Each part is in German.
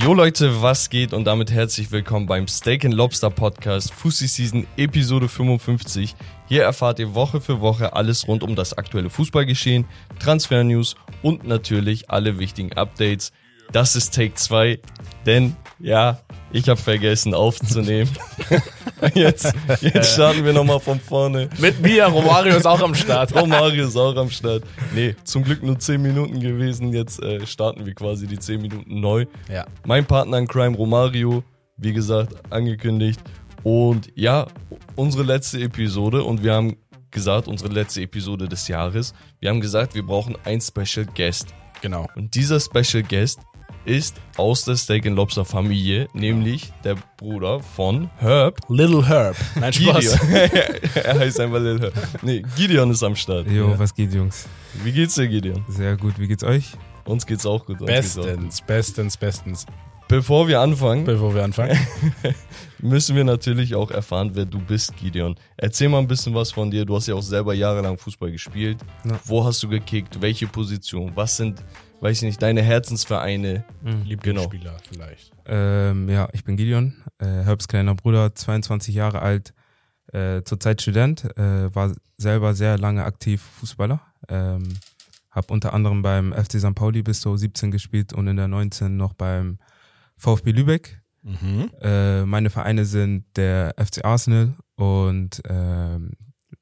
Jo Leute, was geht und damit herzlich willkommen beim Steak and Lobster Podcast Fussi Season Episode 55. Hier erfahrt ihr Woche für Woche alles rund um das aktuelle Fußballgeschehen, Transfer News und natürlich alle wichtigen Updates. Das ist Take 2, denn ja, ich habe vergessen aufzunehmen. jetzt, jetzt starten wir nochmal von vorne. Mit mir, Romario ist auch am Start. Romario ist auch am Start. Nee, zum Glück nur 10 Minuten gewesen. Jetzt äh, starten wir quasi die 10 Minuten neu. Ja. Mein Partner in Crime, Romario, wie gesagt, angekündigt. Und ja, unsere letzte Episode und wir haben gesagt, unsere letzte Episode des Jahres. Wir haben gesagt, wir brauchen ein Special Guest. Genau. Und dieser Special Guest ist aus der Steak and Lobster Familie, nämlich der Bruder von Herb. Little Herb. Nein, Spaß. Er heißt einfach Lil Herb. Nee, Gideon ist am Start. Jo, was geht, Jungs? Wie geht's dir, Gideon? Sehr gut. Wie geht's euch? Uns geht's auch gut. Geht's auch gut. Bestens, bestens, bestens. Bevor wir anfangen, Bevor wir anfangen. müssen wir natürlich auch erfahren, wer du bist, Gideon. Erzähl mal ein bisschen was von dir. Du hast ja auch selber jahrelang Fußball gespielt. Ja. Wo hast du gekickt? Welche Position? Was sind, weiß ich nicht, deine Herzensvereine? Lieblingsspieler vielleicht. Ähm, ja, ich bin Gideon, äh, Herbs kleiner Bruder, 22 Jahre alt, äh, zurzeit Student, äh, war selber sehr lange aktiv Fußballer. Ähm, hab unter anderem beim FC St. Pauli bis so 17 gespielt und in der 19 noch beim VfB Lübeck. Mhm. Äh, meine Vereine sind der FC Arsenal und ähm,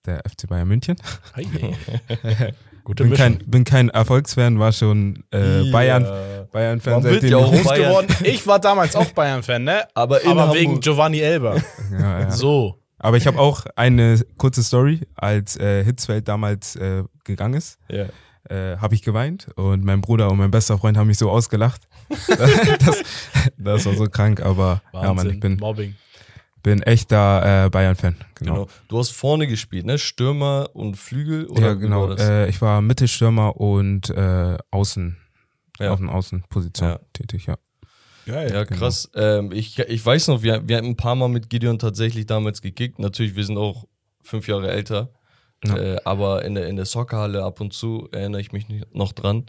der FC Bayern München. Hey. Gute Bin Mischung. kein, bin kein Erfolgsfan, war schon äh, Bayern, Bayern-Fan Man seitdem ja auch ich- Groß Bayern. geworden. Ich war damals auch Bayern-Fan, ne? Aber in Aber wegen Giovanni Elber. Ja, ja. So. Aber ich habe auch eine kurze Story, als äh, Hitzfeld damals äh, gegangen ist, Ja. äh, habe ich geweint und mein Bruder und mein bester Freund haben mich so ausgelacht. das, das war so krank, aber ja, Mann, Wahnsinn. ich bin, Mobbing. Bin echter äh, Bayern-Fan. Genau. Genau. Du hast vorne gespielt, ne? Stürmer und Flügel oder Ja, genau. war das? Äh, ich war Mittelstürmer und äh, Außen, Ja. auf den Außenposition Ja. tätig, ja. Geil. Ja, krass. Ähm, ich, ich weiß noch, wir, wir haben ein paar Mal mit Gideon tatsächlich damals gekickt. Natürlich, wir sind auch fünf Jahre älter. Ja. Äh, aber in der, in der Soccerhalle ab und zu erinnere ich mich noch dran.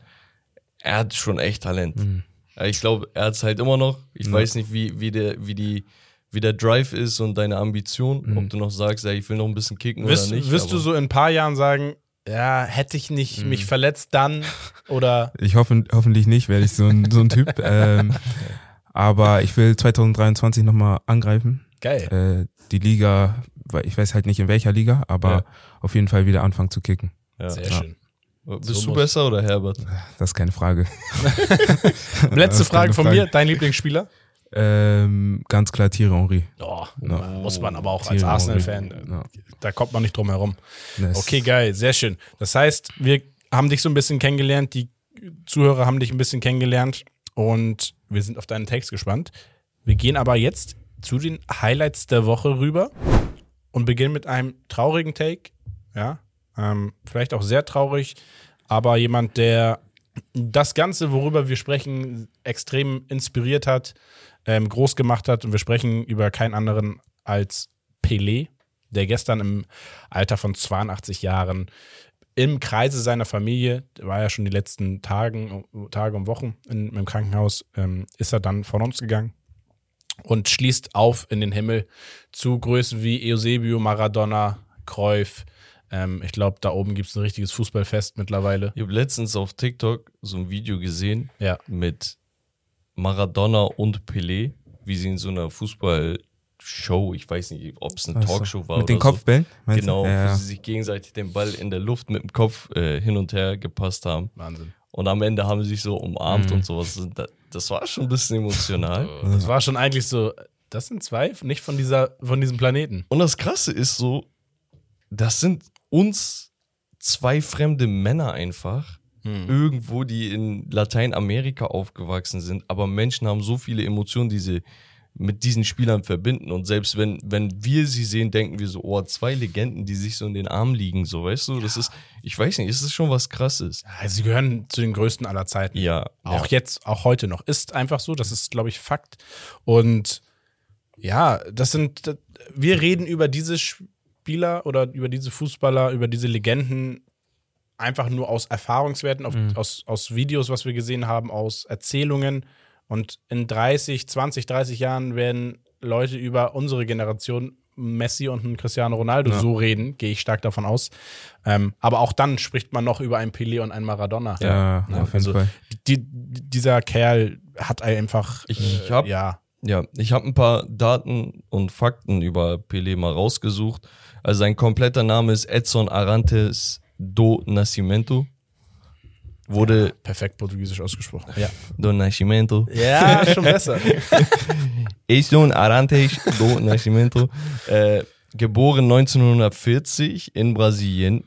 Er hat schon echt Talent. Mhm. Ich glaube, er hat es halt immer noch. Ich Ja. weiß nicht, wie, wie, der, wie, die, wie der Drive ist und deine Ambition. Mhm. Ob du noch sagst, ey, ich will noch ein bisschen kicken Wirst, oder nicht. wirst du so in ein paar Jahren sagen, ja, hätte ich nicht Mhm. mich verletzt, dann oder Ich hoffe, hoffentlich nicht, werde ich so ein, so ein Typ. ähm, aber ich will 2023 nochmal angreifen. geil. Äh, die Liga, ich weiß halt nicht in welcher Liga, aber Ja. auf jeden Fall wieder anfangen zu kicken. ja. Sehr ja. schön. Bist So du besser oder Herbert? Das ist keine Frage. Letzte Frage keine von Frage. mir. Dein Lieblingsspieler? Ähm, ganz klar Thierry Henry. Oh, Ja. muss man aber auch als Thierry Arsenal-Fan. Henry. Ja. Da kommt man nicht drum herum. Das- Okay, geil, sehr schön. Das heißt, wir haben dich so ein bisschen kennengelernt, die Zuhörer haben dich ein bisschen kennengelernt und wir sind auf deinen Text gespannt. Wir gehen aber jetzt zu den Highlights der Woche rüber und beginnen mit einem traurigen Take. Ja, ähm, vielleicht auch sehr traurig, aber jemand, der das Ganze, worüber wir sprechen, extrem inspiriert hat, ähm, groß gemacht hat. Und wir sprechen über keinen anderen als Pelé, der gestern im Alter von 82 Jahren im Kreise seiner Familie, war ja schon die letzten Tagen, Tage und Wochen in, im Krankenhaus, ähm, ist er dann von uns gegangen und schließt auf in den Himmel zu Größen wie Eusebio, Maradona, Cruyff. Ähm, ich glaube, da oben gibt es ein richtiges Fußballfest mittlerweile. Ich habe letztens auf TikTok so ein Video gesehen Ja. mit Maradona und Pelé, wie sie in so einer Fußballshow, ich weiß nicht, ob es eine Ach so. Talkshow war Mit den oder so. Kopfbällen? du? Genau, Ja, wo ja. sie sich gegenseitig den Ball in der Luft mit dem Kopf äh, hin und her gepasst haben. Wahnsinn. Und am Ende haben sie sich so umarmt Mhm. und sowas. Das, das war schon ein bisschen emotional. Das war schon eigentlich so, das sind zwei, nicht von, dieser, von diesem Planeten. Und das Krasse ist so, das sind uns zwei fremde Männer einfach, Hm. irgendwo, die in Lateinamerika aufgewachsen sind, aber Menschen haben so viele Emotionen, die sie mit diesen Spielern verbinden. Und selbst wenn, wenn wir sie sehen, denken wir so, oh, zwei Legenden, die sich so in den Armen liegen, so, weißt du? Das ist, ich weiß nicht, es ist schon was krasses. Also sie gehören zu den größten aller Zeiten. Ja. Auch ja. jetzt, auch heute noch. Ist einfach so, das ist, glaube ich, Fakt. Und ja, das sind, wir reden über diese Spieler oder über diese Fußballer, über diese Legenden einfach nur aus Erfahrungswerten, auf, Mhm. aus, aus Videos, was wir gesehen haben, aus Erzählungen. Und in 30, 20, 30 Jahren werden Leute über unsere Generation Messi und einen Cristiano Ronaldo Ja. so reden, gehe ich stark davon aus. Ähm, aber auch dann spricht man noch über einen Pelé und einen Maradona. Ja, Ja, auf jeden also Fall. Die, dieser Kerl hat einfach, Ich äh, hab- ja, Ja, ich habe ein paar Daten und Fakten über Pelé mal rausgesucht. Also sein kompletter Name ist Edson Arantes do Nascimento. Wurde perfekt portugiesisch ausgesprochen. Ja, do Nascimento. ja schon besser. Edson Arantes do Nascimento. Äh, geboren 1940 in Brasilien.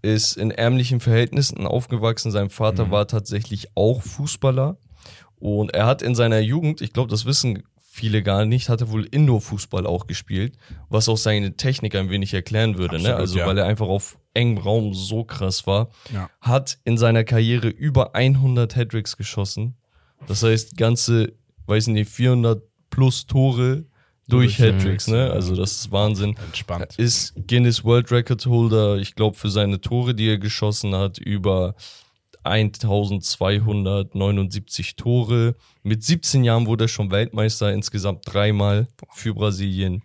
Ist in ärmlichen Verhältnissen aufgewachsen. Sein Vater war tatsächlich auch Fußballer. Und er hat in seiner Jugend, ich glaube, das wissen viele gar nicht, hat er wohl Indoor-Fußball auch gespielt, was auch seine Technik ein wenig erklären würde. ne? Absolut, Also, ja. weil er einfach auf engem Raum so krass war. Ja. Hat in seiner Karriere über 100 Hattricks geschossen. Das heißt, ganze, weiß nicht, 400 plus Tore durch Durch Hattricks. Ne? Also, das ist Wahnsinn. Entspannt. Ist Guinness World Record Holder, ich glaube, für seine Tore, die er geschossen hat, über 1279 Tore. Mit 17 Jahren wurde er schon Weltmeister, insgesamt dreimal für Brasilien.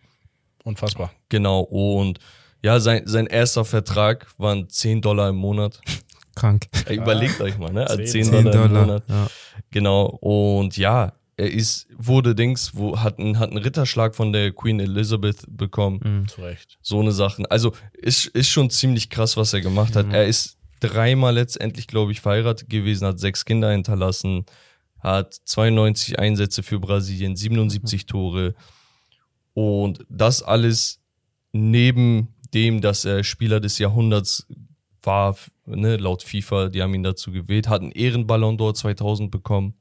Unfassbar. Genau, und ja, sein, sein erster Vertrag waren 10 Dollar im Monat. Krank. Überlegt euch mal, ne? Also 10, 10 Dollar, 10 im Dollar. Monat. Ja. Genau, und ja, er ist, wurde Dings, wo, hat, einen, hat einen Ritterschlag von der Queen Elizabeth bekommen. Mhm. Zu Recht. So eine Sachen. Also ist, ist schon ziemlich krass, was er gemacht hat. Er ist dreimal letztendlich, glaube ich, verheiratet gewesen, hat sechs Kinder hinterlassen, hat 92 Einsätze für Brasilien, 77 Tore. Und das alles neben dem, dass er Spieler des Jahrhunderts war, ne, laut FIFA, die haben ihn dazu gewählt, hat einen Ehrenballon d'Or 2000 bekommen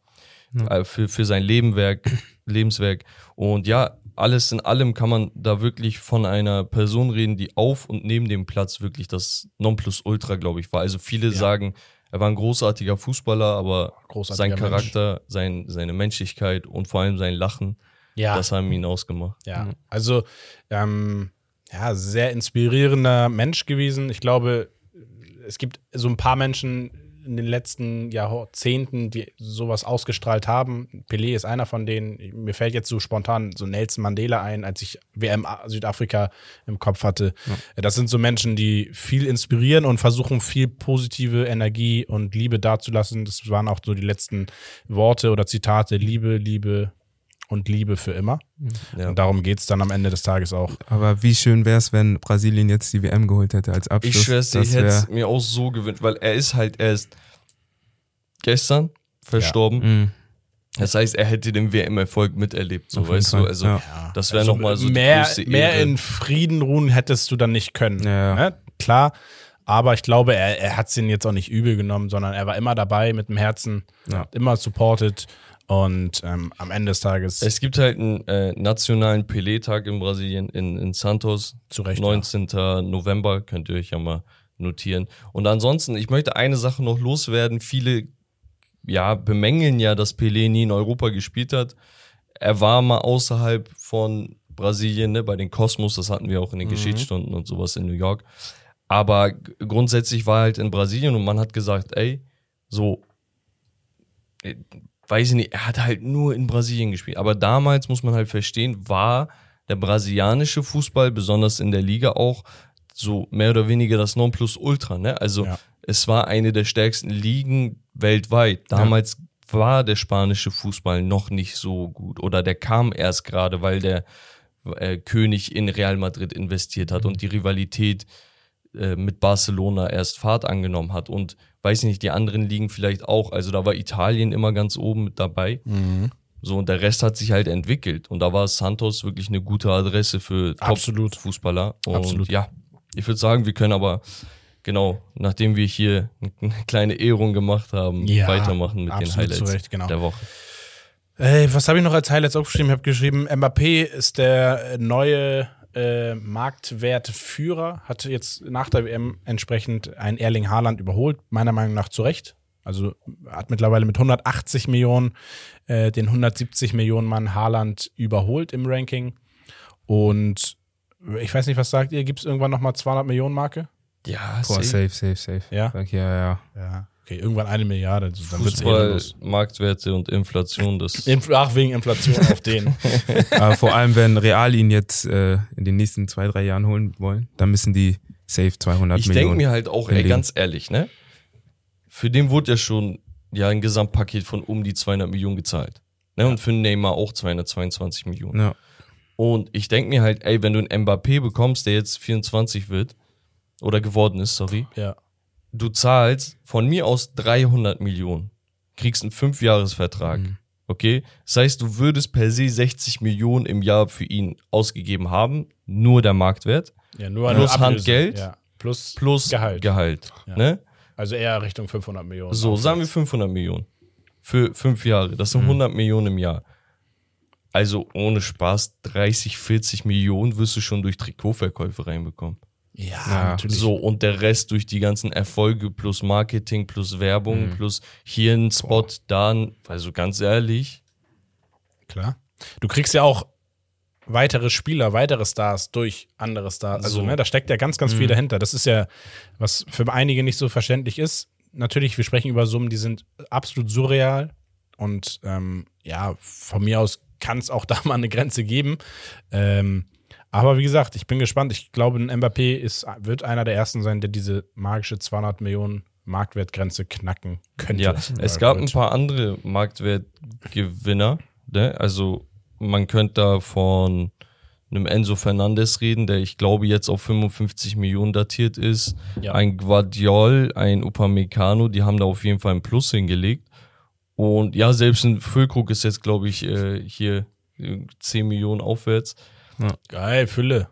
äh, für, für sein Lebenwerk, Lebenswerk. Und ja, alles in allem kann man da wirklich von einer Person reden, die auf und neben dem Platz wirklich das Nonplusultra, glaube ich, war. Also viele sagen, er war ein großartiger Fußballer, aber Großartiger sein Mensch. Charakter, sein, seine Menschlichkeit und vor allem sein Lachen, Ja. das haben ihn ausgemacht. Ja, also ähm, ja, sehr inspirierender Mensch gewesen. Ich glaube, es gibt so ein paar Menschen in den letzten Jahrzehnten, die sowas ausgestrahlt haben. Pelé ist einer von denen. Mir fällt jetzt so spontan so Nelson Mandela ein, als ich WM Südafrika im Kopf hatte. Das sind so Menschen, die viel inspirieren und versuchen, viel positive Energie und Liebe dazulassen. Das waren auch so die letzten Worte oder Zitate. Liebe, Liebe und Liebe für immer. Ja. Und darum geht es dann am Ende des Tages auch. Aber wie schön wäre es, wenn Brasilien jetzt die WM geholt hätte als Abschluss. Ich schwör's dir, ich Das hätte es mir auch so gewünscht, weil er ist halt erst gestern verstorben. Mhm. Das heißt, er hätte den WM-Erfolg miterlebt, so weißt du. Fall, Also ja. das wäre Also nochmal so die mehr, mehr in Frieden ruhen hättest du dann nicht können. Ja. Ne? Klar, aber ich glaube, er, er hat es ihn jetzt auch nicht übel genommen, sondern er war immer dabei mit dem Herzen, Ja. immer supported und ähm, am Ende des Tages Es gibt halt einen äh, nationalen Pelé-Tag in Brasilien, in, in Santos. Zu Recht, 19. November, könnt ihr euch ja mal notieren. Und ansonsten, ich möchte eine Sache noch loswerden. Viele ja, bemängeln ja, dass Pelé nie in Europa gespielt hat. Er war mal außerhalb von Brasilien, ne, bei den Kosmos, das hatten wir auch in den Geschichtsstunden und sowas in New York. Aber grundsätzlich war er halt in Brasilien und man hat gesagt, ey, so, äh, weiß ich nicht, er hat halt nur in Brasilien gespielt. Aber damals muss man halt verstehen, war der brasilianische Fußball, besonders in der Liga auch, so mehr oder weniger das Nonplusultra, ne? Also Ja. es war eine der stärksten Ligen weltweit. Damals war der spanische Fußball noch nicht so gut oder der kam erst gerade, weil der äh, König in Real Madrid investiert hat und die Rivalität äh, mit Barcelona erst Fahrt angenommen hat und weiß nicht, die anderen Ligen vielleicht auch. Also da war Italien immer ganz oben mit dabei. So, und der Rest hat sich halt entwickelt. Und da war Santos wirklich eine gute Adresse für. Top-Fußballer. Absolut. ja, ich würde sagen, wir können aber, genau, nachdem wir hier eine kleine Ehrung gemacht haben, Ja, weitermachen mit den Highlights Recht, genau. der Woche. Ey, was habe ich noch als Highlights aufgeschrieben? Ich habe geschrieben, Mbappé ist der neue äh, Marktwertführer, hat jetzt nach der WM entsprechend einen Erling Haaland überholt, meiner Meinung nach zu Recht. Also hat mittlerweile mit 180 Millionen äh, den 170 Millionen Mann Haaland überholt im Ranking. Und ich weiß nicht, was sagt ihr? Gibt es irgendwann nochmal 200 Millionen Marke? Ja, Boah, safe, safe, safe. Ja? Sag, ja, ja. Ja. Okay, irgendwann eine Milliarde, dann wird's eh nur Fußball, los. Marktwerte und Inflation, das Inf Ach, wegen Inflation auf den. Aber vor allem, wenn Real ihn jetzt äh, in den nächsten zwei, drei Jahren holen wollen, dann müssen die safe 200 Ich denke Millionen. mir halt auch, ey, ganz ehrlich, ne? Für den wurde ja schon ja ein Gesamtpaket von um die 200 Millionen gezahlt. Ne? Und für Neymar auch 222 Millionen. ja. Und ich denke mir halt, ey, wenn du einen Mbappé bekommst, der jetzt 24 wird, oder geworden ist, sorry, ja. Du zahlst von mir aus 300 Millionen, kriegst einen Fünfjahresvertrag, okay? Das heißt, du würdest per se 60 Millionen im Jahr für ihn ausgegeben haben, nur der Marktwert, Ja, nur Plus. Handgeld. Ja. Plus, plus Gehalt. Gehalt Ja. ne? Also eher Richtung 500 Millionen. So, sagen wir 500 Millionen. Für fünf Jahre. Das sind 100 Millionen im Jahr. Also ohne Spaß, 30, 40 Millionen wirst du schon durch Trikotverkäufe reinbekommen. Ja, Ja, natürlich. So, und der Rest durch die ganzen Erfolge plus Marketing plus Werbung plus hier ein Spot, da ein, also ganz ehrlich, Klar. Du kriegst ja auch weitere Spieler, weitere Stars durch andere Stars. Also, So. ne, da steckt ja ganz, ganz viel dahinter. Das ist ja, was für einige nicht so verständlich ist. Natürlich, wir sprechen über Summen, die sind absolut surreal. Und ähm, ja, von mir aus kann es auch da mal eine Grenze geben. Ähm, aber wie gesagt, ich bin gespannt. Ich glaube, ein Mbappé ist, wird einer der ersten sein, der diese magische 200 Millionen Marktwertgrenze knacken könnte. ja, es gab ein paar andere Marktwertgewinner, ne? Also man könnte da von einem Enzo Fernandes reden, der ich glaube jetzt auf 55 Millionen datiert ist. Ja. Ein Guardiol, ein Upamecano, die haben da auf jeden Fall einen Plus hingelegt. Und ja, selbst ein Füllkrug ist jetzt, glaube ich, äh, hier äh, 10 Millionen aufwärts. Geil, Fülle.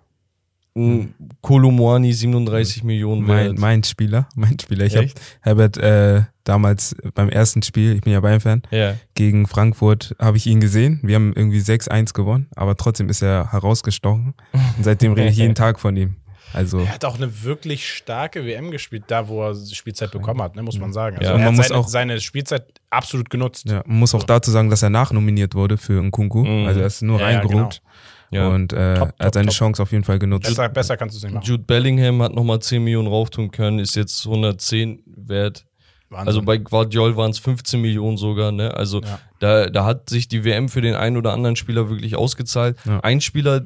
Ein Kolomwani 37 Millionen Mein, wert. mein Spieler, mein Spieler. Ich habe? Herbert äh, damals beim ersten Spiel, ich bin ja Bayern-Fan, Ja. gegen Frankfurt habe ich ihn gesehen. Wir haben irgendwie 6-1 gewonnen, aber trotzdem ist er herausgestochen. Und seitdem rede ich jeden Tag von ihm. Also Er hat auch eine wirklich starke WM gespielt, da wo er Spielzeit bekommen hat, ne, muss man sagen. Also Ja, er man hat muss seine, auch- seine Spielzeit absolut genutzt. ja, man muss auch dazu sagen, dass er nachnominiert wurde für Nkunku. Mhm. Also er ist nur Ja, ja, reingerutscht. Ja. Und äh, Top, er hat seine top. Chance auf jeden Fall genutzt. Besser, besser kannst du es nicht machen. Jude Bellingham hat nochmal 10 Millionen rauftun können, ist jetzt 110 wert. Wahnsinn. Also bei Guardiol waren es 15 Millionen sogar, ne? Also Ja. da, da hat sich die WM für den einen oder anderen Spieler wirklich ausgezahlt. Ja. Ein Spieler,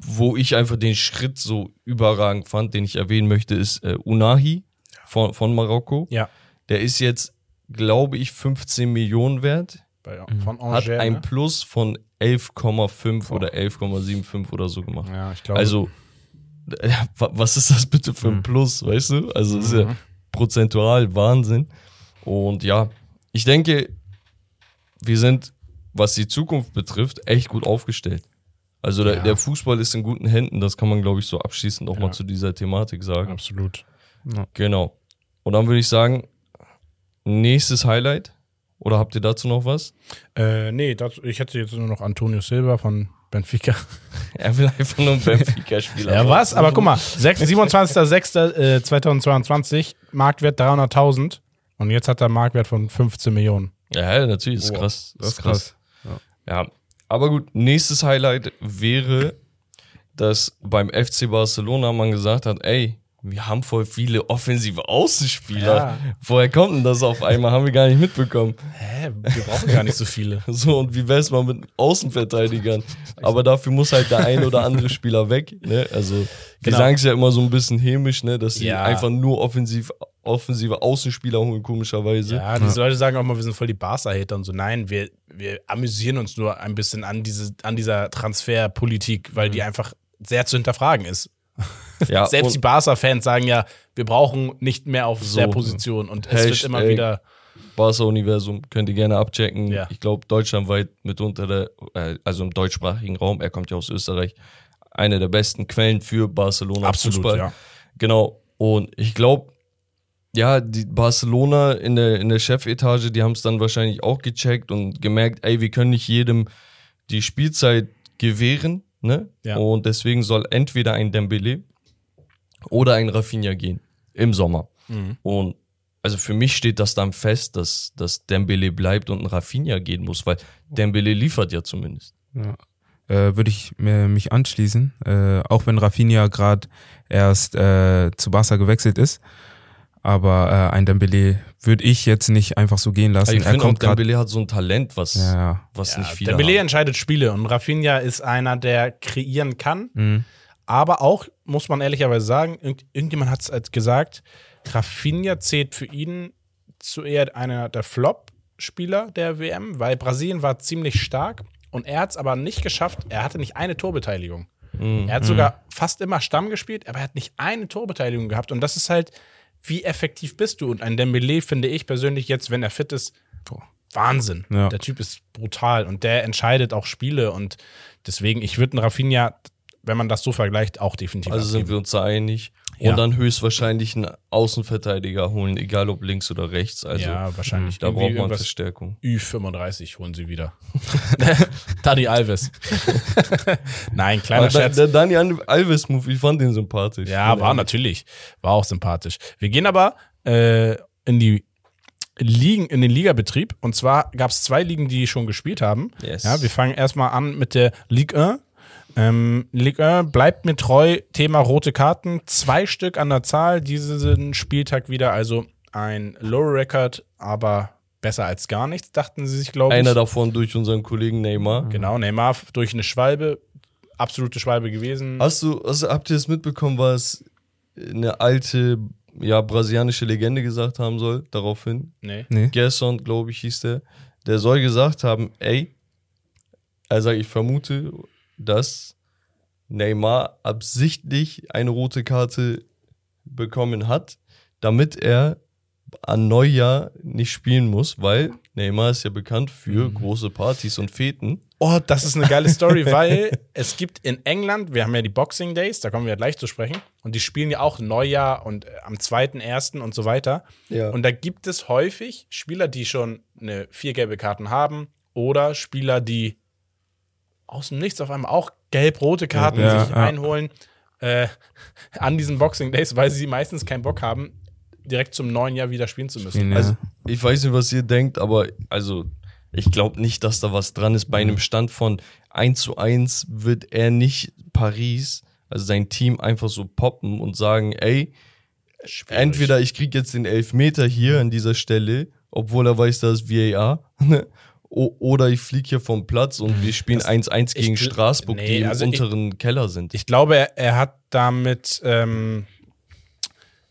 wo ich einfach den Schritt so überragend fand, den ich erwähnen möchte, ist äh, Unahi von, von Marokko. ja, Der ist jetzt, glaube ich, 15 Millionen wert. Bei, von Hat Angers. ein ne? Plus von 11,5 oder 11,75 oder so gemacht. Ja, ich glaube. Also, äh, wa- was ist das bitte für ein Plus, weißt du? Also, ist ja prozentual Wahnsinn. Und ja, ich denke, wir sind, was die Zukunft betrifft, echt gut aufgestellt. Also, der, Ja. der Fußball ist in guten Händen, das kann man, glaube ich, so abschließend auch Ja. mal zu dieser Thematik sagen. absolut. Genau. Und dann würde ich sagen, nächstes Highlight. Oder habt ihr dazu noch was? Äh, nee, dazu, ich hätte jetzt nur noch Antonio Silva von Benfica. Er will einfach nur ein Benfica-Spieler. Ja, was? Aber guck mal, 6 27.06.2022, Marktwert 300.000 und jetzt hat er einen Marktwert von 15 Millionen. Ja, natürlich, ist Boah, krass. Das ist krass. Ja, aber gut, nächstes Highlight wäre, dass beim FC Barcelona man gesagt hat, ey, wir haben voll viele offensive Außenspieler. Ja. Woher kommt denn das auf einmal? Haben wir gar nicht mitbekommen. Hä? Wir brauchen gar nicht so viele. So, und wie wär's mal mit Außenverteidigern? Aber dafür muss halt der ein oder andere Spieler weg. Ne? Also, wir Genau. sagen es ja immer so ein bisschen hämisch, ne? dass sie Ja. einfach nur offensiv, offensive Außenspieler holen, komischerweise. Ja, diese Leute sagen auch mal, wir sind voll die Barca-Hater und so. Nein, wir, wir amüsieren uns nur ein bisschen an, diese, an dieser Transferpolitik, weil die einfach sehr zu hinterfragen ist. Ja, Selbst die Barca-Fans sagen ja, wir brauchen nicht mehr auf So. der Position und es wird immer wieder. Barca-Universum könnt ihr gerne abchecken. Ja. Ich glaube, deutschlandweit mitunter der, äh, also im deutschsprachigen Raum, er kommt ja aus Österreich, eine der besten Quellen für Barcelona Fußball. ja. Genau. Und ich glaube, ja, die Barcelona in der, in der Chefetage, die haben es dann wahrscheinlich auch gecheckt und gemerkt, ey, wir können nicht jedem die Spielzeit gewähren, ne? Ja. Und deswegen soll entweder ein Dembele oder ein Rafinha gehen im Sommer. Mhm. Und also für mich steht das dann fest, dass, dass Dembele bleibt und ein Rafinha gehen muss, weil Dembele liefert ja zumindest. Ja. äh, würde ich mir, mich anschließen. Äh, auch wenn Rafinha gerade erst äh, zu Barca gewechselt ist. Aber äh, ein Dembele würde ich jetzt nicht einfach so gehen lassen. Also ich er auch, kommt gerade. Dembele hat so ein Talent, was, Ja, ja. was Ja, nicht viele Dembele haben. entscheidet Spiele und Rafinha ist einer, der kreieren kann. Mhm. Aber auch, muss man ehrlicherweise sagen, irgend, irgendjemand hat es gesagt, Rafinha zählt für ihn zu eher einer der Flop-Spieler der WM, weil Brasilien war ziemlich stark und er hat es aber nicht geschafft. Er hatte nicht eine Torbeteiligung. Mhm. Er hat sogar fast immer Stamm gespielt, aber er hat nicht eine Torbeteiligung gehabt. Und das ist halt, wie effektiv bist du? Und ein Dembele finde ich persönlich jetzt, wenn er fit ist, Wahnsinn. Ja. Der Typ ist brutal und der entscheidet auch Spiele und deswegen, ich würde einen Rafinha, wenn man das so vergleicht, auch definitiv Also sind abgeben. wir uns da einig. Ja. Und dann höchstwahrscheinlich einen Außenverteidiger holen, egal ob links oder rechts. Also ja, wahrscheinlich. da braucht man Verstärkung. Ü35 holen sie wieder. Dani Alves. Nein, kleiner Aber Scherz. der Dani Alves-Move, ich fand den sympathisch. Ja, war natürlich. War auch sympathisch. Wir gehen aber äh, in die Ligen, in den Ligabetrieb. Und zwar gab es zwei Ligen, die schon gespielt haben. Yes. Ja, wir fangen erstmal an mit der Ligue 1. Ähm, Ligue 1 bleibt mir treu. Thema rote Karten. Zwei Stück an der Zahl diesen Spieltag wieder. Also ein Low Record, aber besser als gar nichts, dachten sie sich, glaube ich. Einer davon durch unseren Kollegen Neymar. Genau, Neymar durch eine Schwalbe. Absolute Schwalbe gewesen. Hast du, also habt ihr es mitbekommen, was eine alte, ja, brasilianische Legende gesagt haben soll, daraufhin? Nee. Nee. Gerson, glaube ich, hieß der. Der soll gesagt haben, ey, er sagt, ich vermute, dass Neymar absichtlich eine rote Karte bekommen hat, damit er an Neujahr nicht spielen muss, weil Neymar ist ja bekannt für große Partys und Feten. Oh, das ist eine geile Story, weil es gibt in England, wir haben ja die Boxing Days, da kommen wir ja gleich zu sprechen, und die spielen ja auch Neujahr und äh, am 2.1. und so weiter. Ja. Und da gibt es häufig Spieler, die schon eine vier gelbe Karten haben oder Spieler, die aus dem Nichts auf einmal auch gelb-rote Karten Ja, sich ja. einholen äh, an diesen Boxing Days, weil sie meistens keinen Bock haben, direkt zum neuen Jahr wieder spielen zu müssen. Ja. Also, ich weiß nicht, was ihr denkt, aber also, ich glaube nicht, dass da was dran ist. Bei einem Stand von 1 zu 1 wird er nicht Paris, also sein Team, einfach so poppen und sagen, ey, Schwierig. entweder ich krieg jetzt den Elfmeter hier an dieser Stelle, obwohl er weiß, da ist VAR, ne? Oder ich fliege hier vom Platz und wir spielen 1-1 gegen ich Straßburg, nee, die im also ich- unteren Keller sind. Ich glaube, er, er hat damit ähm,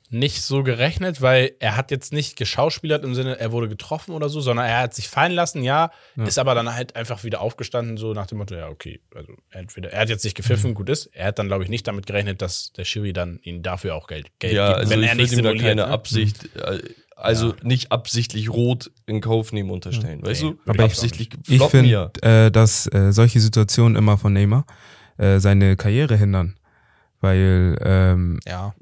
nicht so gerechnet, weil er hat jetzt nicht geschauspielert im Sinne, er wurde getroffen oder so, sondern er hat sich fallen lassen, ja, ist aber dann halt einfach wieder aufgestanden, so nach dem Motto, ja, okay, also entweder, er hat jetzt nicht gepfiffen, gut ist, er hat dann, glaube ich, nicht damit gerechnet, dass der Schiri dann ihm dafür auch Geld, Geld ja, gibt, also wenn ich er nicht simuliert. keine ne? Absicht, äh, also nicht absichtlich rot in Kauf nehmen unterstellen, weißt Nee, du? ich auch absichtlich Ich floppen finde, ja. äh, dass äh, solche Situationen immer von Neymar äh, seine Karriere hindern. Weil, ähm, Ja,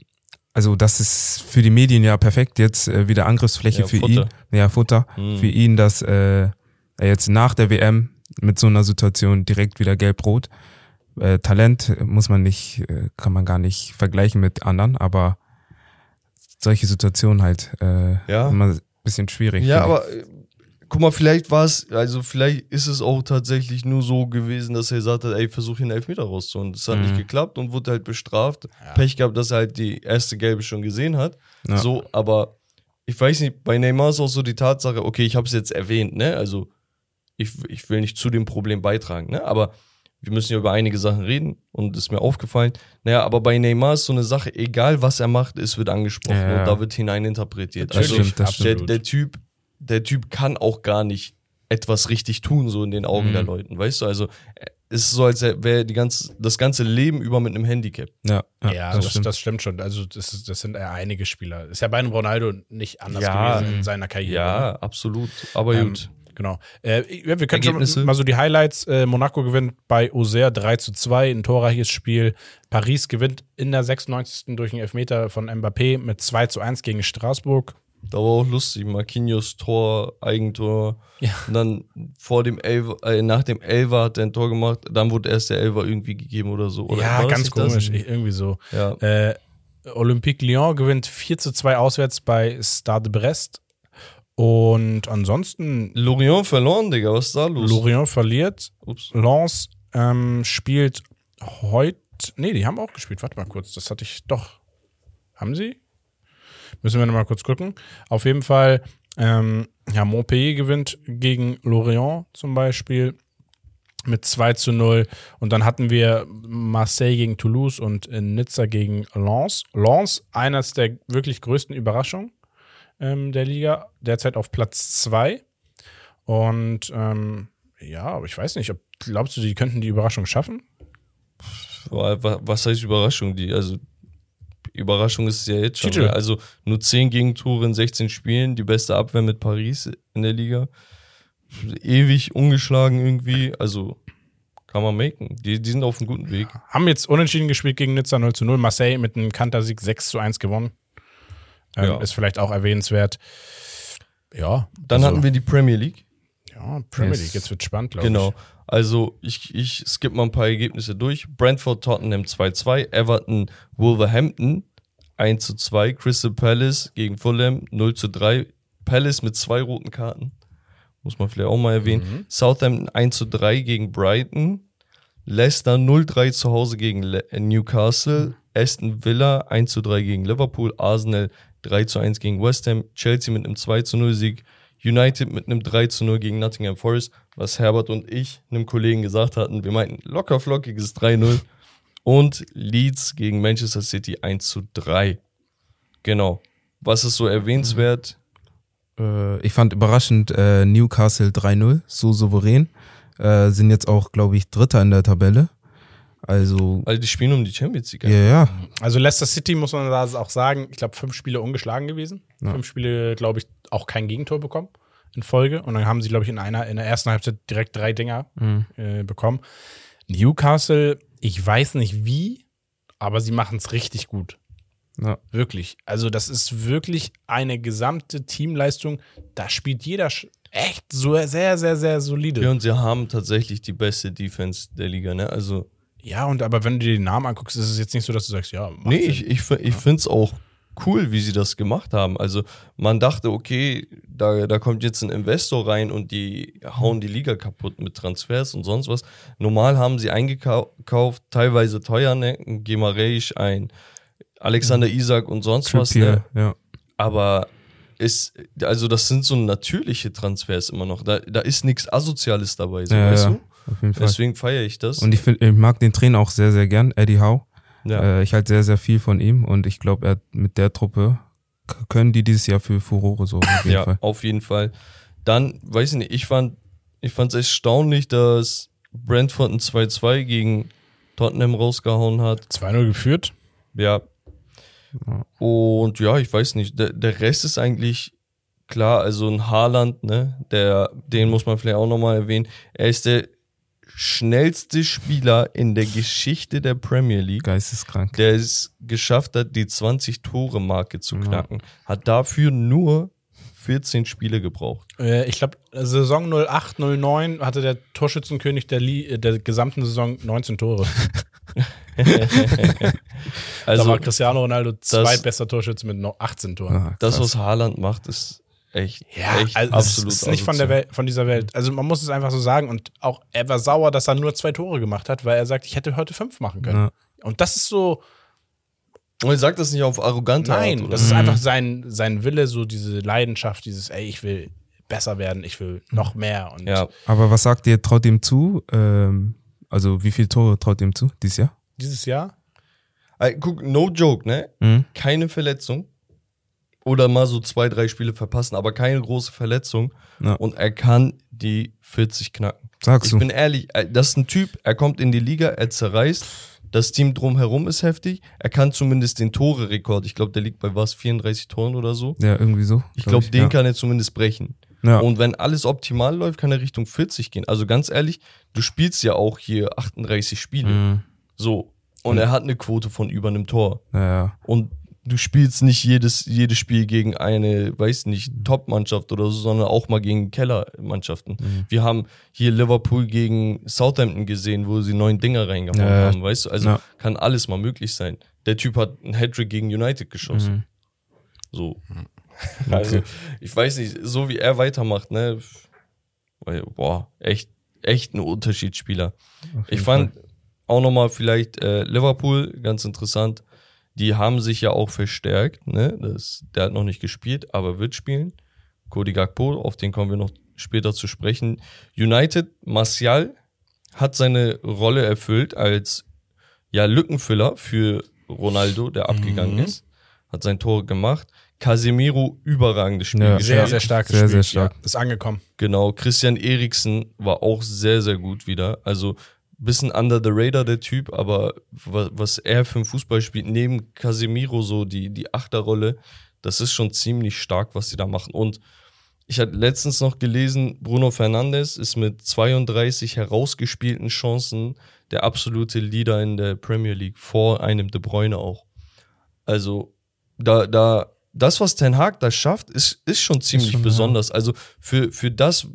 also das ist für die Medien ja perfekt, jetzt äh, wieder Angriffsfläche Ja, für Futter. ihn. Ja, Futter. Mhm. Für ihn, dass äh, er jetzt nach der WM mit so einer Situation direkt wieder gelb-rot. Äh, Talent muss man nicht, äh, kann man gar nicht vergleichen mit anderen, aber solche Situationen halt äh, Ja. immer ein bisschen schwierig. Ja, aber äh, guck mal, vielleicht war es, also vielleicht ist es auch tatsächlich nur so gewesen, dass er gesagt hat, ey, versuch hier einen Elfmeter rauszuholen. Das hat Mhm. nicht geklappt und wurde halt bestraft. Pech gehabt, dass er halt die erste Gelbe schon gesehen hat. Ja. So, aber ich weiß nicht, bei Neymar ist auch so die Tatsache, okay, ich habe es jetzt erwähnt, ne? Also ich, ich will nicht zu dem Problem beitragen, ne? Aber wir müssen ja über einige Sachen reden und ist mir aufgefallen. Naja, aber bei Neymar ist so eine Sache, egal was er macht, es wird angesprochen Ja, ja. und da wird hineininterpretiert. Das also stimmt, das der, der Typ, der Typ kann auch gar nicht etwas richtig tun, so in den Augen Mhm. der Leuten, weißt du? Also es ist so, als wäre die ganze, das ganze Leben über mit einem Handicap. Ja, ja, ja, das das, stimmt. das stimmt schon. Also, das, das sind ja einige Spieler. Ist ja bei einem Ronaldo nicht anders Ja. gewesen in seiner Karriere. ne? Ja, absolut. Aber Ähm, gut. Genau. Äh, wir können schon Ergebnisse? mal so die Highlights. Äh, Monaco gewinnt bei Auxerre 3 zu 2, ein torreiches Spiel. Paris gewinnt in der 96. durch einen Elfmeter von Mbappé mit 2 zu 1 gegen Straßburg. Da war auch lustig. Marquinhos Tor, Eigentor. Ja. Und dann vor dem Elfer, äh, nach dem Elfer hat er ein Tor gemacht. Dann wurde erst der Elfer irgendwie gegeben oder so. Oder ja, ganz komisch. Ich- Irgendwie so. Ja. Äh, Olympique Lyon gewinnt 4 zu 2 auswärts bei Stade Brest. Und ansonsten, Lorient verloren, Digga. Was ist da los? Lorient verliert. Ups. Lens ähm, spielt heute. Nee, die haben auch gespielt. Warte mal kurz. Das hatte ich doch. Haben sie? Müssen wir nochmal kurz gucken. Auf jeden Fall, ähm, ja, Montpellier gewinnt gegen Lorient zum Beispiel mit 2 zu 0. Und dann hatten wir Marseille gegen Toulouse und in Nizza gegen Lens. Lens, eines der wirklich größten Überraschungen ähm, der Liga, derzeit auf Platz 2. Und ähm, ja, aber ich weiß nicht, ob, glaubst du, die könnten die Überraschung schaffen? Was heißt Überraschung? Die, also Überraschung ist es ja jetzt schon. Titel. ne? Also nur 10 Gegentore in 16 Spielen, die beste Abwehr mit Paris in der Liga. Ewig ungeschlagen irgendwie. Also kann man machen. Die, die sind auf einem guten Weg. Haben jetzt unentschieden gespielt gegen Nizza 0 zu 0. Marseille mit einem Kantersieg 6 zu 1 gewonnen. Ähm, Ja. Ist vielleicht auch erwähnenswert. Ja. Dann also, hatten wir die Premier League. Ja, Premier Yes. League. Jetzt wird spannend, glaube Genau. ich. Also ich, ich skippe mal ein paar Ergebnisse durch. Brentford, Tottenham 2-2, Everton, Wolverhampton 1-2, Crystal Palace gegen Fulham 0-3, Palace mit zwei roten Karten. Muss man vielleicht auch mal erwähnen. Mhm. Southampton 1-3 gegen Brighton, Leicester 0-3 zu Hause gegen Le Newcastle, Aston Villa 1-3 gegen Liverpool, Arsenal 3-1 gegen West Ham, Chelsea mit einem 2-0-Sieg, United mit einem 3-0 gegen Nottingham Forest, was Herbert und ich einem Kollegen gesagt hatten. Wir meinten locker flockiges 3-0 und Leeds gegen Manchester City 1-3. Genau. Was ist so erwähnenswert? Äh, ich fand überraschend äh, Newcastle 3-0, so souverän. Äh, sind jetzt auch, glaube ich, Dritter in der Tabelle. Also, Also die spielen um die Champions League. ja, ja. Also Leicester City muss man da auch sagen, ich glaube, fünf Spiele ungeschlagen gewesen. Fünf Spiele, glaube ich, auch kein Gegentor bekommen in Folge. Und dann haben sie, glaube ich, in einer, in der ersten Halbzeit direkt drei Dinger äh, bekommen. Newcastle, ich weiß nicht wie, aber sie machen es richtig gut. ja. Wirklich. Also, das ist wirklich eine gesamte Teamleistung. Da spielt jeder sch- echt so sehr, sehr, sehr solide. Ja, und sie haben tatsächlich die beste Defense der Liga, ne? Also, Ja, und aber wenn du dir den Namen anguckst, ist es jetzt nicht so, dass du sagst, ja, nee, Sinn. ich, ich, ich finde es auch cool, wie sie das gemacht haben. Also, man dachte, okay, da, da kommt jetzt ein Investor rein und die hauen die Liga kaputt mit Transfers und sonst was. Normal haben sie eingekauft, teilweise teuer, ne? Ein Gemareisch, ein Alexander Isak und sonst was, ne? Trippier, ja. Aber ist, also das sind so natürliche Transfers immer noch. Da, da ist nichts Asoziales dabei, so, Ja, weißt ja, du? Auf jeden Fall. Deswegen feiere ich das. Und ich, find, ich mag den Trainer auch sehr, sehr gern, Eddie Howe. ja. Äh, ich halte sehr, sehr viel von ihm und ich glaube, er mit der Truppe können die dieses Jahr für Furore sorgen. Auf jeden ja, Fall. auf jeden Fall. Dann, weiß ich nicht, ich fand ich fand es erstaunlich, dass Brentford ein 2-2 gegen Tottenham rausgehauen hat. 2-0 geführt. Ja. Und ja, ich weiß nicht, der, der Rest ist eigentlich klar, also ein Haaland, ne, der, den muss man vielleicht auch nochmal erwähnen. Er ist der schnellste Spieler in der Geschichte der Premier League, Geisteskrank. der es geschafft hat, die 20-Tore-Marke zu Ja. knacken. Hat dafür nur 14 Spiele gebraucht. Äh, ich glaube, Saison 08, 09 hatte der Torschützenkönig der, Li äh, der gesamten Saison 19 Tore. da Also, war Cristiano Ronaldo zweitbester Torschütze mit noch 18 Toren. Ah, das, was Haaland macht, ist echt, Ja, echt also absolut es ist nicht von, der. Welt, von dieser Welt. Also man muss es einfach so sagen. Und auch er war sauer, dass er nur zwei Tore gemacht hat, weil er sagt, ich hätte heute fünf machen können. Ja. Und das ist so, Und er sagt das nicht auf arrogante nein, Art. Oder? das ist einfach sein, sein Wille, so diese Leidenschaft, dieses, ey, ich will besser werden, ich will noch mehr. Und ja, Aber was sagt ihr, traut ihm zu? Ähm, also wie viele Tore traut ihm zu dieses Jahr? dieses Jahr, guck, no joke, ne? Mhm. Keine Verletzung. Oder mal so zwei, drei Spiele verpassen, aber keine große Verletzung. Ja. Und er kann die 40 knacken. Sagst Ich du? bin ehrlich, äh, das ist ein Typ, er kommt in die Liga, er zerreißt. Das Team drumherum ist heftig. Er kann zumindest den Tore-Rekord, ich glaube, der liegt bei was, 34 Toren oder so. Ja, irgendwie so. Ich glaub glaube, den ja. kann er zumindest brechen. Ja. Und wenn alles optimal läuft, kann er Richtung 40 gehen. Also ganz ehrlich, du spielst ja auch hier 38 Spiele. Mhm. So. Und er hat eine Quote von über einem Tor. Ja, ja. Und du spielst nicht jedes, jedes Spiel gegen eine, weiß nicht, Top-Mannschaft oder so, sondern auch mal gegen Kellermannschaften. Wir haben hier Liverpool gegen Southampton gesehen, wo sie neun Dinger reingehauen Ja, haben, weißt du? Also Ja. kann alles mal möglich sein. Der Typ hat einen Hattrick gegen United geschossen. Mhm. So. Also, ich weiß nicht, so wie er weitermacht, ne? Boah, echt, echt ein Unterschiedsspieler. Ich fand auch nochmal vielleicht äh, Liverpool ganz interessant. Die haben sich ja auch verstärkt. Ne? Das, der hat noch nicht gespielt, aber wird spielen. Cody Gakpo, auf den kommen wir noch später zu sprechen. United, Martial hat seine Rolle erfüllt als ja, Lückenfüller für Ronaldo, der abgegangen Mhm. ist. Hat sein Tor gemacht. Casemiro, überragendes Spiel. Ja. Sehr, sehr starkes Sehr, Spiel. sehr stark. Ja, ist angekommen. Genau, Christian Eriksen war auch sehr, sehr gut wieder. Also bisschen under the radar der Typ, aber wa- was er für einen Fußball spielt, neben Casemiro so die, die Achterrolle, das ist schon ziemlich stark, was sie da machen. Und ich hatte letztens noch gelesen, Bruno Fernandes ist mit 32 herausgespielten Chancen der absolute Leader in der Premier League, vor einem De Bruyne auch. Also, da, da, das, was Ten Hag da schafft, ist, ist schon ziemlich schon, ja. besonders. Also, für, für das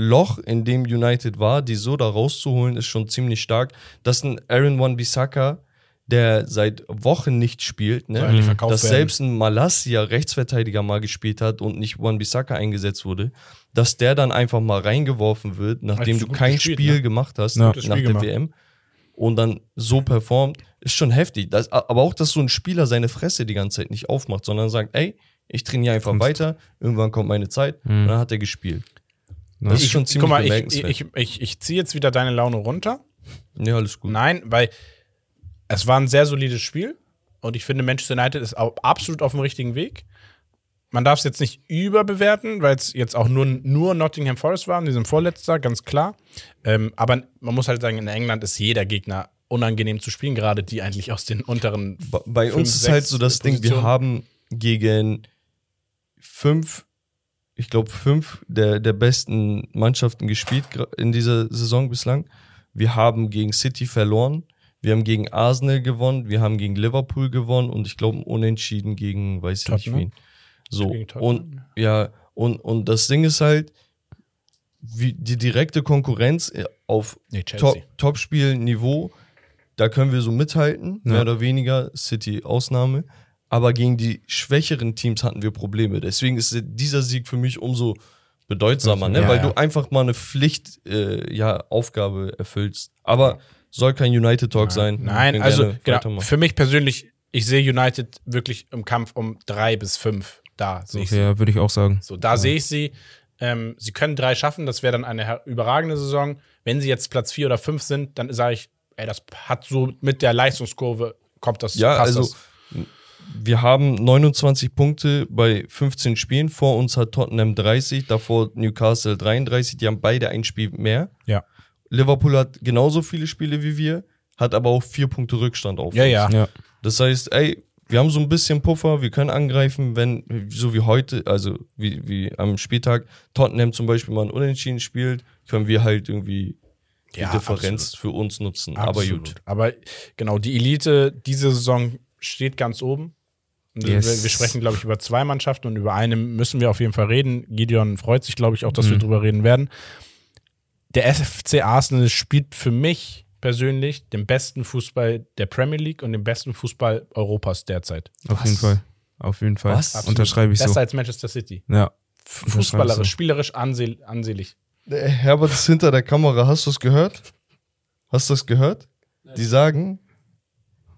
Loch, in dem United war, die so da rauszuholen, ist schon ziemlich stark. Dass ein Aaron Wan-Bissaka, der seit Wochen nicht spielt, ne? dass werden. selbst ein Malassia Rechtsverteidiger mal gespielt hat und nicht Wan-Bissaka eingesetzt wurde, dass der dann einfach mal reingeworfen wird, nachdem du kein gespielt, Spiel ne? gemacht hast Ja. nach Spiel der gemacht. WM und dann so performt, ist schon heftig. Das, aber auch, dass so ein Spieler seine Fresse die ganze Zeit nicht aufmacht, sondern sagt, ey, ich trainiere einfach weiter, irgendwann kommt meine Zeit Mhm. und dann hat er gespielt. Das ist schon ziemlich Guck mal, ich, ich, ich, ich ziehe jetzt wieder deine Laune runter. ja, alles gut. Nein, weil es war ein sehr solides Spiel und ich finde, Manchester United ist absolut auf dem richtigen Weg. Man darf es jetzt nicht überbewerten, weil es jetzt auch nur, nur Nottingham Forest waren, die sind Vorletzter, ganz klar. Ähm, aber man muss halt sagen, in England ist jeder Gegner unangenehm zu spielen, gerade die eigentlich aus den unteren. Ba- Bei fünf, uns ist halt so das Ding, wir Positionen. haben gegen fünf, ich glaube fünf der, der besten Mannschaften gespielt in dieser Saison bislang. Wir haben gegen City verloren, wir haben gegen Arsenal gewonnen, wir haben gegen Liverpool gewonnen und ich glaube unentschieden gegen, weiß ich nicht wen. So, und ja, und, und das Ding ist halt, wie die direkte Konkurrenz äh, auf Nee, Top-Spiel-Niveau, da können wir so mithalten, Ja. mehr oder weniger, City Ausnahme. Aber gegen die schwächeren Teams hatten wir Probleme. Deswegen ist dieser Sieg für mich umso bedeutsamer, ne? Ja, weil ja. du einfach mal eine Pflicht, äh, ja, Aufgabe erfüllst. Aber soll kein United-Talk sein. Wir Nein, können also gerne genau, für mich persönlich, ich sehe United wirklich im Kampf um drei bis fünf. Da sehe ich sie. Ja, würde ich auch sagen. So, da sehe ich sie. Ähm, sie können drei schaffen, das wäre dann eine überragende Saison. Wenn sie jetzt Platz vier oder fünf sind, dann sage ich, ey, das hat so mit der Leistungskurve, kommt das, Ja, also das. Wir haben 29 Punkte bei 15 Spielen. Vor uns hat Tottenham 30, davor Newcastle 33. Die haben beide ein Spiel mehr. Ja. Liverpool hat genauso viele Spiele wie wir, hat aber auch vier Punkte Rückstand auf Ja, uns. ja. Ja. Das heißt, ey, wir haben so ein bisschen Puffer, wir können angreifen, wenn, so wie heute, also wie, wie am Spieltag Tottenham zum Beispiel mal ein Unentschieden spielt, können wir halt irgendwie die Ja, Differenz für uns nutzen. Aber Absolut. gut. Aber genau, die Elite diese Saison steht ganz oben. Yes. wir, wir sprechen, glaube ich, über zwei Mannschaften und über eine müssen wir auf jeden Fall reden. Gideon freut sich, glaube ich, auch, dass wir Mhm. drüber reden werden. Der FC Arsenal spielt für mich persönlich den besten Fußball der Premier League und den besten Fußball Europas derzeit. Auf jeden Fall. Auf jeden Fall. Was? Unterschreibe ich Besser so. als Manchester City. Ja. Fußballerisch, so. spielerisch anseh ansehlich. Der Herbert ist hinter der Kamera. Hast du es gehört? Hast du es gehört? Die sagen,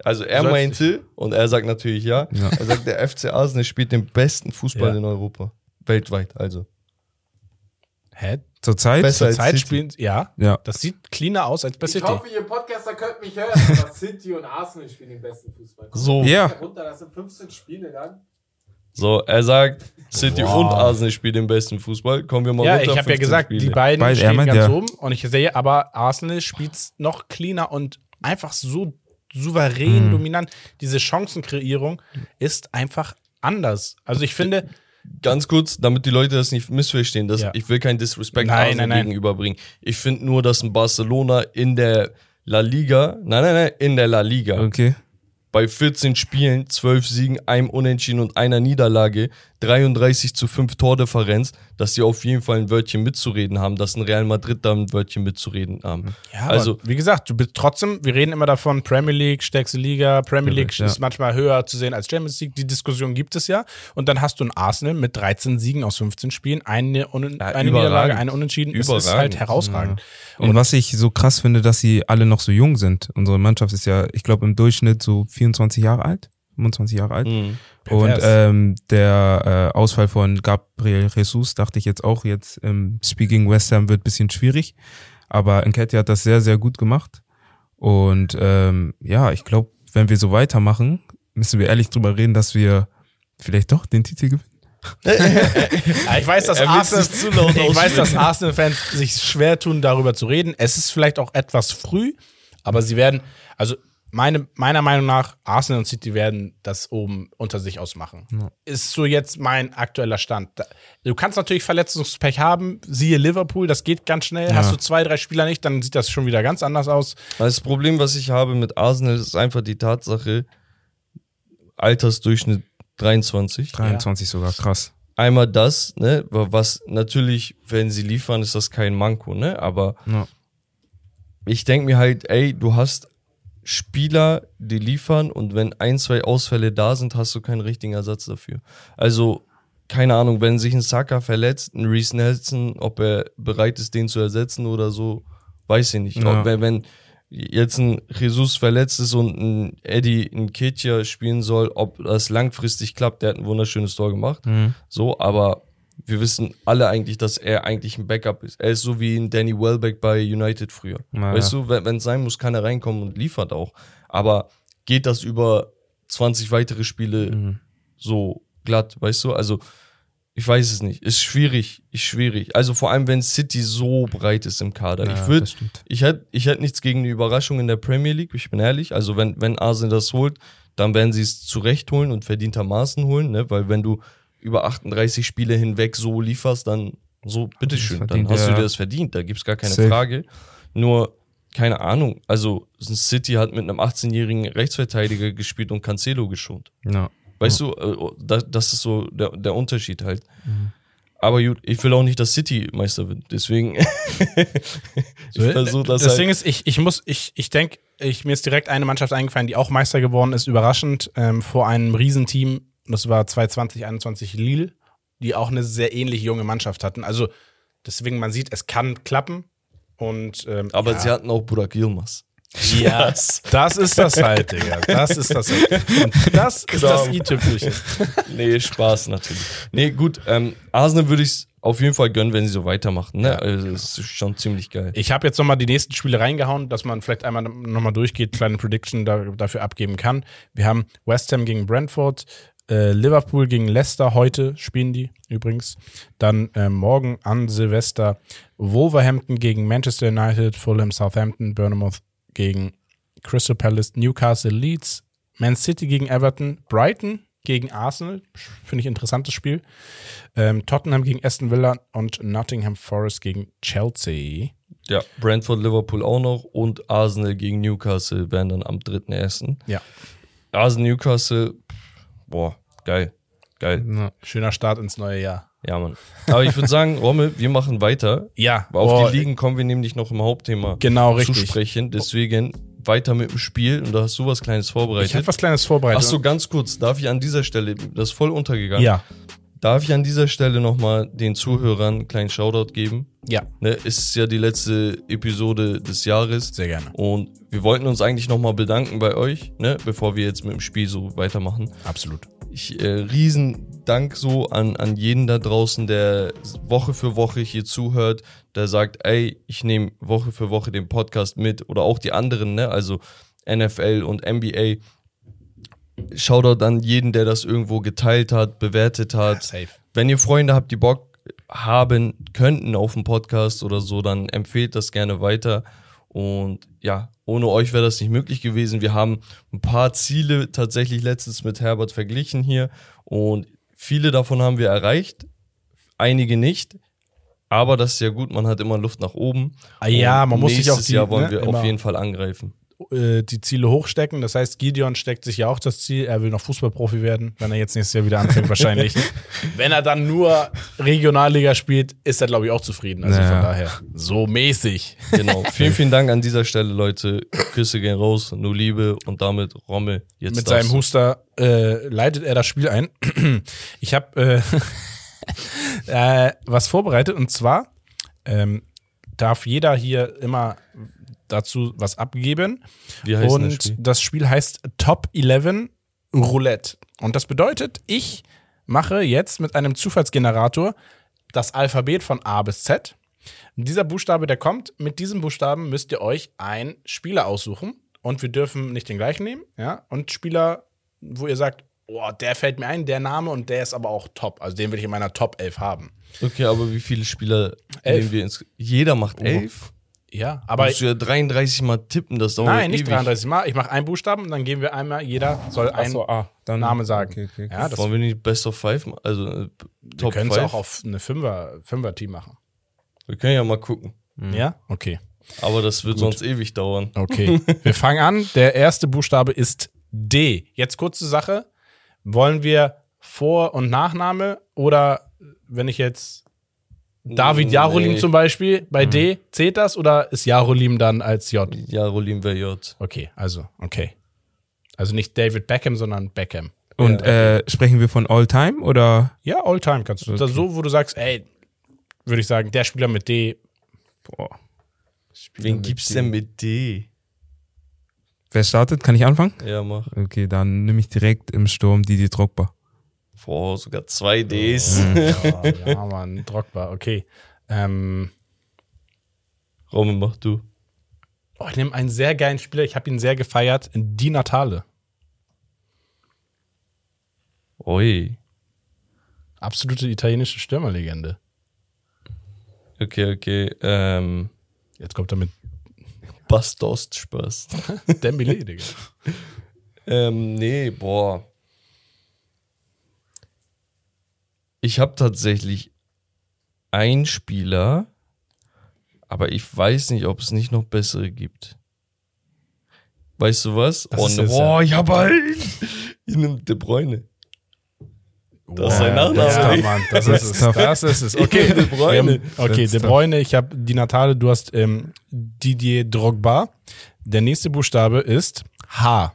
also er meinte, und er sagt natürlich ja, Ja. er sagt, der FC Arsenal spielt den besten Fußball Ja. in Europa. Weltweit, also. Hä? Zurzeit? Besser als Zeit City. spielen, ja. Ja. Das sieht cleaner aus als bei Ich City. hoffe, ihr Podcaster könnt mich hören, aber City und Arsenal spielen den besten Fußball. So. Ja. Runter, das sind 15 Spiele dann. So, er sagt, City Wow. und Arsenal spielen den besten Fußball. Kommen wir mal Ja, runter. ich habe ja 15 gesagt, Spiele. die beiden Beide, stehen meint ganz ja. oben und ich sehe, aber Arsenal spielt noch cleaner und einfach so souverän, Mhm. dominant. Diese Chancenkreierung ist einfach anders. Also ich finde, Ganz kurz, damit die Leute das nicht missverstehen, dass Ja. ich will kein Disrespect Nein, nein, nein. gegenüberbringen. Ich finde nur, dass ein Barcelona in der La Liga, nein, nein, nein, in der La Liga Okay. Bei 14 Spielen, 12 Siegen, einem Unentschieden und einer Niederlage, 33 zu 5 Tordifferenz, dass sie auf jeden Fall ein Wörtchen mitzureden haben, dass ein Real Madrid da ein Wörtchen mitzureden haben. Ja, also, wie gesagt, du bist trotzdem, wir reden immer davon, Premier League, stärkste Liga, Premier League Ja. ist manchmal höher zu sehen als Champions League. Die Diskussion gibt es ja. Und dann hast du ein Arsenal mit 13 Siegen aus 15 Spielen, eine, Un Ja, eine überragend. Niederlage, eine Unentschieden. Es ist halt Überragend. herausragend. Und was ich so krass finde, dass sie alle noch so jung sind. Unsere Mannschaft ist ja, ich glaube, im Durchschnitt so 24 Jahre alt, 25 Jahre alt. mh. Und ähm, der äh, Ausfall von Gabriel Jesus dachte ich jetzt auch, jetzt im Spiel gegen West Ham wird bisschen schwierig. Aber Enketia hat das sehr, sehr gut gemacht. Und ähm, ja, ich glaube, wenn wir so weitermachen, müssen wir ehrlich drüber reden, dass wir vielleicht doch den Titel gewinnen. Ja, ich weiß, dass will Arsenal, weiß, dass Arsenal-Fans sich schwer tun, darüber zu reden. Es ist vielleicht auch etwas früh, aber sie werden, also meine, meiner Meinung nach, Arsenal und City werden das oben unter sich ausmachen. Ist so jetzt mein aktueller Stand. Du kannst natürlich Verletzungspech haben, siehe Liverpool, das geht ganz schnell. Hast du zwei, drei Spieler nicht, dann sieht das schon wieder ganz anders aus. Das Problem, was ich habe mit Arsenal, ist einfach die Tatsache, Altersdurchschnitt 23. 23 sogar, krass. Einmal das, ne, was natürlich, wenn sie liefern, ist das kein Manko, ne, aber Ja. ich denke mir halt, ey, du hast Spieler, die liefern und wenn ein, zwei Ausfälle da sind, hast du keinen richtigen Ersatz dafür. Also, keine Ahnung, wenn sich ein Saka verletzt, ein Reese Nelson, ob er bereit ist, den zu ersetzen oder so, weiß ich nicht. Ja. Ob, wenn, jetzt ein Jesus verletzt ist und ein Eddie ein Kitcher spielen soll, ob das langfristig klappt, der hat ein wunderschönes Tor gemacht. Mhm. So, aber wir wissen alle eigentlich, dass er eigentlich ein Backup ist. Er ist so wie ein Danny Welbeck bei United früher. Na weißt du, wenn es sein muss, kann er reinkommen und liefert auch. Aber geht das über 20 weitere Spiele Mhm. so glatt, weißt du? Also, ich weiß es nicht. Ist schwierig, ist schwierig. Also vor allem, wenn City so breit ist im Kader. Ja, ich würde, ich hätte ich hätt nichts gegen eine Überraschung in der Premier League, ich bin ehrlich. Also wenn, wenn Arsenal das holt, dann werden sie es zurecht holen und verdientermaßen holen, ne? Weil wenn du über 38 Spiele hinweg so lieferst, dann so, bitteschön, dann hast du ja. dir das verdient. Da gibt's gar keine Safe. Frage. Nur, keine Ahnung, also City hat mit einem 18-jährigen Rechtsverteidiger gespielt und Cancelo geschont. Ja. Weißt du, äh, das, das ist so der, der Unterschied halt. Mhm. Aber gut, ich will auch nicht, dass City Meister wird. Deswegen, ich versuche das, das halt. Ding ist, ich, ich muss, ich, ich denke, ich, mir ist direkt eine Mannschaft eingefallen, die auch Meister geworden ist, überraschend, ähm, vor einem Riesenteam, das war 2020, 21 Lille, die auch eine sehr ähnlich junge Mannschaft hatten. Also deswegen, man sieht, es kann klappen. Und, ähm, aber ja, sie hatten auch Burak Yilmaz. ja, das ist das halt, Digga. Das ist das halt. Und das ist das i-Tüpfelchen. Nee, Spaß natürlich. Nee, gut, ähm, Arsenal würde ich auf jeden Fall gönnen, wenn sie so weitermachen. Ne? Also, das ist schon ziemlich geil. Ich habe jetzt nochmal die nächsten Spiele reingehauen, dass man vielleicht einmal nochmal durchgeht, kleine Prediction da, dafür abgeben kann. Wir haben West Ham gegen Brentford, äh, Liverpool gegen Leicester, heute spielen die übrigens. Dann äh, morgen an Silvester Wolverhampton gegen Manchester United, Fulham, Southampton, Bournemouth gegen Crystal Palace, Newcastle, Leeds, Man City gegen Everton, Brighton gegen Arsenal, finde ich interessantes Spiel. Ähm, Tottenham gegen Aston Villa und Nottingham Forest gegen Chelsea. Ja, Brentford, Liverpool auch noch und Arsenal gegen Newcastle wären dann am 3.1. Ja. Arsenal, Newcastle, boah, geil. Geil. Ja. Schöner Start ins neue Jahr. Ja, Mann. Aber ich würde sagen, Rommel, wir machen weiter. Ja, Auf oh, die Ligen kommen wir nämlich noch im Hauptthema Genau, zu richtig. sprechen. Deswegen weiter mit dem Spiel und da hast du was Kleines Ich habe vorbereitet. was Kleines vorbereitet. Ach so, ganz kurz, darf ich an dieser Stelle, das ist voll untergegangen, Ja, darf ich an dieser Stelle nochmal den Zuhörern einen kleinen Shoutout geben? ja, Ne, es ist ja die letzte Episode des Jahres sehr gerne. und wir wollten uns eigentlich nochmal bedanken bei euch, ne, bevor wir jetzt mit dem Spiel so weitermachen. Absolut. Ich äh, riesen Dank so an, an jeden da draußen, der Woche für Woche hier zuhört, der sagt, ey, ich nehme Woche für Woche den Podcast mit oder auch die anderen, ne, also NFL und NBA. Shoutout an jeden, der das irgendwo geteilt hat, bewertet hat. Safe. Wenn ihr Freunde habt, die Bock haben könnten auf den Podcast oder so, dann empfehlt das gerne weiter. Und ja, ohne euch wäre das nicht möglich gewesen. Wir haben ein paar Ziele tatsächlich letztens mit Herbert verglichen hier und viele davon haben wir erreicht, einige nicht. Aber das ist ja gut, man hat immer Luft nach oben. Ah ja, Und man muss sich auch die, Jahr wollen ne, wir immer- auf jeden Fall angreifen. Äh, die Ziele hochstecken. Das heißt, Gideon steckt sich ja auch das Ziel, er will noch Fußballprofi werden, wenn er jetzt nächstes Jahr wieder anfängt, wahrscheinlich. Wenn er dann nur Regionalliga spielt, ist er, glaube ich, auch zufrieden. Also Naja. von daher, so mäßig. Genau. vielen, vielen Dank an dieser Stelle, Leute. Küsse gehen raus, nur Liebe und damit Rommel. Jetzt Mit seinem. Huster äh, leitet er das Spiel ein. Ich habe äh, äh, was vorbereitet und zwar ähm, darf jeder hier immer dazu was abgeben. Wie heißt denn das und Spiel? das Spiel heißt Top 11 Roulette. Und das bedeutet, ich mache jetzt mit einem Zufallsgenerator das Alphabet von A bis Z. Und dieser Buchstabe, der kommt, mit diesem Buchstaben müsst ihr euch einen Spieler aussuchen. Und wir dürfen nicht den gleichen nehmen, ja. Und Spieler, wo ihr sagt, oh, der fällt mir ein, der Name und der ist aber auch top. Also den will ich in meiner Top 11 haben. Okay, aber wie viele Spieler Elf. nehmen wir ins. Jeder macht elf? Ja, Aber musst du ja 33 Mal tippen, das dauert nein, nicht ewig. 33 Mal. Ich mache einen Buchstaben und dann gehen wir einmal, jeder soll einen ah, dann Namen sagen. Okay, okay. Ja, das Wollen wir nicht Best of Five? Also äh, Wir Top können es 5? auch auf eine Fünfer, Fünfer-Team machen. wir können ja mal gucken. Ja? Okay. Aber das wird sonst ewig dauern. Okay. Wir fangen an. Der erste Buchstabe ist D. Jetzt kurze Sache. Wollen wir Vor- und Nachname oder wenn ich jetzt David Nee. Jarolim zum Beispiel bei D, zählt das oder ist Jarolim dann als J? Ja, Rolim wäre J. Okay, also, okay. Also nicht David Beckham, sondern Beckham. Und äh, sprechen wir von All Time oder? Ja, All-Time kannst du. Das so, wo du sagst, ey, würde ich sagen, der Spieler mit D. Boah. Wen gibt's denn mit D? Wer startet? Kann ich anfangen? Ja, mach. Okay, dann nehme ich direkt im Sturm Didi Drogba. Boah, sogar zwei Ds. Ja, ja Mann, Drogba, okay. Ähm, Rommel, mach du. oh, ich nehme einen sehr geilen Spieler, ich habe ihn sehr gefeiert, Die Natale. Oi. Absolute italienische Stürmerlegende. Okay, okay. Ähm, Jetzt kommt er mit Bastost Spaß. Dembele, Digga. ähm, nee, boah. Ich habe tatsächlich einen Spieler, aber ich weiß nicht, ob es nicht noch bessere gibt. Weißt du was? Das ist jetzt boah, ich habe einen. Ich nehme De Bruyne. Das ist sein Nachname. Ja, ey. Mann, das Das ist ist es. Das ist es. Okay, De Bruyne. Okay, Das De ist Bruyne, ich habe Die Natale, du hast ähm, Didier Drogba. Der nächste Buchstabe ist H.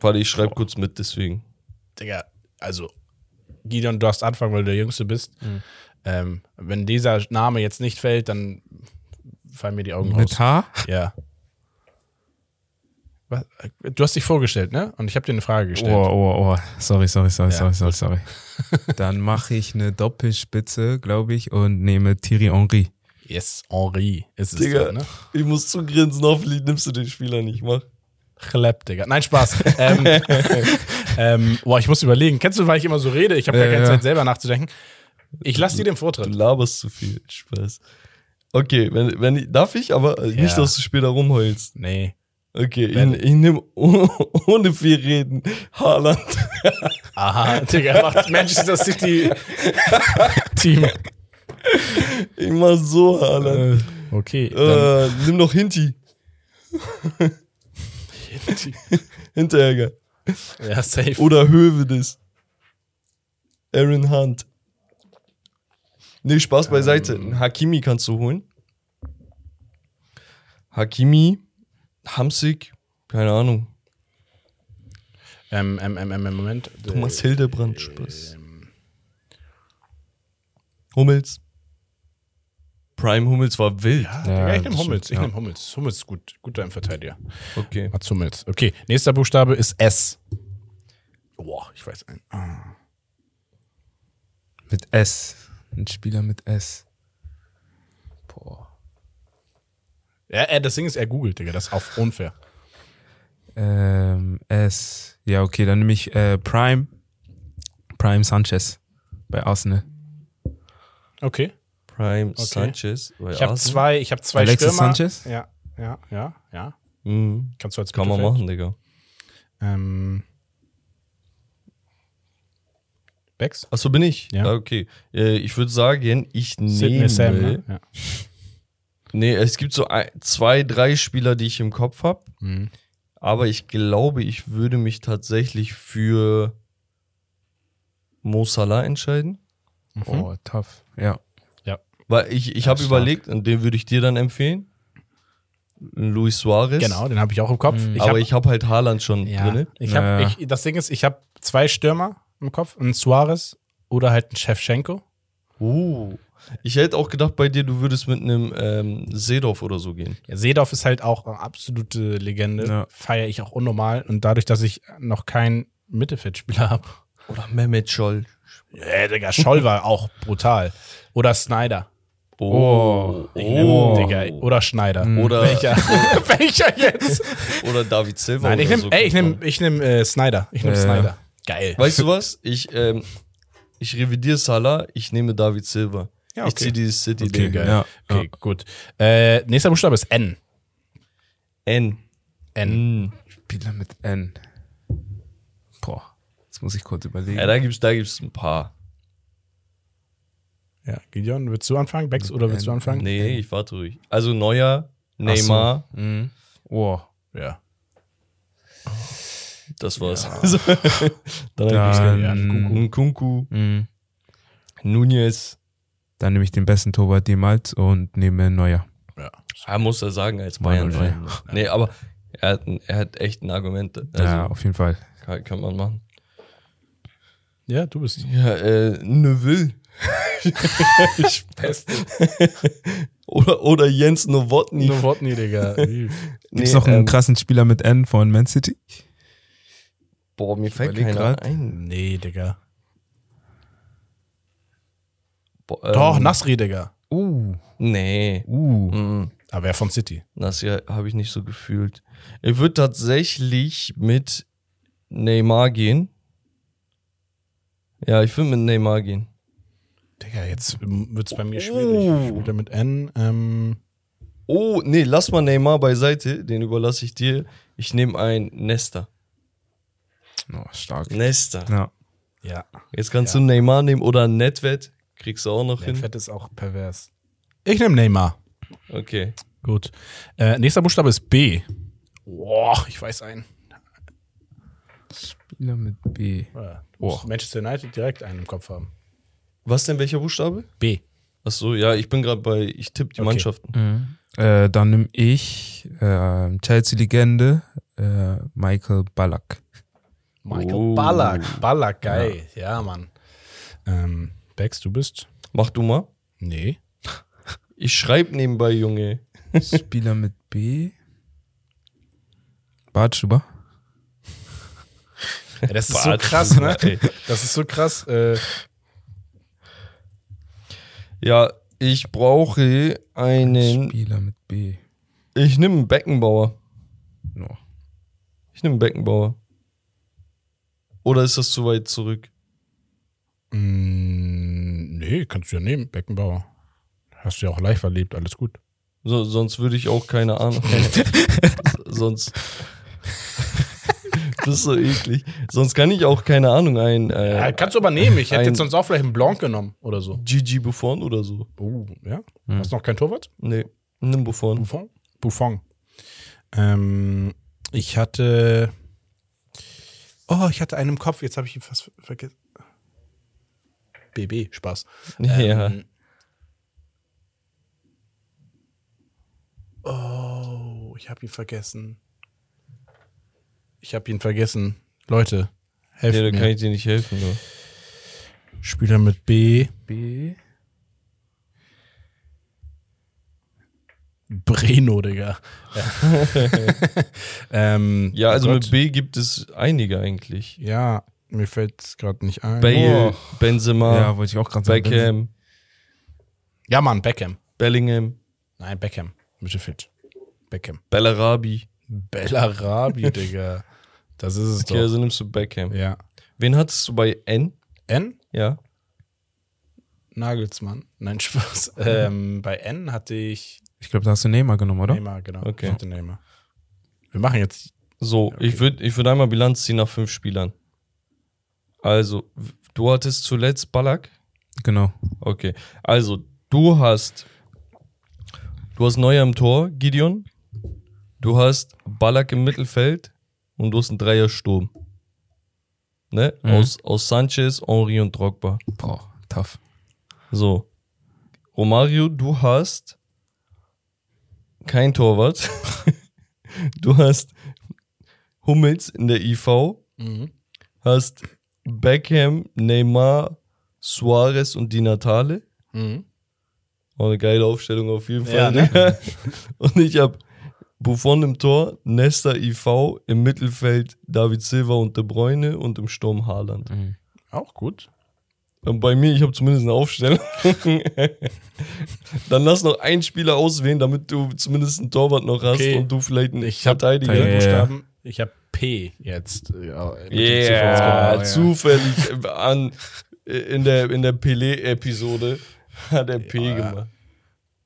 Warte, ich schreibe kurz mit, deswegen. Digga, also Gideon, du darfst anfangen, weil du der Jüngste bist. Ähm, wenn dieser Name jetzt nicht fällt, dann fallen mir die Augen Mit raus. H? Ja. Was? Du hast dich vorgestellt, ne? Und ich habe dir eine Frage gestellt. Oh, oh, oh. Sorry, sorry, sorry, Ja, sorry, sorry, sorry. Dann mache ich eine Doppelspitze, glaube ich, und nehme Thierry Henry. Yes, Henri ist es, Digga, dann, ne? ich muss zugrinsen, hoffentlich nimmst du den Spieler nicht, mach. Chleb, Digga. Nein, Spaß. ähm, ähm, boah, ich muss überlegen. Kennst du, weil ich immer so rede? Ich habe gar Ja, keine ja. Zeit, selber nachzudenken. Ich lasse dir den Du Vortritt. laberst zu viel. Spaß. Okay, wenn, wenn ich, darf ich, aber äh, nicht, Ja. dass du später rumheulst. Nee. Okay, Wenn- ich, ich nehme ohne viel reden Haaland. Aha, Digga, macht Manchester City Team. Ich mach so Haaland. Okay. Dann, Äh, nimm noch Hinti. Hinteregger. Ja, safe. Oder Hövedes. Aaron Hunt. Nee, Spaß beiseite. Ähm. Hakimi kannst du holen. Hakimi, Hamsik, keine Ahnung. Ähm, ähm, ähm, ähm, Moment. Thomas Äh, Hildebrand, Spaß. Hummels. Prime Hummels war wild. Ja, Ja, ich nehme Hummels. Ich ja. nehme Hummels. Hummels ist gut. Guter im Verteidiger. Okay. Mats Hummels. Okay, nächster Buchstabe ist S. Boah, ich weiß einen. Ah. Mit S. Ein Spieler mit S. Boah. Ja, äh, das Ding ist, er googelt, Digga. Das ist auch unfair. Ähm, S. Ja, okay, dann nehme ich äh, Prime. Prime Sanchez bei Arsenal. Okay. Prime Okay. Sanchez. Ich habe zwei, ich habe zwei Alexis Stürmer. Sanchez? Ja, ja, ja, ja. Mhm. Kannst du als Kann man machen, Digga. Ähm. Becks? Achso, bin ich? Ja. Ah, okay. Äh, ich würde sagen, ich Sidney nehme. Sam, ne? Ja. Nee, es gibt so ein, zwei, drei Spieler, die ich im Kopf habe. Mhm. Aber ich glaube, ich würde mich tatsächlich für Mo Salah entscheiden. Oh, tough. Ja. Weil ich, ich habe überlegt, und den würde ich dir dann empfehlen. Luis Suarez. Genau, den habe ich auch im Kopf. Mhm. Ich aber hab- ich habe halt Haaland schon ja, drin. ich hab, Ja. ich, das Ding ist, ich habe zwei Stürmer im Kopf, einen Suarez oder halt einen Shevchenko. Uh. Ich hätte auch gedacht bei dir, du würdest mit einem ähm, Seedorf oder so gehen. Ja, Seedorf ist halt auch eine absolute Legende. Ja. Feiere ich auch unnormal. Und dadurch, dass ich noch keinen Mittelfeldspieler habe. Oder Mehmet Scholl. Ja, Digga, Scholl war auch brutal. Oder Snyder. Oh. Ich nehm, Digga, oder Schneider. Oder, Welcher? Welcher jetzt? oder David Silva. Nein, ich nehme so ich nehm, ich nehm, äh, Snyder. Ich nehme Ja. Snyder. Geil. Weißt du was? Ich, ähm, ich revidiere Salah, ich nehme David Silva. Ja, Ich okay. ziehe dieses City Okay, Ding. geil. Ja. Okay, gut. Äh, nächster Buchstabe ist N. N. N. Mm. Spieler mit N. Boah, jetzt muss ich kurz überlegen. Ja, da gibt's, da gibt's ein paar. Ja, Gideon, willst du anfangen? Bex, oder willst du anfangen? Nee, ich warte ruhig. Also Neuer, Neymar, Mhm. Oh. Ja. das war's. Dann- Dann Ja, Nkunku, Mhm. Nunez. Dann nehme ich den besten Torwart jemals und nehme Neuer. ja. Ja, muss er sagen, als Bayern. fan Nee, aber er hat, er hat echt ein Argument. Also, ja, auf jeden Fall. kann, kann man machen. Ja, du bist. Ja, äh, Neville. Oder, oder Jens Nowotny. Novotny, Digga. Nee, Gibt's noch einen ähm, krassen Spieler mit N von Man City? Boah, mir fällt überleg keiner grad. ein. nee, Digga. Boah, ähm, Doch, Nasri, Digga. Uh. Nee. Uh. Mm, Aber wer von City? das ja habe ich nicht so gefühlt. Ich würde tatsächlich mit Neymar gehen. Ja, ich würde mit Neymar gehen. Digga, jetzt wird's bei mir schwierig. Wieder mit N. Ähm, Oh, nee, lass mal Neymar beiseite, den überlasse ich dir. Ich nehme ein Nesta. Oh, stark. Nesta. Ja. ja. Jetzt kannst du Neymar nehmen oder Netwet. Kriegst du auch noch hin. Fett ist auch pervers. Ich nehme Neymar. Okay. Gut. Äh, nächster Buchstabe ist B. Boah, ich weiß einen. Spieler mit B. Ja, musst Manchester United direkt einen im Kopf haben. Was denn, welcher Buchstabe? B. Ach so, ja, ich bin gerade bei, ich tippe die Okay. Mannschaften. Äh, dann nehme ich äh, Chelsea-Legende äh, Michael Ballack. Michael Oh. Ballack. Ballack, geil. Ja, Mann. Ähm, Bex, du bist? Mach du mal. Nee. Ich schreibe nebenbei, Junge. Spieler mit B. Bartschuber. Ja, das ist so Bart, krass, ne? Das ist so krass. Äh, Ja, ich brauche einen. Spieler mit B. Ich nehme einen Beckenbauer. No. Ich nehme einen Beckenbauer. Oder ist das zu weit zurück? mm, nee, kannst du ja nehmen, Beckenbauer. Hast du ja auch live erlebt, alles gut. So, sonst würde ich auch keine Ahnung. sonst. das ist so eklig. Sonst kann ich auch keine Ahnung ein Ja, äh, kannst du aber nehmen. Ich hätte jetzt sonst auch vielleicht einen Blanc genommen oder so. Gigi Buffon oder so. Oh, ja? Hast du noch kein Torwart? Nee, nimm Buffon. Buffon? Buffon. Ähm, ich hatte. Oh, ich hatte einen im Kopf, jetzt habe ich ihn fast vergessen. BB, Spaß. Ja. Ähm, oh, ich habe ihn vergessen. Ich habe ihn vergessen. Leute, helft da mir. kann ich dir nicht helfen. Nur. Spieler mit B. B. Breno, Digga. ähm, Ja, also oh mit Gott. B gibt es einige eigentlich. Ja, mir fällt es gerade nicht ein. Bale, Oh. Benzema, Ja, wollte ich auch gerade sagen. Beckham, ja, Mann, Beckham. Bellingham, Nein, Beckham. Mittelfeld. Beckham. Bellarabi. Bellarabi, Digga. Das ist es Okay, doch. also nimmst du Beckham. Ja. Wen hattest du bei N? N? Ja. Nagelsmann. Nein, Spaß. ähm, bei N hatte ich Ich glaube, da hast du Neymar genommen, oder? Neymar, genau. Okay. Ich hatte Neymar. Wir machen jetzt. So, ich würde ich würd einmal Bilanz ziehen nach fünf Spielern. Also, du hattest zuletzt Ballack. Genau. Okay. Also, du hast Du hast Neuer im Tor, Gideon. Du hast Ballack im Mittelfeld und du hast einen Dreiersturm. Ne? Mhm. Aus, aus Sanchez, Henri und Drogba. Boah, tough. So. Romario, du hast kein Torwart. du hast Hummels in der IV. Mhm. Hast Beckham, Neymar, Suarez und Di Natale. Mhm. Auch eine geile Aufstellung auf jeden Fall. Ja, ne? Und ich habe Buffon im Tor, Nesta IV, im Mittelfeld David Silva und De Bruyne und im Sturm Haaland. Mhm. Auch gut. Und bei mir, ich habe zumindest eine Aufstellung. Dann lass noch einen Spieler auswählen, damit du zumindest einen Torwart noch hast Okay. und du vielleicht einen Ich hab Verteidiger. Ja, ja, ja. Buchstaben. Ich habe P jetzt. Ja, Yeah, zufällig an, in der, in der Pelé-Episode hat er P gemacht.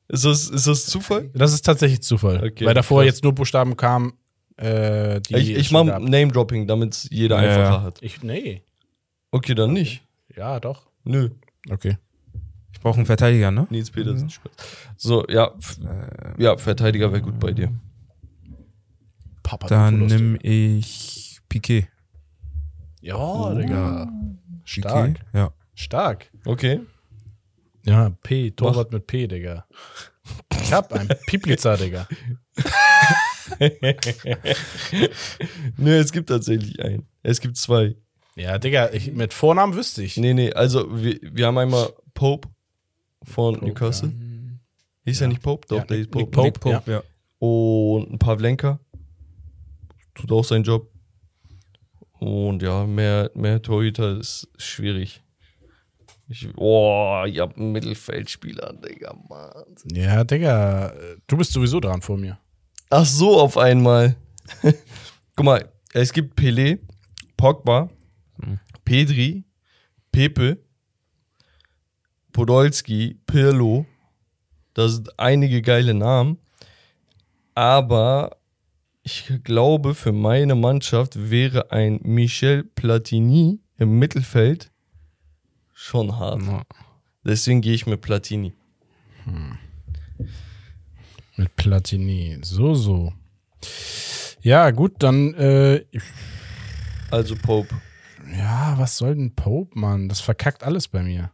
Ist das, ist das Zufall? Das ist tatsächlich Zufall. Okay, weil davor krass. jetzt nur Buchstaben kamen, äh, die Ich, ich mache. Name-Dropping, damit es jeder Ja, einfacher hat. Ich, nee. Okay, dann nicht. Ja, doch. Nö. Okay. Ich brauche einen Verteidiger, ne? Nils Petersen. Spaß. So, ja. Ja, Verteidiger wäre gut bei dir. Papa Dann nehme ich Piquet. Ja, Digga. Piquet? Stark. Ja. Stark. Okay. Ja, P, Torwart mit P, Digga. Ich hab einen Piplitzer, Digga. Nee, es gibt tatsächlich einen. Es gibt zwei. Ja, Digga, ich, mit Vornamen wüsste ich. Nee, nee, also wir, wir haben einmal Pope von Newcastle. Hieß er nicht Pope? Doch, Ja, der hieß Nick Pope. Pope. ja. ja. Und ein Pavlenka. Tut auch seinen Job. Und ja, mehr, mehr Torhüter ist schwierig. Ich, oh, ihr habt einen Mittelfeldspieler, Digga, Mann. Ja, Digga, du bist sowieso dran vor mir. Ach so, auf einmal. Guck mal, es gibt Pelé, Pogba, Pedri, Pepe, Podolski, Pirlo. Das sind einige geile Namen. Aber ich glaube, für meine Mannschaft wäre ein Michel Platini im Mittelfeld schon hart. Ja. Deswegen gehe ich mit Platini. Mit Platini. So, so. Ja, gut, dann, äh, Also Pope. ja, was soll denn Pope, Mann? Das verkackt alles bei mir.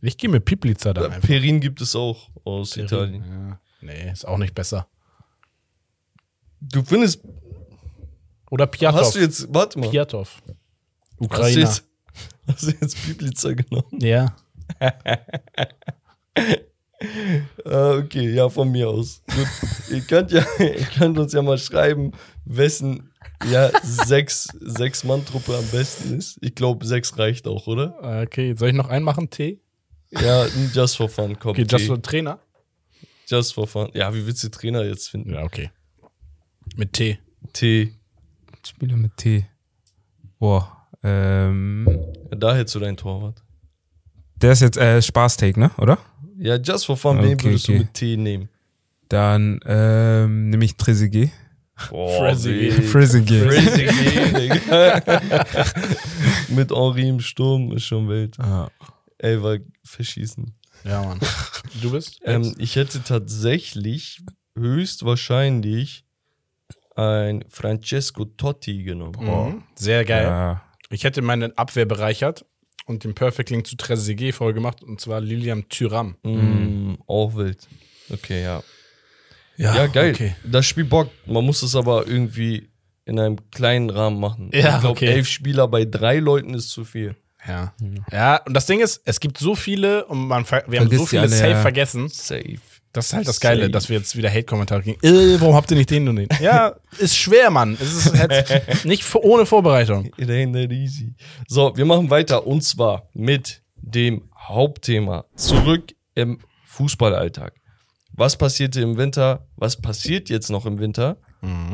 Ich gehe mit Piplitzer dann einfach. Perin gibt es auch aus Italien. Ja. Nee, ist auch nicht besser. Du findest, Oder Piatov. hast du jetzt, warte mal, Piatov. hast du Ukrainer. jetzt, hast du jetzt Piplitzer genommen? Ja. Ah, okay, ja, von mir aus. Gut. ihr, könnt ja, ihr könnt uns ja mal schreiben, wessen ja, sechs, sechs Mann-Truppe am besten ist. Ich glaube, sechs reicht auch, oder? Okay, soll ich noch einen machen? T? Ja, just for fun, komm. Okay, just so Trainer? just for fun. Ja, wie willst du Trainer jetzt finden? Ja, okay. Mit T. T. Spieler mit T. Boah. Ähm, da hättest du dein Torwart. der ist jetzt äh, Spaß-Take, ne? Oder? Ja, just for fun, wen Okay, würdest okay. du mit T nehmen? Dann ähm, nehme ich Trezeguet. Frezzig, Digga. mit Henri im Sturm ist schon wild. Ah. Ey, war verschießen. Ja, Mann. Du bist? Ähm, ich hätte tatsächlich höchstwahrscheinlich ein Francesco Totti genommen. Mhm. Sehr geil. Ja. Ich hätte meine Abwehr bereichert und den Perfect Link zu Trezeguet voll gemacht und zwar Lilian Thuram. Mm, auch wild. Okay, ja. Ja, geil. Okay. Das Spiel Bock. Man muss es aber irgendwie in einem kleinen Rahmen machen. Ja, ich glaube, okay. elf Spieler bei drei Leuten ist zu viel. Ja. Ja, und das Ding ist, es gibt so viele und man ver wir haben Vergisst so viele alle, safe ja. vergessen. Safe. Das ist halt das Geile, dass wir jetzt wieder Hate-Kommentare kriegen. Äh, warum habt ihr nicht den und den? Ja, ist schwer, Mann. Es ist halt nicht ohne Vorbereitung. It ain't that easy. So, wir machen weiter und zwar mit dem Hauptthema. Zurück im Fußballalltag. Was passierte im Winter? Was passiert jetzt noch im Winter?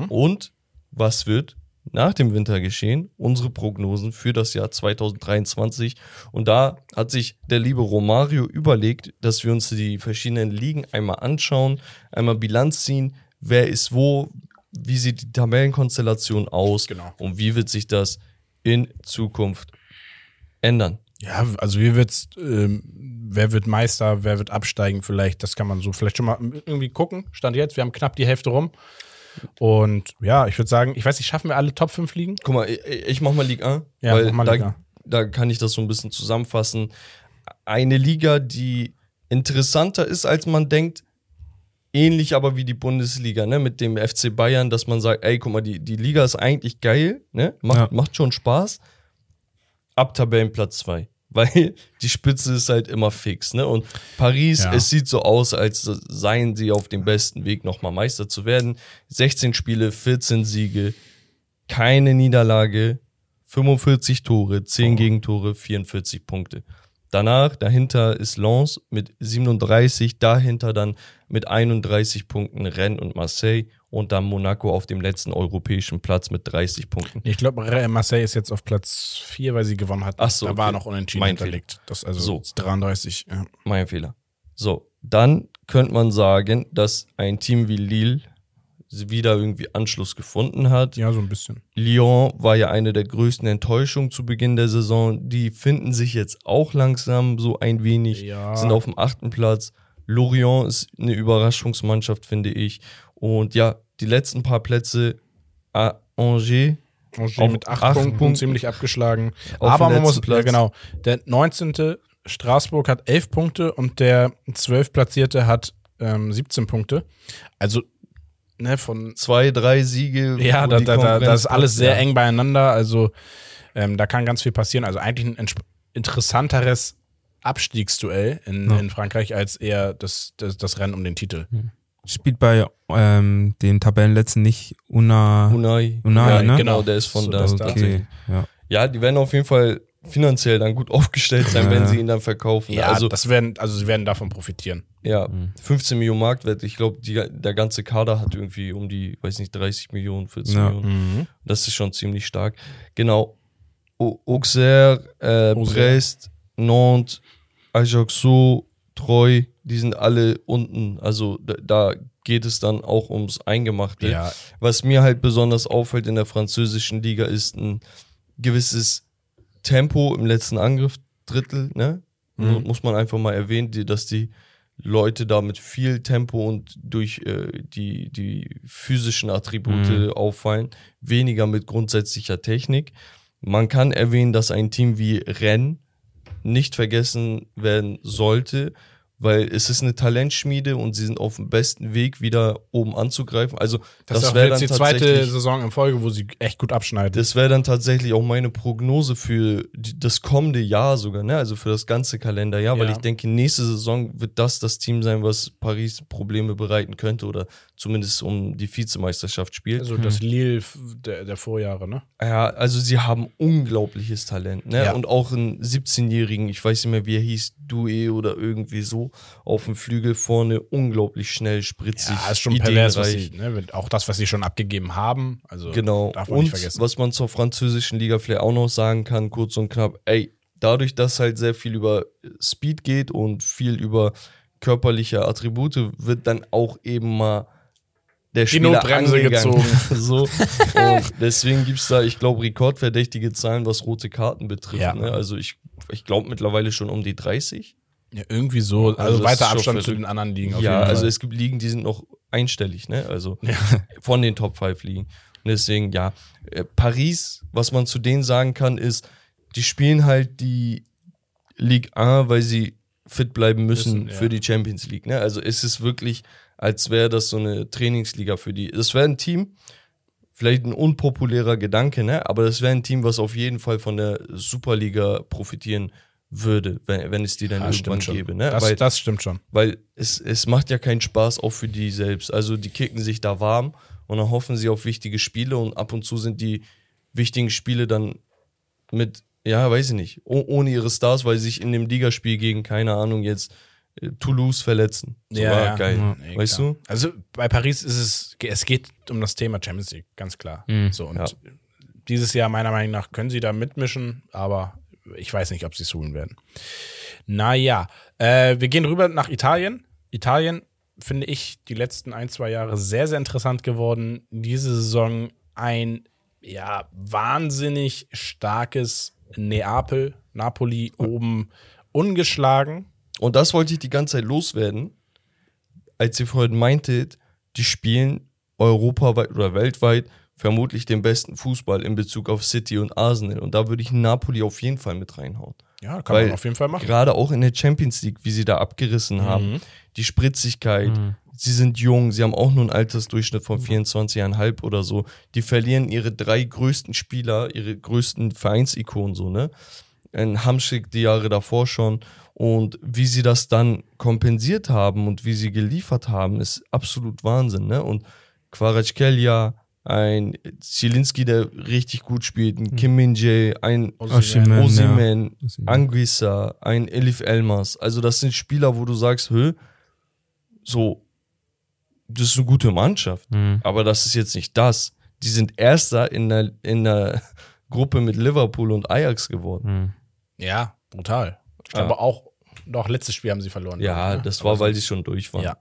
Und was wird nach dem Winter geschehen? Unsere Prognosen für das Jahr 2023. Und da hat sich der liebe Romario überlegt, dass wir uns die verschiedenen Ligen einmal anschauen, einmal Bilanz ziehen, wer ist wo, wie sieht die Tabellenkonstellation aus Genau. und wie wird sich das in Zukunft ändern. Ja, also wie wird's, ähm, wer wird Meister, wer wird absteigen vielleicht. Das kann man so vielleicht schon mal irgendwie gucken. Stand jetzt, wir haben knapp die Hälfte rum. Und ja, ich würde sagen, ich weiß nicht, schaffen wir alle Top 5 Ligen? Guck mal, ich, ich mach mal Ligue 1, Ja, weil mach mal da, Ligue 1. da kann ich das so ein bisschen zusammenfassen. Eine Liga, die interessanter ist, als man denkt, ähnlich aber wie die Bundesliga, ne, mit dem FC Bayern, dass man sagt, ey, guck mal, die, die Liga ist eigentlich geil, ne, macht, Ja. macht schon Spaß, ab Tabellenplatz 2. Weil die Spitze ist halt immer fix, ne? Und Paris, Ja. es sieht so aus, als seien sie auf dem besten Weg, nochmal Meister zu werden. 16 Spiele, 14 Siege, keine Niederlage, 45 Tore, 10 Gegentore, 44 Punkte. Danach, dahinter ist Lens mit 37, dahinter dann mit 31 Punkten Rennes und Marseille und dann Monaco auf dem letzten europäischen Platz mit 30 Punkten. Ich glaube, Marseille ist jetzt auf Platz 4, weil sie gewonnen hat. Ach so, Da war okay. noch unentschieden Mein hinterlegt. Das also So. 33. Ja. Mein Fehler. So, dann könnte man sagen, dass ein Team wie Lille wieder irgendwie Anschluss gefunden hat. ja, so ein bisschen. Lyon war ja eine der größten Enttäuschungen zu Beginn der Saison. Die finden sich jetzt auch langsam so ein wenig, Ja. sind auf dem achten Platz. Lorient ist eine Überraschungsmannschaft, finde ich. Und ja, die letzten paar Plätze, ah, Angers, Angers Auf mit 8 acht Punkten, Punkten. ziemlich abgeschlagen. Auf Aber man muss, letzten ja, Platz. genau, der 19. Straßburg hat 11 Punkte und der 12 Platzierte hat ähm, 17 Punkte. Also, ne, von zwei, drei Siege. Ja, da, da, da, das ist alles sehr ja. eng beieinander. Also ähm, da kann ganz viel passieren. Also eigentlich ein interessanteres Abstiegsduell in, Ja. in Frankreich als eher das, das, das Rennen um den Titel. Spielt bei ähm, dem Tabellenletzten nicht Una. Unai. Unai, ja, ne? Genau, der ist von So, da. okay, ja. Ja, die werden auf jeden Fall finanziell dann gut aufgestellt sein, Ja. wenn sie ihn dann verkaufen. Ja, also, das werden, also sie werden davon profitieren. ja, Mhm. 15 Millionen Marktwert. Ich glaube, der ganze Kader hat irgendwie um die, weiß nicht, 30 Millionen, 40 Ja. Millionen. Das ist schon ziemlich stark. Genau. O- Auxerre, äh. Brest, Nantes, Ajaccio, Treu, die sind alle unten. Also da, da geht es dann auch ums Eingemachte. Ja, Was mir halt besonders auffällt in der französischen Liga ist ein gewisses Tempo im letzten Angriffsdrittel, ne? Mu- Mhm. Muss man einfach mal erwähnen, die, dass die Leute da mit viel Tempo und durch äh, die, die physischen Attribute Mhm. auffallen, weniger mit grundsätzlicher Technik. Man kann erwähnen, dass ein Team wie Rennes nicht vergessen werden sollte, weil es ist eine Talentschmiede und sie sind auf dem besten Weg, wieder oben anzugreifen. Also das, auch wäre jetzt die zweite Saison in Folge, wo sie echt gut abschneiden. das wäre dann tatsächlich auch meine Prognose für die, das kommende Jahr sogar, ne? Also für das ganze Kalenderjahr, weil Ja. ich denke, nächste Saison wird das das Team sein, was Paris Probleme bereiten könnte oder zumindest um die Vizemeisterschaft spielt. also das Lille f- der, der Vorjahre, ne? Ja, also sie haben unglaubliches Talent, ne? Ja. Und auch einen 17-Jährigen, ich weiß nicht mehr, wie er hieß, Due oder irgendwie so, auf dem Flügel vorne, unglaublich schnell, spritzig, Ja, ist schon pervers, was sie, ne? auch das, was sie schon abgegeben haben. Also Genau. darf man und nicht vergessen. was man zur französischen Liga vielleicht auch noch sagen kann, kurz und knapp, ey, dadurch, dass halt sehr viel über Speed geht und viel über körperliche Attribute, wird dann auch eben mal der Die Spieler Notbremse angegangen. gezogen. so. Und deswegen gibt es da, ich glaube, rekordverdächtige Zahlen, was rote Karten betrifft. Ja. Ne? Also ich, ich glaube mittlerweile schon um die 30. Ja, irgendwie so. Also, Also weiter Abstand zu den anderen Ligen. Auf ja, also es gibt Ligen, die sind noch einstellig, ne? Also von den Top 5 Ligen. Und deswegen, ja, äh, Paris, was man zu denen sagen kann, ist, die spielen halt die Ligue 1, weil sie fit bleiben müssen Müssen, ja. für die Champions League. Ne? Also es ist wirklich, als wäre das so eine Trainingsliga für die. Das wäre ein Team, vielleicht ein unpopulärer Gedanke, ne? aber das wäre ein Team, was auf jeden Fall von der Superliga profitieren würde, wenn, wenn es die dann Ja, irgendwann gäbe. Ne? das, Weil- das stimmt schon. weil es, es macht ja keinen Spaß, auch für die selbst. Also die kicken sich da warm und dann hoffen sie auf wichtige Spiele und ab und zu sind die wichtigen Spiele dann mit, ja, weiß ich nicht, oh, ohne ihre Stars, weil sie sich in dem Ligaspiel gegen, keine Ahnung, jetzt äh, Toulouse verletzen. So, ah, geil. Ja. Nee, weißt klar. du? Also bei Paris ist es, es geht um das Thema Champions League, ganz klar. Mhm. So, und Ja. dieses Jahr meiner Meinung nach können sie da mitmischen, aber ich weiß nicht, ob sie es holen werden. Naja, äh, wir gehen rüber nach Italien. Italien finde ich die letzten ein, zwei Jahre sehr, sehr interessant geworden. Diese Saison ein ja, wahnsinnig starkes Neapel, Napoli oben ungeschlagen. Und das wollte ich die ganze Zeit loswerden, als ihr vorhin meintet, die spielen europaweit oder weltweit vermutlich den besten Fußball in Bezug auf City und Arsenal. Und da würde ich Napoli auf jeden Fall mit reinhauen. Ja, kann Weil man auf jeden Fall machen. Gerade auch in der Champions League, wie sie da abgerissen haben, die Spritzigkeit, sie sind jung, sie haben auch nur einen Altersdurchschnitt von 24,5 oder so. Die verlieren ihre drei größten Spieler, ihre größten Vereinsikonen so, ne? Ein Hamschick die Jahre davor schon. Und wie sie das dann kompensiert haben und wie sie geliefert haben, ist absolut Wahnsinn, ne? Und Kvaratskhelia, ein Zielinski, der richtig gut spielt, ein Kim Min-jae, ein Osimhen, ja. Osimhen. Anguissa, ein Elif Elmas. Also das sind Spieler, wo du sagst, hö, so, das ist eine gute Mannschaft. Mhm. Aber das ist jetzt nicht das. Die sind Erster in der, in der Gruppe mit Liverpool und Ajax geworden. Mhm. Ja, brutal. Ich glaube Ja. auch, doch, letztes Spiel haben sie verloren. Ja, ne? das Aber war, weil die schon durch waren. Ja.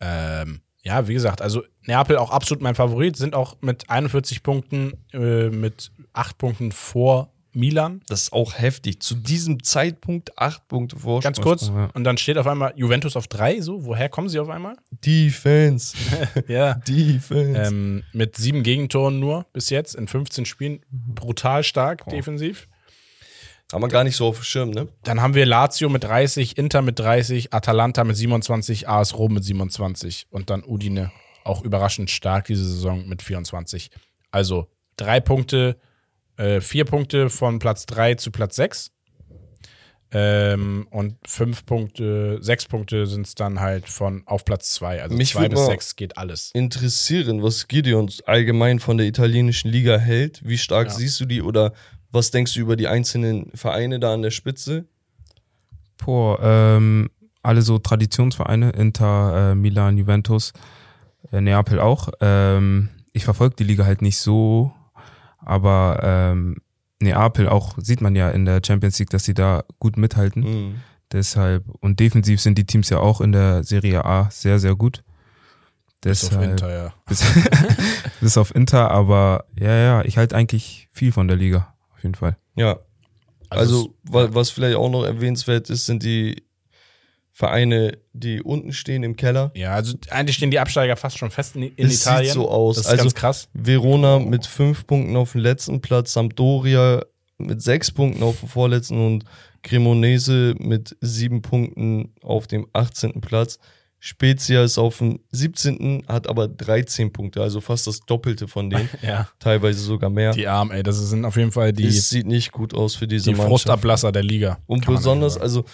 Ähm, ja, wie gesagt, also Neapel auch absolut mein Favorit, sind auch mit 41 Punkten, äh, mit 8 Punkten vor Milan. Das ist auch heftig. Zu diesem Zeitpunkt acht Punkte vor. Ganz kurz. ja. Und dann steht auf einmal Juventus auf 3, so. Woher kommen sie auf einmal? Defense. ja. Defense. Ähm, mit sieben Gegentoren nur bis jetzt in 15 Spielen. Brutal stark defensiv. Haben wir gar nicht so auf dem Schirm, ne? Dann haben wir Lazio mit 30, Inter mit 30, Atalanta mit 27, AS Rom mit 27 und dann Udine auch überraschend stark diese Saison mit 24. Also drei Punkte, äh, vier Punkte von Platz 3 zu Platz 6. Ähm, und fünf Punkte, sechs Punkte sind es dann halt von auf Platz 2. Also Mich zwei bis sechs geht alles. interessieren, was Gideon allgemein von der italienischen Liga hält. Wie stark Ja. siehst du die oder was denkst du über die einzelnen Vereine da an der Spitze? Boah, ähm, alle so Traditionsvereine, Inter, äh, Milan, Juventus, äh, Neapel auch. Ähm, ich verfolge die Liga halt nicht so, aber ähm, Neapel auch sieht man ja in der Champions League, dass sie da gut mithalten. Mhm. Deshalb, und defensiv sind die Teams ja auch in der Serie A sehr, sehr gut. Bis auf Deshalb, Inter, ja. Bis, bis auf Inter, aber ja, ja, ich halte eigentlich viel von der Liga, jeden Fall. Ja, Also also, wa- was vielleicht auch noch erwähnenswert ist, sind die Vereine, die unten stehen im Keller. Ja, also eigentlich stehen die Absteiger fast schon fest in, in Es sieht Italien. so aus. Das ist Also- ganz krass. Verona mit fünf Punkten auf dem letzten Platz, Sampdoria mit sechs Punkten auf dem vorletzten und Cremonese mit sieben Punkten auf dem 18. Platz. Spezia ist auf dem 17., hat aber 13 Punkte, also fast das Doppelte von denen, Ja. teilweise sogar mehr. Die Armen, ey, das sind auf jeden Fall die, es sieht nicht gut aus für diese die Mannschaft. Frustablasser der Liga. Und besonders, also,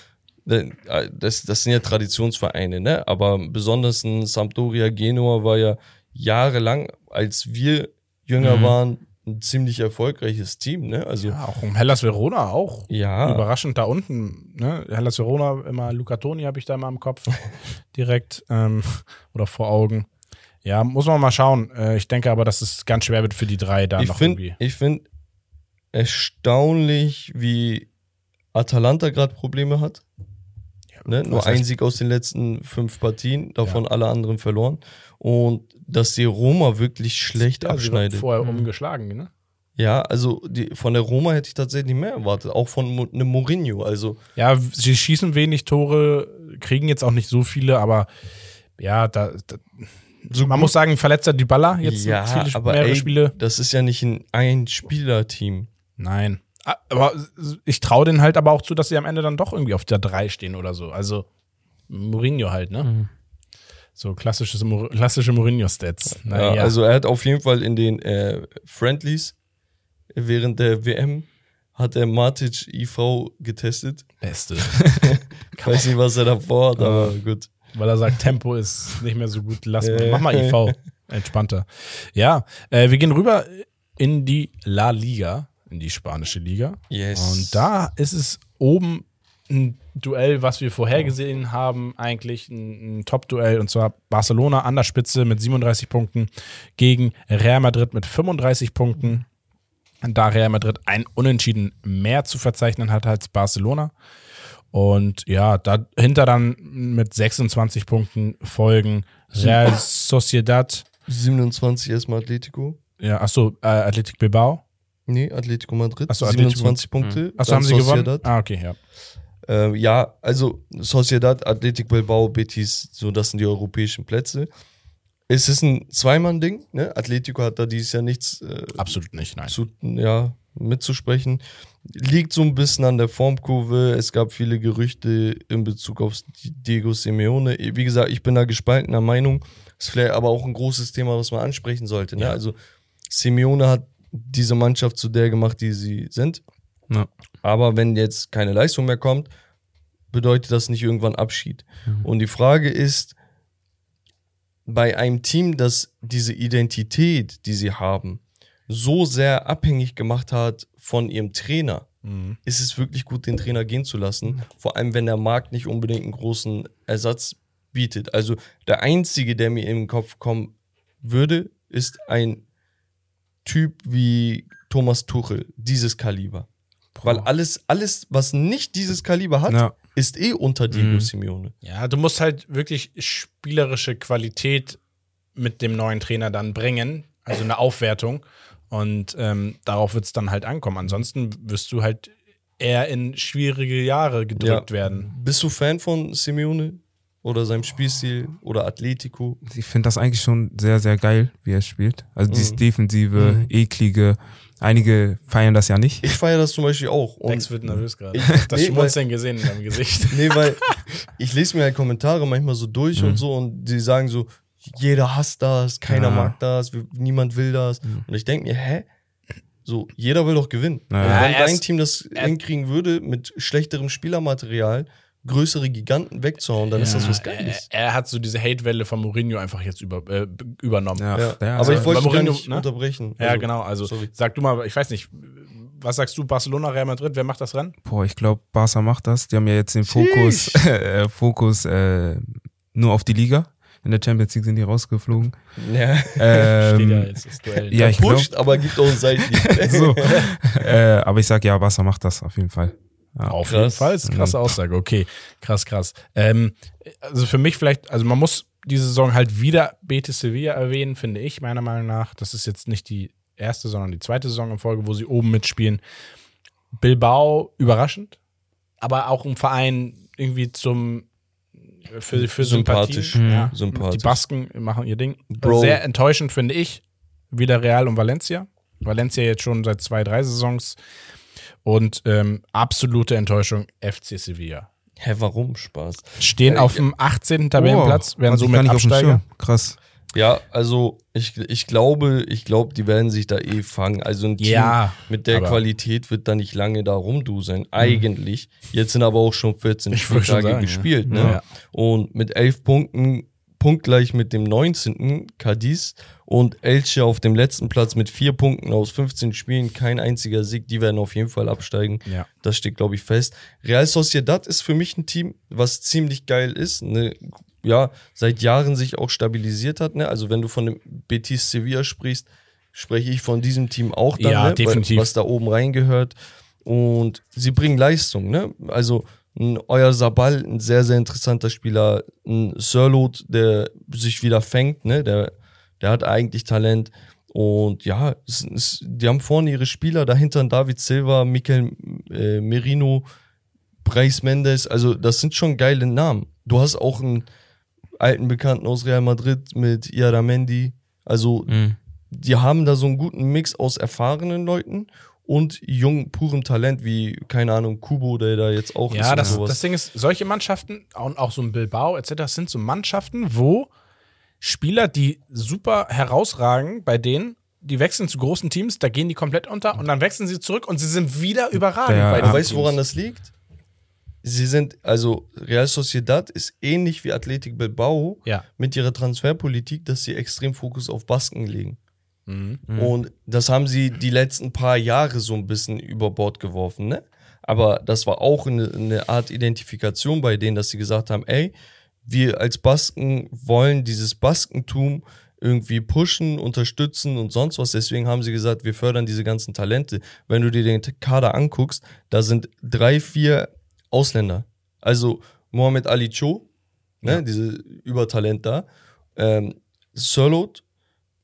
äh, das, das sind ja Traditionsvereine, ne? Aber besonders ein Sampdoria Genua war ja jahrelang, als wir jünger Mhm. waren, ein ziemlich erfolgreiches Team, ne? Also, ja. ja, auch um Hellas Verona auch. Überraschend da unten. Ne? Hellas Verona, immer Luca Toni habe ich da immer im Kopf direkt ähm, oder vor Augen. Ja, muss man mal schauen. Äh, ich denke aber, dass es ganz schwer wird für die drei da ich noch finde irgendwie. ich find erstaunlich, wie Atalanta gerade Probleme hat. Ne? Nur ein Sieg aus den letzten fünf Partien, davon alle anderen verloren. Und dass die Roma wirklich schlecht Ja, sie abschneidet. vorher Mhm. umgeschlagen, ne? Ja, also die, von der Roma hätte ich tatsächlich mehr erwartet. Auch von Mo- einem Mourinho. Also, Ja, sie schießen wenig Tore, kriegen jetzt auch nicht so viele, aber ja, da, da so man gut- muss sagen, verletzter Dybala jetzt ja, viele aber mehrere ey, Spiele. das ist ja nicht ein Ein-Spieler-Team. Nein. Ah, Aber ich traue denen halt aber auch zu, dass sie am Ende dann doch irgendwie auf der 3 stehen oder so. Also Mourinho halt, ne? Mhm. So klassisches, klassische Mourinho-Stats. Ja, Naja. Also, er hat auf jeden Fall in den äh, Friendlies während der WM hat er Matic IV getestet. Beste. Ich weiß nicht, was er davor hat, aber gut. Weil er sagt, Tempo ist nicht mehr so gut. Lass mal, mach mal IV. Entspannter. Ja, äh, wir gehen rüber in die La Liga, in die spanische Liga. Yes. Und da ist es oben ein Duell, was wir vorhergesehen haben, eigentlich ein, ein Top-Duell, und zwar Barcelona an der Spitze mit 37 Punkten gegen Real Madrid mit 35 Punkten. Da Real Madrid ein Unentschieden mehr zu verzeichnen hat als Barcelona. Und ja, dahinter dann mit 26 Punkten folgen Real Sociedad, 27 erstmal Atletico. ja, achso, äh, Athletic Bilbao. Nee, Atletico Madrid. Ach so, Atletico- 27 Punkte. Achso, haben sie gewonnen? Sociedad. Ah, okay, ja. Äh, ja, also Sociedad, Athletic Bilbao, Betis, so das sind die europäischen Plätze. Es ist ein Zweimann-Ding, ne? Atletico hat da dieses Jahr nichts äh, Absolut nicht, nein. zu, ja, mitzusprechen. Liegt so ein bisschen an der Formkurve. Es gab viele Gerüchte in Bezug auf Diego Simeone. Wie gesagt, ich bin da gespaltener Meinung. Ist vielleicht aber auch ein großes Thema, was man ansprechen sollte. Ne? Ja. Also Simeone hat diese Mannschaft zu der gemacht, die sie sind. Ja. Aber wenn jetzt keine Leistung mehr kommt, bedeutet das nicht irgendwann Abschied. Und die Frage ist, bei einem Team, das diese Identität, die sie haben, so sehr abhängig gemacht hat von ihrem Trainer, Mhm. ist es wirklich gut, den Trainer gehen zu lassen. Vor allem, wenn der Markt nicht unbedingt einen großen Ersatz bietet. Also der einzige, der mir in den Kopf kommen würde, ist ein Typ wie Thomas Tuchel, dieses Kaliber. Weil alles, alles, was nicht dieses Kaliber hat, Ja. ist eh unter Diego Mhm. Simeone. Ja, du musst halt wirklich spielerische Qualität mit dem neuen Trainer dann bringen, also eine Aufwertung. Und ähm, darauf wird es dann halt ankommen. Ansonsten wirst du halt eher in schwierige Jahre gedrückt Ja. werden. Bist du Fan von Simeone? Oder seinem Spielstil? Oder Atletico? Ich finde das eigentlich schon sehr, sehr geil, wie er spielt. Also dieses Mhm. defensive, Mhm. eklige. Einige feiern das ja nicht. Ich feiere das zum Beispiel auch. Und Lex wird nervös gerade. Ich- das nee, Schmunzeln gesehen in deinem Gesicht. Nee, weil ich lese mir halt Kommentare manchmal so durch und so und die sagen so, jeder hasst das, keiner Ja. mag das, niemand will das. Und ich denke mir, hä? So, jeder will doch gewinnen. Ja. Ja, wenn dein ist- Team das hinkriegen würde, mit schlechterem Spielermaterial größere Giganten wegzuhauen, dann ist das was er, Geiles. er hat so diese Hate-Welle von Mourinho einfach jetzt über, äh, übernommen. Ja. Ja. Ja, Aber ja. ich wollte Mourinho, nicht ne? unterbrechen. Ja, Also, genau. Also sorry. sag du mal, ich weiß nicht, was sagst du, Barcelona, Real Madrid, wer macht das Rennen? Boah, ich glaube, Barca macht das. Die haben ja jetzt den Fokus, äh, Fokus äh, nur auf die Liga. In der Champions League sind die rausgeflogen. Ja. Ähm, Steht ja jetzt das Duell. ja, ich glaube. Pusht, aber gibt auch einen Seitenhieb. So. äh, aber ich sag ja, Barca macht das auf jeden Fall. Ja. Auf Krass. jeden Fall, ist krasse Aussage. Okay, krass, krass. Ähm, also für mich vielleicht, also man muss diese Saison halt wieder Betis Sevilla erwähnen, finde ich, meiner Meinung nach. Das ist jetzt nicht die erste, sondern die zweite Saison in Folge, wo sie oben mitspielen. Bilbao überraschend, aber auch ein Verein irgendwie zum für, für Sympathisch. Sympathien. Mhm. Ja. Sympathisch. Die Basken machen ihr Ding. Bro. Sehr enttäuschend finde ich. Wieder Real und Valencia. Valencia jetzt schon seit zwei, drei Saisons. Und ähm, absolute Enttäuschung FC Sevilla. Hä, warum? Spaß. Stehen Äh, auf dem 18. Tabellenplatz, werden hatte ich somit Absteiger. Krass. Ja, also ich, ich glaube, ich glaube, die werden sich da eh fangen. Also ein Team Ja, mit der Qualität wird da nicht lange da rumduseln. Eigentlich. Jetzt sind aber auch schon 14 Ich wollte schon Spieltage sagen, gespielt. ja. Ne? Ja. Und mit 11 Punkten, punktgleich mit dem 19. Cadiz und Elche auf dem letzten Platz mit 4 Punkten aus 15 Spielen, kein einziger Sieg. Die werden auf jeden Fall absteigen. Ja. Das steht, glaube ich, fest. Real Sociedad ist für mich ein Team, was ziemlich geil ist. Ne? Ja, seit Jahren sich auch stabilisiert hat. Ne? Also, wenn du von dem Betis Sevilla sprichst, spreche ich von diesem Team auch dann, Ja, ne? definitiv. was da oben reingehört. Und sie bringen Leistung. Ne? Also, ein Euer Sabal, ein sehr, sehr interessanter Spieler. Ein Sirlot, der sich wieder fängt. Ne? Der, der hat eigentlich Talent. Und ja, es, es, die haben vorne ihre Spieler, dahinter ein David Silva, Mikel äh, Merino, Bryce Mendes, also das sind schon geile Namen. Du hast auch einen alten Bekannten aus Real Madrid mit Iaramendi. Also Mhm. die haben da so einen guten Mix aus erfahrenen Leuten und jung, purem Talent, wie, keine Ahnung, Kubo, der da jetzt auch ist Ja, das, das Ding ist, solche Mannschaften und auch so ein Bilbao etc. das sind so Mannschaften, wo Spieler, die super herausragen, bei denen, die wechseln zu großen Teams, da gehen die komplett unter und dann wechseln sie zurück und sie sind wieder überragend Ja, weißt du, Teams. woran das liegt? Sie sind, also Real Sociedad ist ähnlich wie Athletic Bilbao Ja. mit ihrer Transferpolitik, dass sie extrem Fokus auf Basken legen. Mhm. Und das haben sie die letzten paar Jahre so ein bisschen über Bord geworfen, ne? Aber das war auch eine, eine Art Identifikation bei denen, dass sie gesagt haben, ey, wir als Basken wollen dieses Baskentum irgendwie pushen, unterstützen und sonst was. Deswegen haben sie gesagt, wir fördern diese ganzen Talente. Wenn du dir den Kader anguckst, da sind drei, vier Ausländer. Also Mohamed Ali Cho, ne, diese Übertalent da, ähm, Sörlot,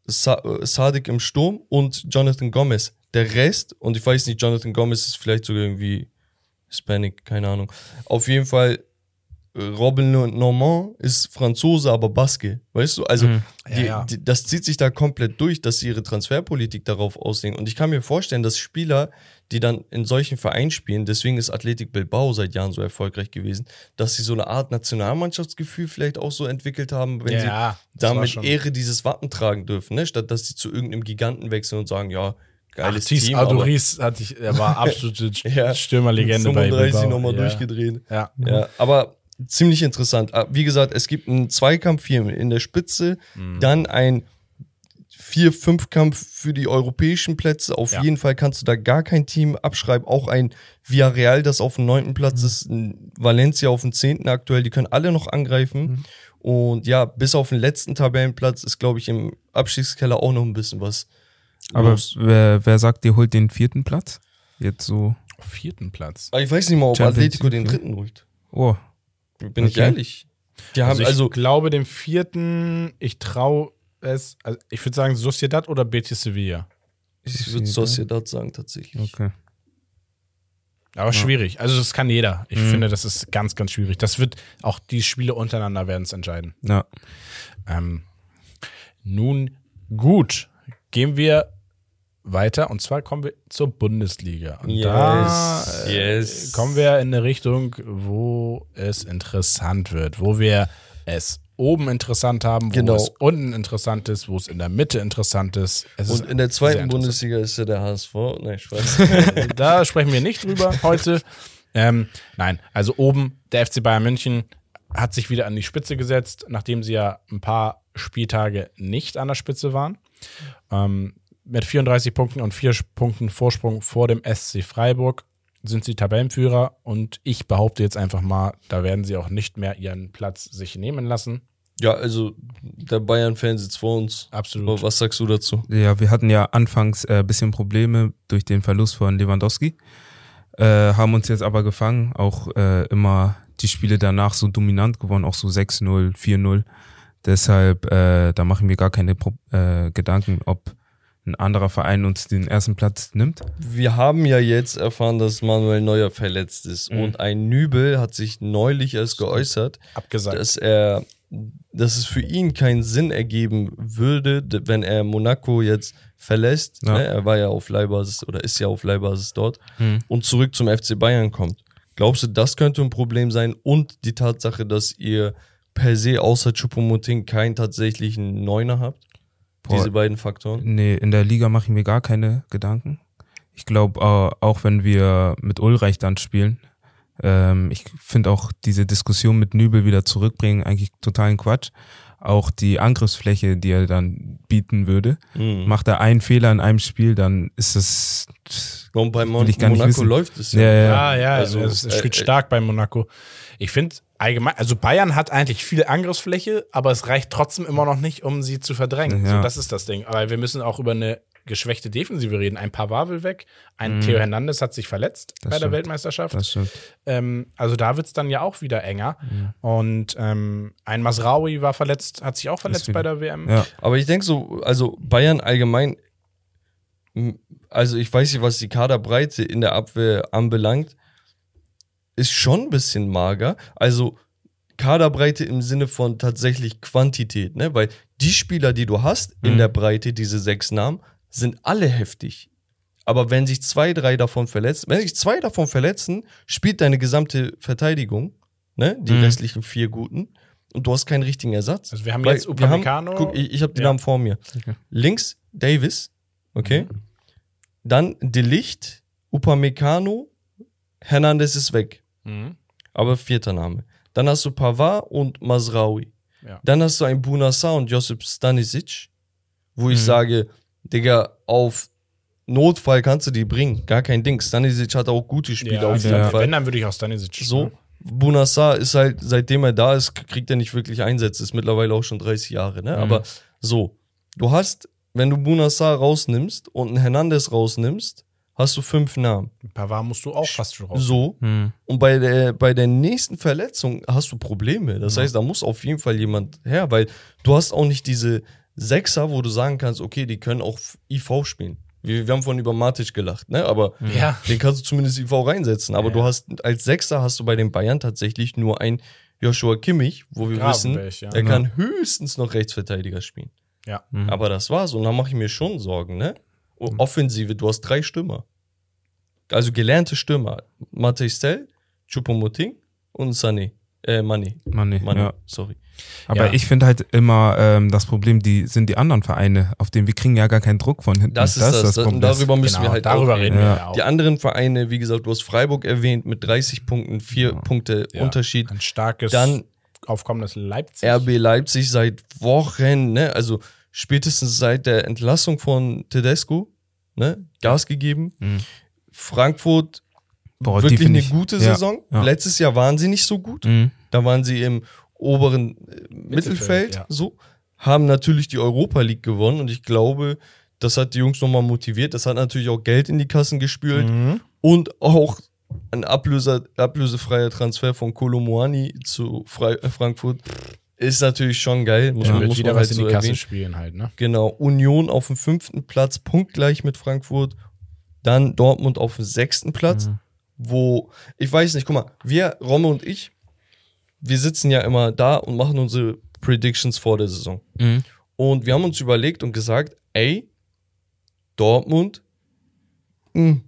Sa äh, Sadik im Sturm und Jonathan Gomez. Der Rest, und ich weiß nicht, Jonathan Gomez ist vielleicht sogar irgendwie Hispanic, keine Ahnung. Auf jeden Fall, Robin Normand ist Franzose, aber Baske. Weißt du? Also, Ja, die, ja. Die, das zieht sich da komplett durch, dass sie ihre Transferpolitik darauf auslegen. Und ich kann mir vorstellen, dass Spieler, die dann in solchen Vereinen spielen, deswegen ist Athletic Bilbao seit Jahren so erfolgreich gewesen, dass sie so eine Art Nationalmannschaftsgefühl vielleicht auch so entwickelt haben, wenn Ja, sie damit Ehre dieses Wappen tragen dürfen, ne? statt dass sie zu irgendeinem Giganten wechseln und sagen, ja, geiles Tis Team, Adoris hatte ich, er war absolute Ja. Stürmerlegende bei 35 Bilbao. nochmal ja. durchgedreht. Ja. Ja, aber ziemlich interessant. Ah, Wie gesagt, es gibt einen Zweikampf hier in der Spitze, Mhm. dann ein Vier-Fünf-Kampf für die europäischen Plätze. Auf Ja. jeden Fall kannst du da gar kein Team abschreiben. Auch ein Villarreal, das auf dem neunten Platz ist, ein Valencia auf dem zehnten aktuell. Die können alle noch angreifen. Und ja, bis auf den letzten Tabellenplatz ist, glaube ich, im Abstiegskeller auch noch ein bisschen was. Aber los. wer, wer sagt, ihr holt den vierten Platz? Jetzt so. Vierten Platz. Aber ich weiß nicht mal, ob Champions Atletico den dritten holt. Oh, Bin ich Okay. ehrlich. Die haben Also ich also glaube dem vierten, ich traue es, also ich würde sagen Sociedad oder Betis Sevilla. Ich würde Sociedad sagen, tatsächlich. okay. Aber schwierig. Also das kann jeder. Ich Mhm. finde, das ist ganz, ganz schwierig. Das wird auch die Spiele untereinander werden es entscheiden. Ja. Ähm, nun gut, gehen wir weiter und zwar kommen wir zur Bundesliga. Und da Yes, äh, yes. kommen wir in eine Richtung, wo es interessant wird, wo wir es oben interessant haben, wo Genau. es unten interessant ist, wo es in der Mitte interessant ist. Es ist Und in der zweiten. Bundesliga ist ja der HSV. Nein, Spaß. da sprechen wir nicht drüber heute. Ähm, nein, also oben der FC Bayern München hat sich wieder an die Spitze gesetzt, nachdem sie ja ein paar Spieltage nicht an der Spitze waren. Ähm, mit 34 Punkten und 4 Punkten Vorsprung vor dem SC Freiburg sind sie Tabellenführer und ich behaupte jetzt einfach mal, da werden sie auch nicht mehr ihren Platz sich nehmen lassen. ja, also der Bayern-Fan sitzt vor uns. Absolut. Aber was sagst du dazu? Ja, wir hatten ja anfangs ein äh, bisschen Probleme durch den Verlust von Lewandowski. Äh, haben uns jetzt aber gefangen, auch äh, immer die Spiele danach so dominant gewonnen, auch so 6-0, 4-0. Deshalb, äh, da machen wir gar keine Pro äh, Gedanken, ob ein anderer Verein uns den ersten Platz nimmt. Wir haben ja jetzt erfahren, dass Manuel Neuer verletzt ist. Mhm. Und ein Nübel hat sich neulich erst geäußert, Abgesagt. dass er, dass es für ihn keinen Sinn ergeben würde, wenn er Monaco jetzt verlässt. Ja. Ne? Er war ja auf Leihbasis oder ist ja auf Leihbasis dort Hm. und zurück zum FC Bayern kommt. Glaubst du, das könnte ein Problem sein? Und die Tatsache, dass ihr per se außer Choupo-Moting keinen tatsächlichen Neuner habt? Boah. Diese beiden Faktoren? Nee, in der Liga mache ich mir gar keine Gedanken. Ich glaube, äh, auch wenn wir mit Ulreich dann spielen, ähm, ich finde auch diese Diskussion mit Nübel wieder zurückbringen eigentlich totalen Quatsch. Auch die Angriffsfläche, die er dann bieten würde, Mhm. macht er einen Fehler in einem Spiel, dann ist es Und bei Mon Monaco läuft es Ja, ja. Ja, ja, Also, also, es äh, steht äh, stark bei Monaco. Ich finde allgemein, also Bayern hat eigentlich viel Angriffsfläche, aber es reicht trotzdem immer noch nicht, um sie zu verdrängen. Ja. So, das ist das Ding. Aber wir müssen auch über eine geschwächte Defensive reden. Ein Pavard will weg, ein Theo Hernandez hat sich verletzt Das bei der stimmt. Weltmeisterschaft. das stimmt. Ähm, also da wird es dann ja auch wieder enger. Und ähm, ein Masraoui war verletzt, hat sich auch verletzt bei der WM. Ja. Aber ich denke so, also Bayern allgemein, also ich weiß nicht, was die Kaderbreite in der Abwehr anbelangt, ist schon ein bisschen mager. Also Kaderbreite im Sinne von tatsächlich Quantität, ne? Weil die Spieler, die du hast in Mhm. der Breite, diese sechs Namen, sind alle heftig. Aber wenn sich zwei, drei davon verletzen, wenn sich zwei davon verletzen, spielt deine gesamte Verteidigung, ne? Die Mhm. restlichen vier guten, und du hast keinen richtigen Ersatz. Also wir haben Weil jetzt Upamecano. Guck, ich, ich habe die Ja. Namen vor mir. Okay. Links Davis, okay. Dann De Licht, Upamecano, Hernandez ist weg, Mhm. aber vierter Name. Dann hast du Pavard und Masraoui. Ja. Dann hast du einen Bunassar und Josip Stanisic, wo ich Mhm. sage, Digga, auf Notfall kannst du die bringen, gar kein Ding. Stanisic hat auch gute Spiele Ja, auf jeden ja. Fall. Wenn, dann würde ich auch Stanisic. So, Bunassar ist halt, seitdem er da ist, kriegt er nicht wirklich Einsätze. Ist mittlerweile auch schon 30 Jahre, ne? Mhm. Aber so, du hast, wenn du Bunassar rausnimmst und einen Hernandez rausnimmst, hast du fünf Namen. Pavard musst du auch fast schon raus. So. Hm. Und bei der, bei der nächsten Verletzung hast du Probleme. Das Ja. heißt, da muss auf jeden Fall jemand her, weil du hast auch nicht diese Sechser, wo du sagen kannst, okay, die können auch IV spielen. Wir, wir haben vorhin über Matic gelacht, ne? Aber Ja. den kannst du zumindest IV reinsetzen. Aber Ja. du hast als Sechser hast du bei den Bayern tatsächlich nur ein Joshua Kimmich, wo wir wissen, Gravenberch, ja. er kann höchstens noch Rechtsverteidiger spielen. Ja. Aber das war's. Und da mache ich mir schon Sorgen, ne? O- Offensive, du hast drei Stürmer. Also gelernte Stürmer. Matej Stel, Choupo-Moting und Sané. Äh. Mann, nee, Mané, ja. sorry. Aber Ja. ich finde halt immer ähm, das Problem, die sind die anderen Vereine, auf denen wir kriegen ja gar keinen Druck von hinten. Das ist das. das und darüber müssen Genau, wir halt darüber auch reden wir Ja. auch. Die anderen Vereine, wie gesagt, du hast Freiburg erwähnt mit 30 Punkten, vier Punkte Ja. Unterschied. Ein starkes, Dann aufkommendes Leipzig. RB Leipzig seit Wochen, ne? Also spätestens seit der Entlassung von Tedesco, ne? Gas gegeben. Mhm. Frankfurt Boah, wirklich eine ich- gute ja, Saison. ja. Letztes Jahr waren sie nicht so gut. Mhm. Da waren sie im oberen äh, Mittelfeld, ja. so. Haben natürlich die Europa League gewonnen und ich glaube, das hat die Jungs nochmal motiviert. Das hat natürlich auch Geld in die Kassen gespült Mhm. und auch ein Ablöser, ablösefreier Transfer von Kolomoani zu Fre Frankfurt ist natürlich schon geil. Muss, Ja, man, muss wieder man was halt in so die Kasse erwähnen. spielen halt, ne? Genau, Union auf dem fünften Platz, punktgleich mit Frankfurt. Dann Dortmund auf dem sechsten Platz, wo, ich weiß nicht, guck mal, wir, Romme und ich, wir sitzen ja immer da und machen unsere Predictions vor der Saison. Mhm. Und wir haben uns überlegt und gesagt, ey, Dortmund, mh,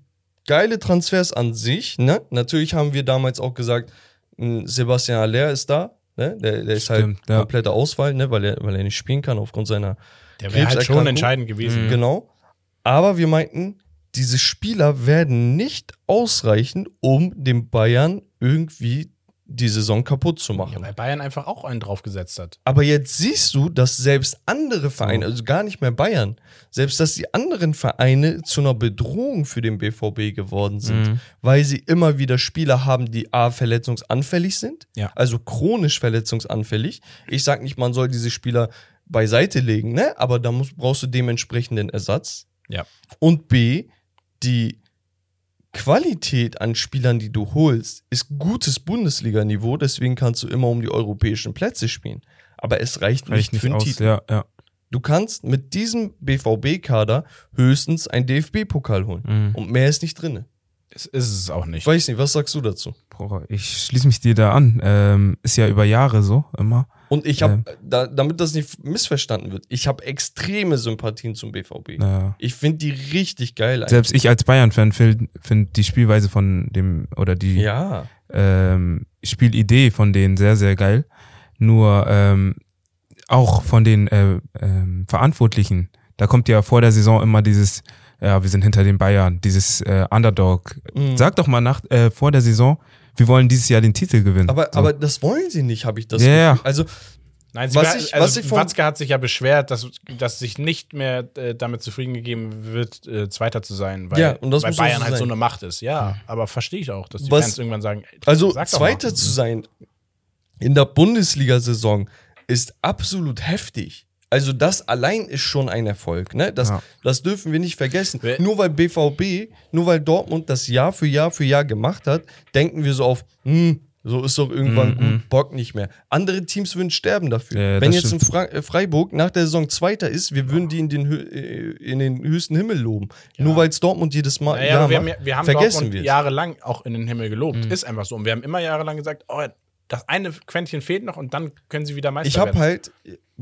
geile Transfers an sich, ne? Natürlich haben wir damals auch gesagt, mh, Sebastian Aller ist da, ne? Der, der ist halt Stimmt, ja. kompletter Ausfall, ne? Weil er, weil er nicht spielen kann aufgrund seiner Der wäre halt schon entscheidend gewesen. Genau. Aber wir meinten, diese Spieler werden nicht ausreichen, um dem Bayern irgendwie die Saison kaputt zu machen. Ja, weil Bayern einfach auch einen draufgesetzt hat. Aber jetzt siehst du, dass selbst andere Vereine, also gar nicht mehr Bayern, selbst dass die anderen Vereine zu einer Bedrohung für den BVB geworden sind, Mhm. weil sie immer wieder Spieler haben, die A, verletzungsanfällig sind, Ja. also chronisch verletzungsanfällig. Ich sag nicht, man soll diese Spieler beiseite legen, ne? aber da musst, brauchst du dementsprechenden Ersatz. Ja. Und B, die Qualität an Spielern, die du holst, ist gutes Bundesliga-Niveau, deswegen kannst du immer um die europäischen Plätze spielen. Aber es reicht, Reicht nicht für einen aus, Titel. ja, ja. Du kannst mit diesem BVB-Kader höchstens einen DFB-Pokal holen. Mhm. Und mehr ist nicht drin. Es ist es auch nicht. Ich weiß nicht, was sagst du dazu? Boah, ich schließe mich dir da an. Ähm, ist ja über Jahre so, immer. Und ich habe, da, damit das nicht missverstanden wird, ich habe extreme Sympathien zum BVB. Ja. Ich finde die richtig geil. Selbst ich als Bayern-Fan finde find die Spielweise von dem, oder die Ja. ähm, Spielidee von denen sehr, sehr geil. Nur ähm, auch von den äh, ähm, Verantwortlichen. Da kommt ja vor der Saison immer dieses, ja, wir sind hinter den Bayern, dieses äh, Underdog. Mhm. Sag doch mal nach, äh, vor der Saison, wir wollen dieses Jahr den Titel gewinnen. Aber, so. aber das wollen sie nicht, habe ich das Ja, ja. Gefühl. Also, Nein, Was was ich- ich, also was ich von- Watzke hat sich ja beschwert, dass, dass sich nicht mehr äh, damit zufrieden gegeben wird, äh, Zweiter zu sein, weil, Ja, und das weil Bayern so halt so eine Macht ist. Ja, aber verstehe ich auch, dass die Was- Fans irgendwann sagen, ey, also sag doch Zweiter mal. zu sein in der Bundesliga-Saison ist absolut heftig. Also das allein ist schon ein Erfolg. Ne? Das, Ja. das dürfen wir nicht vergessen. Nur weil BVB, nur weil Dortmund das Jahr für Jahr für Jahr gemacht hat, denken wir so auf, hm, so ist doch irgendwann gut, Bock nicht mehr. Andere Teams würden sterben dafür. Ja, Wenn jetzt ein Fra äh, Freiburg nach der Saison Zweiter ist, wir würden die in den, äh, in den höchsten Himmel loben. Nur weil es Dortmund jedes Mal Naja, wir haben, macht, ja- wir haben vergessen Dortmund wir es. jahrelang auch in den Himmel gelobt. Ist einfach so. Und wir haben immer jahrelang gesagt, oh, das eine Quäntchen fehlt noch und dann können sie wieder Meister Ich habe werden. halt,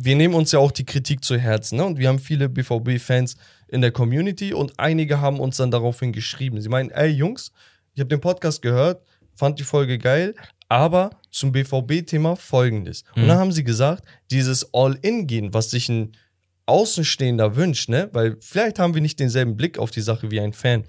wir nehmen uns ja auch die Kritik zu Herzen, ne? Und wir haben viele BVB-Fans in der Community und einige haben uns dann daraufhin geschrieben. Sie meinen, ey Jungs, ich habe den Podcast gehört, fand die Folge geil, aber zum BVB-Thema folgendes. Und dann haben sie gesagt, dieses All-In-Gehen, was sich ein Außenstehender wünscht, ne? Weil vielleicht haben wir nicht denselben Blick auf die Sache wie ein Fan.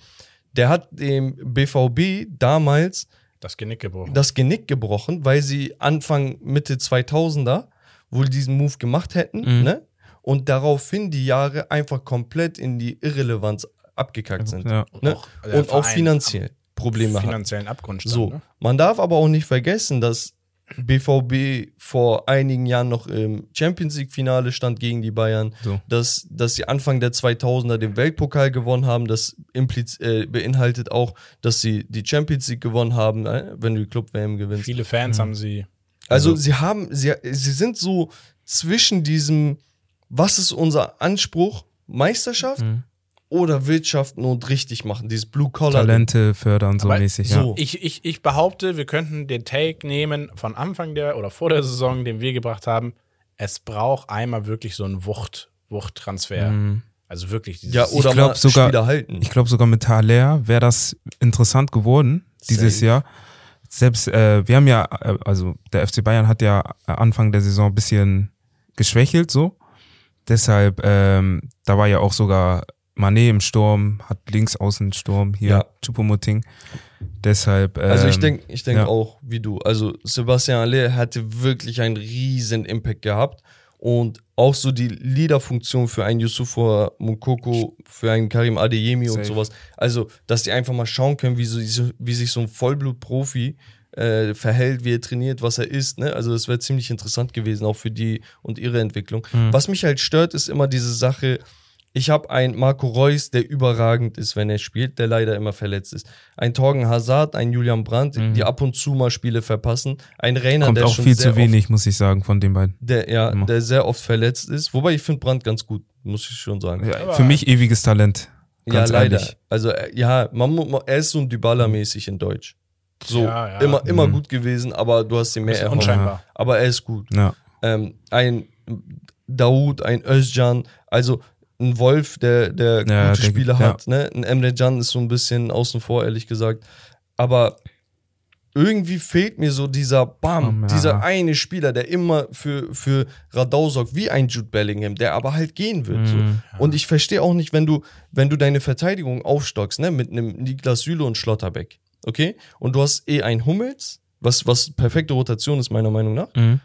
Der hat dem BVB damals das Genick gebrochen. das Genick gebrochen, weil sie Anfang, Mitte 2000er wohl diesen Move gemacht hätten, Mhm. ne? Und daraufhin die Jahre einfach komplett in die Irrelevanz abgekackt sind. ja. Ne? auch der Und auch finanziell Probleme finanziellen Abgrund stand. So, Ne? man darf aber auch nicht vergessen, dass BVB vor einigen Jahren noch im Champions League Finale stand gegen die Bayern, So. dass, dass sie Anfang der 2000er den Weltpokal gewonnen haben, das impliz äh, beinhaltet auch, dass sie die Champions League gewonnen haben, äh, wenn du die Club WM gewinnst. Viele Fans haben sie. Also, sie haben, sie, sie sind so zwischen diesem, was ist unser Anspruch, Meisterschaft Mhm. oder wirtschaften und richtig machen, dieses Blue Collar. Talente fördern, so Aber mäßig, ja. so. Ich, ich, ich behaupte, wir könnten den Take nehmen von Anfang der oder vor der Saison, den wir gebracht haben. Es braucht einmal wirklich so einen Wucht, Wuchttransfer. Also wirklich dieses Ja, oder glaub mal sogar- Spieler halten. Ich glaube sogar mit Thaler wäre das interessant geworden dieses Safe. Jahr. Selbst, äh, wir haben ja, äh, also der FC Bayern hat ja äh, Anfang der Saison ein bisschen geschwächelt so. Deshalb, ähm, da war ja auch sogar Mané im Sturm, hat links außen Sturm, hier Ja. Choupo-Moting. Deshalb, ähm, Also ich denke ich denk ja. auch wie du. Also Sebastian Aller hatte wirklich einen riesen Impact gehabt und auch so die Leaderfunktion für einen Yusufa Mukoko, für einen Karim Adeyemi und Safe. sowas. Also, dass die einfach mal schauen können, wie, so, wie sich so ein Vollblutprofi äh, verhält, wie er trainiert, was er ist. Ne? Also das wäre ziemlich interessant gewesen, auch für die und ihre Entwicklung. Mhm. Was mich halt stört, ist immer diese Sache, ich habe einen Marco Reus, der überragend ist, wenn er spielt, der leider immer verletzt ist. Ein Torgen Hazard, ein Julian Brandt, die ab und zu mal Spiele verpassen. Ein Rainer, Mhm. kommt der auch schon viel sehr zu wenig, muss ich sagen, von den beiden. Oft, der, ja, Immer. der sehr oft verletzt ist. Wobei ich finde Brandt ganz gut, muss ich schon sagen. Ja, Ja, für mich ewiges Talent. Ganz leider. ehrlich. Also äh, ja, man, man, er ist so ein Dybala-mäßig in Deutsch. So, Ja, ja. immer, immer Mhm. gut gewesen, aber du hast ihn mehr erhofft. unscheinbar. Aber er ist gut. Ja. ähm, ein Daoud, ein Özcan, also ein Wolf, der, der Ja, gute Spiele ja. hat. Ne? Ein Emre Can ist so ein bisschen außen vor, ehrlich gesagt. Aber irgendwie fehlt mir so dieser Bam, Ja. dieser eine Spieler, der immer für, für Radau sorgt, wie ein Jude Bellingham, der aber halt gehen wird. So. Mhm. Und ich verstehe auch nicht, wenn du, wenn du deine Verteidigung aufstockst, ne, mit einem Niklas Süle und Schlotterbeck, okay? Und du hast eh ein Hummels, was, was perfekte Rotation ist, meiner Meinung nach. Mhm.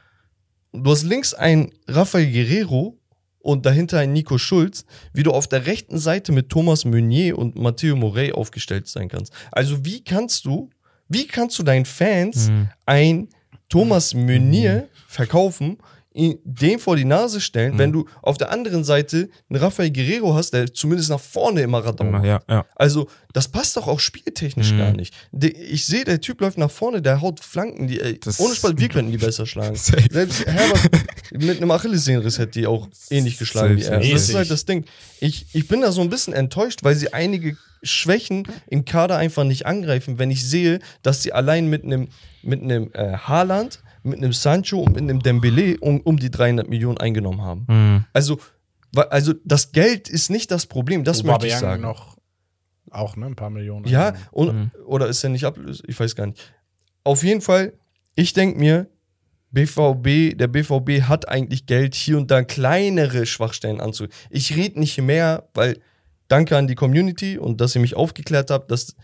Du hast links einen Rafael Guerrero und dahinter einen Nico Schulz, wie du auf der rechten Seite mit Thomas Meunier und Matteo Morey aufgestellt sein kannst. Also wie kannst du, wie kannst du deinen Fans Mhm. ein Thomas Meunier verkaufen, ihn, den vor die Nase stellen, wenn du auf der anderen Seite einen Rafael Guerrero hast, der zumindest nach vorne immer Radau macht. Ja, ja. Also, das passt doch auch spieltechnisch Mhm. gar nicht. Ich sehe, der Typ läuft nach vorne, der haut Flanken, die, ey, ohne Spaß, wir könnten die besser schlagen. Safe. Selbst Herbert mit einem Achillessehnenriss hätte die auch ähnlich geschlagen wie Safe, er. safe. Das ist halt das Ding. Ich, ich bin da so ein bisschen enttäuscht, weil sie einige Schwächen im Kader einfach nicht angreifen, wenn ich sehe, dass sie allein mit einem mit einem äh, Haaland, mit einem Sancho und mit einem Dembele um, um die 300 Millionen eingenommen haben. Mhm. Also, also das Geld ist nicht das Problem, das möchte ich sagen. noch auch, ne? Ein paar Millionen. Ja, eingenommen. und, Mhm. oder ist er nicht ablösend? Ich weiß gar nicht. Auf jeden Fall, ich denke mir, BVB, der BVB hat eigentlich Geld, hier und da kleinere Schwachstellen anzu. Ich rede nicht mehr, weil danke an die Community und dass ihr mich aufgeklärt habt, dass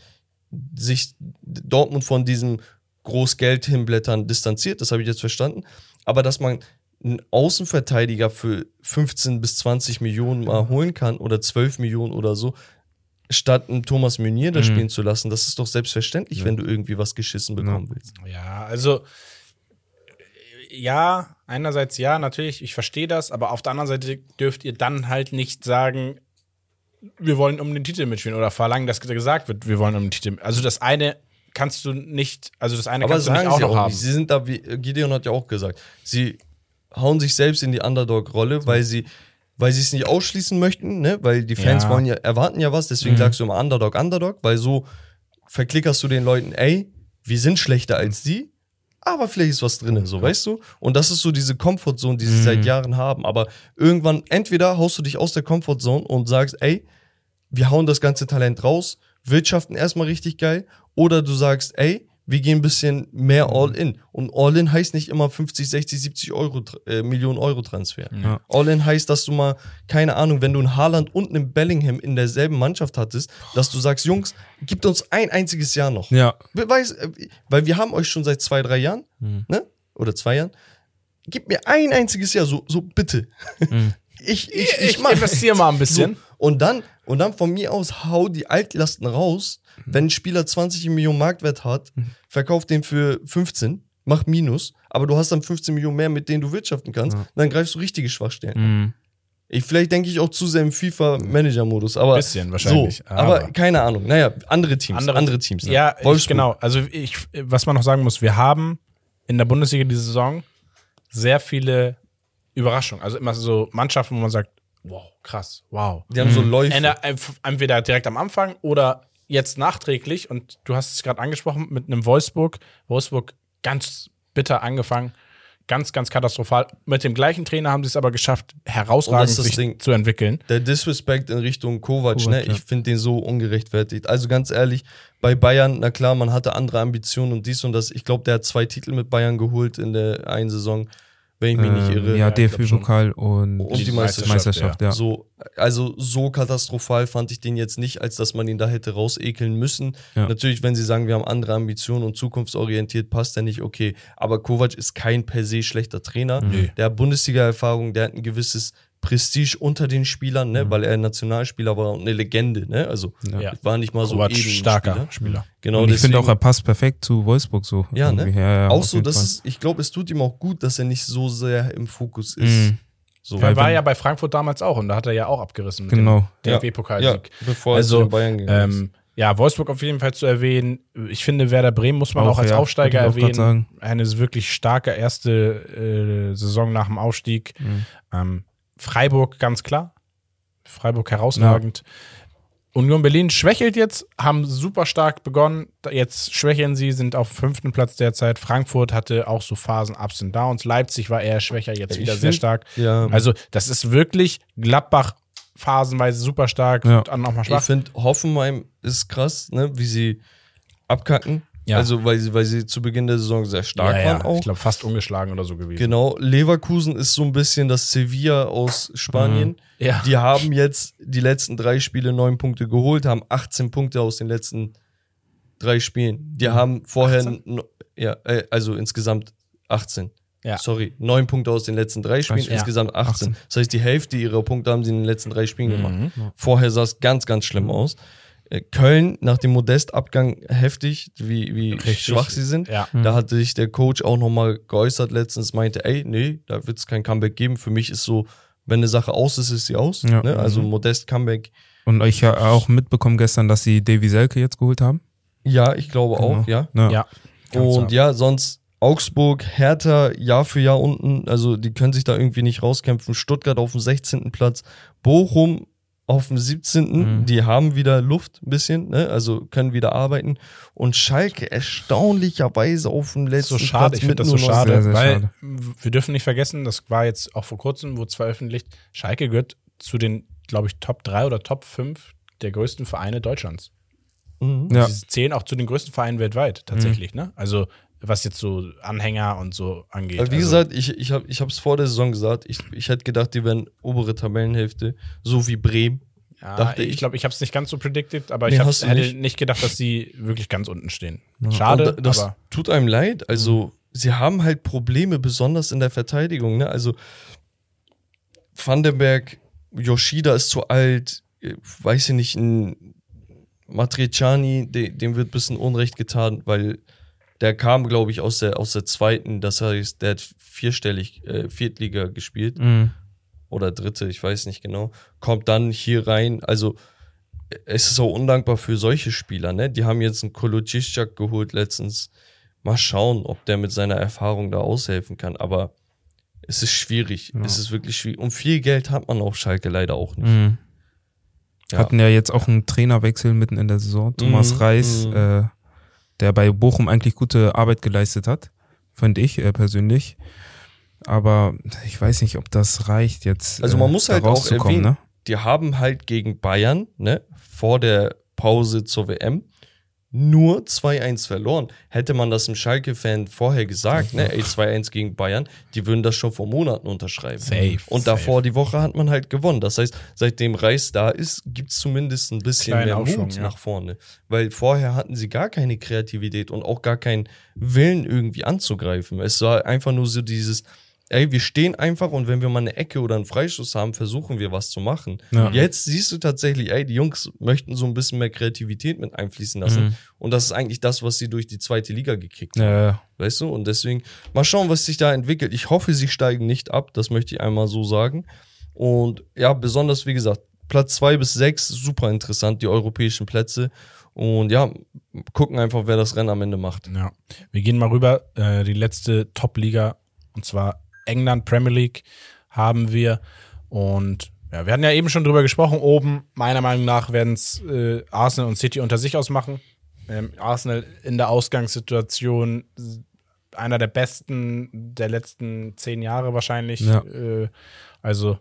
sich Dortmund von diesem Großgeld hinblättern distanziert, das habe ich jetzt verstanden. Aber dass man einen Außenverteidiger für 15 bis 20 Millionen mal holen kann oder 12 Millionen oder so, statt einen Thomas Meunier da Mhm. spielen zu lassen, das ist doch selbstverständlich, wenn du irgendwie was geschissen bekommen willst. Ja, also ja, einerseits ja, natürlich, ich verstehe das, aber auf der anderen Seite dürft ihr dann halt nicht sagen, wir wollen um den Titel mitspielen oder verlangen, dass gesagt wird, wir wollen um den Titel. Also das eine kannst du nicht, also das eine Aber kannst du nicht auch sie noch auch haben. nicht. Sie sind da, wie Gideon hat ja auch gesagt, sie hauen sich selbst in die Underdog-Rolle, weil sie weil sie es nicht ausschließen möchten, ne? weil die Fans Ja. wollen ja, erwarten ja was, deswegen Mhm. sagst du immer Underdog, Underdog, weil so verklickerst du den Leuten, ey, wir sind schlechter als die, aber vielleicht ist was drin, so, weißt du? Und das ist so diese Comfortzone, die sie Mhm. seit Jahren haben, aber irgendwann, entweder haust du dich aus der Comfortzone und sagst, ey, wir hauen das ganze Talent raus, wirtschaften erstmal richtig geil, oder du sagst, ey, wir gehen ein bisschen mehr. All-In. Und All-In heißt nicht immer 50, 60, 70 Euro, äh, Millionen Euro Transfer. Ja. All-In heißt, dass du mal, keine Ahnung, wenn du einen Haaland und einen Bellingham in derselben Mannschaft hattest, dass du sagst, Jungs, gibt uns ein einziges Jahr noch. Ja. Weiß, äh, weil wir haben euch schon seit zwei, drei Jahren, Mhm. ne? Oder zwei Jahren. Gib mir ein einziges Jahr, so, so bitte. Mhm. Ich, ich, ich, ich mach. investiere mal ein bisschen. So, und dann, und dann von mir aus hau die Altlasten raus. Wenn ein Spieler 20 Millionen Marktwert hat, verkauf den für 15, mach Minus, aber du hast dann 15 Millionen mehr, mit denen du wirtschaften kannst, dann greifst du richtige Schwachstellen. Mhm. Ich, vielleicht denke ich auch zu sehr im FIFA-Manager-Modus, aber. Bisschen wahrscheinlich, So, aber, aber- keine Ahnung. Naja, andere Teams. Andere, Teams. ne? Ja, ich, genau. Also ich, was man noch sagen muss, wir haben in der Bundesliga diese Saison sehr viele Überraschungen. Also immer so Mannschaften, wo man sagt, Wow, krass. Wow. Die haben so Läufe. Einf- Entweder direkt am Anfang oder jetzt nachträglich. Und du hast es gerade angesprochen mit einem Wolfsburg. Wolfsburg ganz bitter angefangen. Ganz, ganz katastrophal. Mit dem gleichen Trainer haben sie es aber geschafft, herausragend sich Ding. zu entwickeln. Der Disrespect in Richtung Kovac, Kovac, ne? ja. Ich finde den so ungerechtfertigt. Also ganz ehrlich, bei Bayern, na klar, man hatte andere Ambitionen und dies und das. Ich glaube, der hat zwei Titel mit Bayern geholt in der einen Saison, wenn ich mich nicht Ähm, irre. ja. DFB-Pokal und, Und die Meisterschaft, Meisterschaft, ja. So, also so katastrophal fand ich den jetzt nicht, als dass man ihn da hätte rausekeln müssen. Ja. Natürlich, wenn sie sagen, wir haben andere Ambitionen und zukunftsorientiert, passt er nicht, okay. Aber Kovac ist kein per se schlechter Trainer. Nee. Der hat Bundesliga-Erfahrung, der hat ein gewisses Prestige unter den Spielern, ne, weil er ein Nationalspieler war und eine Legende, ne? Also Ja. war nicht mal so eben ein starker Spieler. Spieler. Genau, und ich finde auch, er passt perfekt zu Wolfsburg so. ja, ne? Ja, ja, auch so, jeden das Fall. ist, ich glaube, es tut ihm auch gut, dass er nicht so sehr im Fokus ist. Mhm. So, Er war ja bei Frankfurt damals auch und da hat er ja auch abgerissen mit Genau. dem ja, DFB-Pokalsieg. bevor er Also, zu den Bayern gegangen ist. Ähm, ja, Wolfsburg auf jeden Fall zu erwähnen. Ich finde, Werder Bremen muss man auch, Auch, als ja, Aufsteiger auch erwähnen. Eine wirklich starke erste äh, Saison nach dem Aufstieg. Mhm. Ähm, Freiburg, ganz klar. Freiburg herausragend. Union Berlin schwächelt jetzt, haben super stark begonnen. Jetzt schwächeln sie, sind auf fünften Platz derzeit. Frankfurt hatte auch so Phasen Ups und Downs. Leipzig war eher schwächer, jetzt Ich wieder sehr find- stark. Ja, Also, das ist wirklich Gladbach phasenweise super stark, Ja. dann auch mal ich schwach. finde, Hoffenheim ist krass, ne, wie sie abkacken. Ja. Also, weil sie, weil sie zu Beginn der Saison sehr stark ja, waren ja. auch. Ich glaube, fast ungeschlagen oder so gewesen. Genau, Leverkusen ist so ein bisschen das Sevilla aus Spanien. Ja. Die haben jetzt die letzten drei Spiele neun Punkte geholt, haben 18 Punkte aus den letzten drei Spielen. Die haben vorher, 18? no- ja, äh, also insgesamt 18. Ja. Sorry, neun Punkte aus den letzten drei Spielen, Spiele. insgesamt 18. 18. Das heißt, die Hälfte ihrer Punkte haben sie in den letzten drei Spielen gemacht. Mhm. Vorher sah es ganz, ganz schlimm aus. Äh, Köln nach dem Modestabgang heftig, wie, wie Richtig. schwach sie sind. Ja. Da hatte sich der Coach auch nochmal geäußert letztens, meinte, ey, nee, da wird es kein Comeback geben. Für mich ist so, wenn eine Sache aus ist, ist sie aus. Ja. Ne? Also Mhm. Modest Comeback. Und ich habe auch mitbekommen gestern, dass sie Davy Selke jetzt geholt haben. Ja, ich glaube auch, Genau. ja. Ja. Ganz Und ja, sonst Augsburg, Hertha Jahr für Jahr unten, also die können sich da irgendwie nicht rauskämpfen. Stuttgart auf dem 16. Platz, Bochum auf dem 17. Mhm. Die haben wieder Luft ein bisschen, ne? also können wieder arbeiten. Und Schalke erstaunlicherweise auf dem letzten so schade, Platz ich finde das nur so schade, sehr, sehr weil schade. wir dürfen nicht vergessen, das war jetzt auch vor kurzem, wurde zwar veröffentlicht, Schalke gehört zu den, glaube ich, Top 3 oder Top 5 der größten Vereine Deutschlands. Mhm. Ja. Sie zählen auch zu den größten Vereinen weltweit, tatsächlich, ne? Also, was jetzt so Anhänger und so angeht. Wie also, gesagt, ich, ich habe es vor der Saison gesagt, ich, ich hätte gedacht, die wären obere Tabellenhälfte, so wie Bremen. ja, dachte ich ich. glaube, ich habe es nicht ganz so predicted, aber Nee, ich hab, hast du hätte nicht. nicht. gedacht, dass sie wirklich ganz unten stehen. Schade, Und das aber tut einem leid. Also, sie haben halt Probleme, besonders in der Verteidigung. Ne? Also, Vandenberg, Yoshida ist zu alt, äh, weiß ich nicht, ein Matriciani, de, dem wird ein bisschen Unrecht getan, weil der kam, glaube ich, aus der, aus der zweiten, das heißt, der hat vierstellig, äh, Viertliga gespielt Mhm. oder dritte, ich weiß nicht genau, kommt dann hier rein. Also es ist auch undankbar für solche Spieler, ne? Die haben jetzt einen Koluciszak geholt letztens. Mal schauen, ob der mit seiner Erfahrung da aushelfen kann. Aber es ist schwierig. Ja. Es ist wirklich schwierig. Und viel Geld hat man auf Schalke leider auch nicht. Mhm. Ja. Hatten ja jetzt auch einen Trainerwechsel mitten in der Saison. Thomas Mhm, Reis, mhm. äh, der bei Bochum eigentlich gute Arbeit geleistet hat, fand ich äh, persönlich. Aber ich weiß nicht, ob das reicht jetzt. Also man äh, muss da halt auch erwähnen, ne? die haben halt gegen Bayern, ne, vor der Pause zur WM nur 2-1 verloren. Hätte man das im Schalke-Fan vorher gesagt, ne, ey, 2-1 gegen Bayern, die würden das schon vor Monaten unterschreiben. Safe, Und davor die Woche hat man halt gewonnen. Das heißt, seitdem Reis da ist, gibt's zumindest ein bisschen Kleiner mehr Aufschwung, Mut ja. nach vorne. Weil vorher hatten sie gar keine Kreativität und auch gar keinen Willen irgendwie anzugreifen. Es war einfach nur so dieses, ey, wir stehen einfach und wenn wir mal eine Ecke oder einen Freischuss haben, versuchen wir was zu machen. Ja. Jetzt siehst du tatsächlich, ey, die Jungs möchten so ein bisschen mehr Kreativität mit einfließen lassen. Mhm. Und das ist eigentlich das, was sie durch die zweite Liga gekickt haben. Ja, ja. Weißt du? Und deswegen mal schauen, was sich da entwickelt. Ich hoffe, sie steigen nicht ab, das möchte ich einmal so sagen. Und ja, besonders, wie gesagt, Platz zwei bis sechs super interessant, die europäischen Plätze. Und ja, gucken einfach, wer das Rennen am Ende macht. Ja. Wir gehen mal rüber. Äh, die letzte Top-Liga, und zwar England Premier League, haben wir. Und Ja, wir hatten ja eben schon drüber gesprochen. Oben, meiner Meinung nach, werden es äh, Arsenal und City unter sich ausmachen. Ähm, Arsenal in der Ausgangssituation einer der besten der letzten zehn Jahre wahrscheinlich. Ja. Äh, also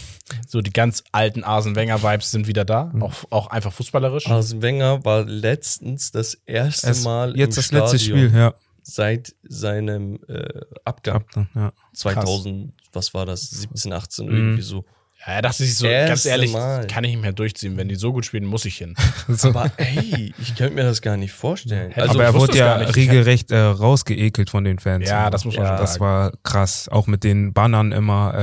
so die ganz alten Arsene Wenger-Vibes sind wieder da, Mhm. auch, auch einfach fußballerisch. Arsene Wenger war letztens das erste Es, Mal jetzt im das letzte Stadion Spiel, ja. Seit seinem äh, Abgang. Ab dann, ja. 2000, was war das? 17, 18, Mhm. irgendwie so. ja, da dachte ich so, Erste ganz ehrlich, Mal. kann ich nicht mehr durchziehen. Wenn die so gut spielen, muss ich hin. So. Aber ey, ich könnte mir das gar nicht vorstellen. Also, aber er wurde ja regelrecht äh, rausgeekelt von den Fans. Ja, das muss man Ja, schon Das sagen. war krass. Auch mit den Bannern immer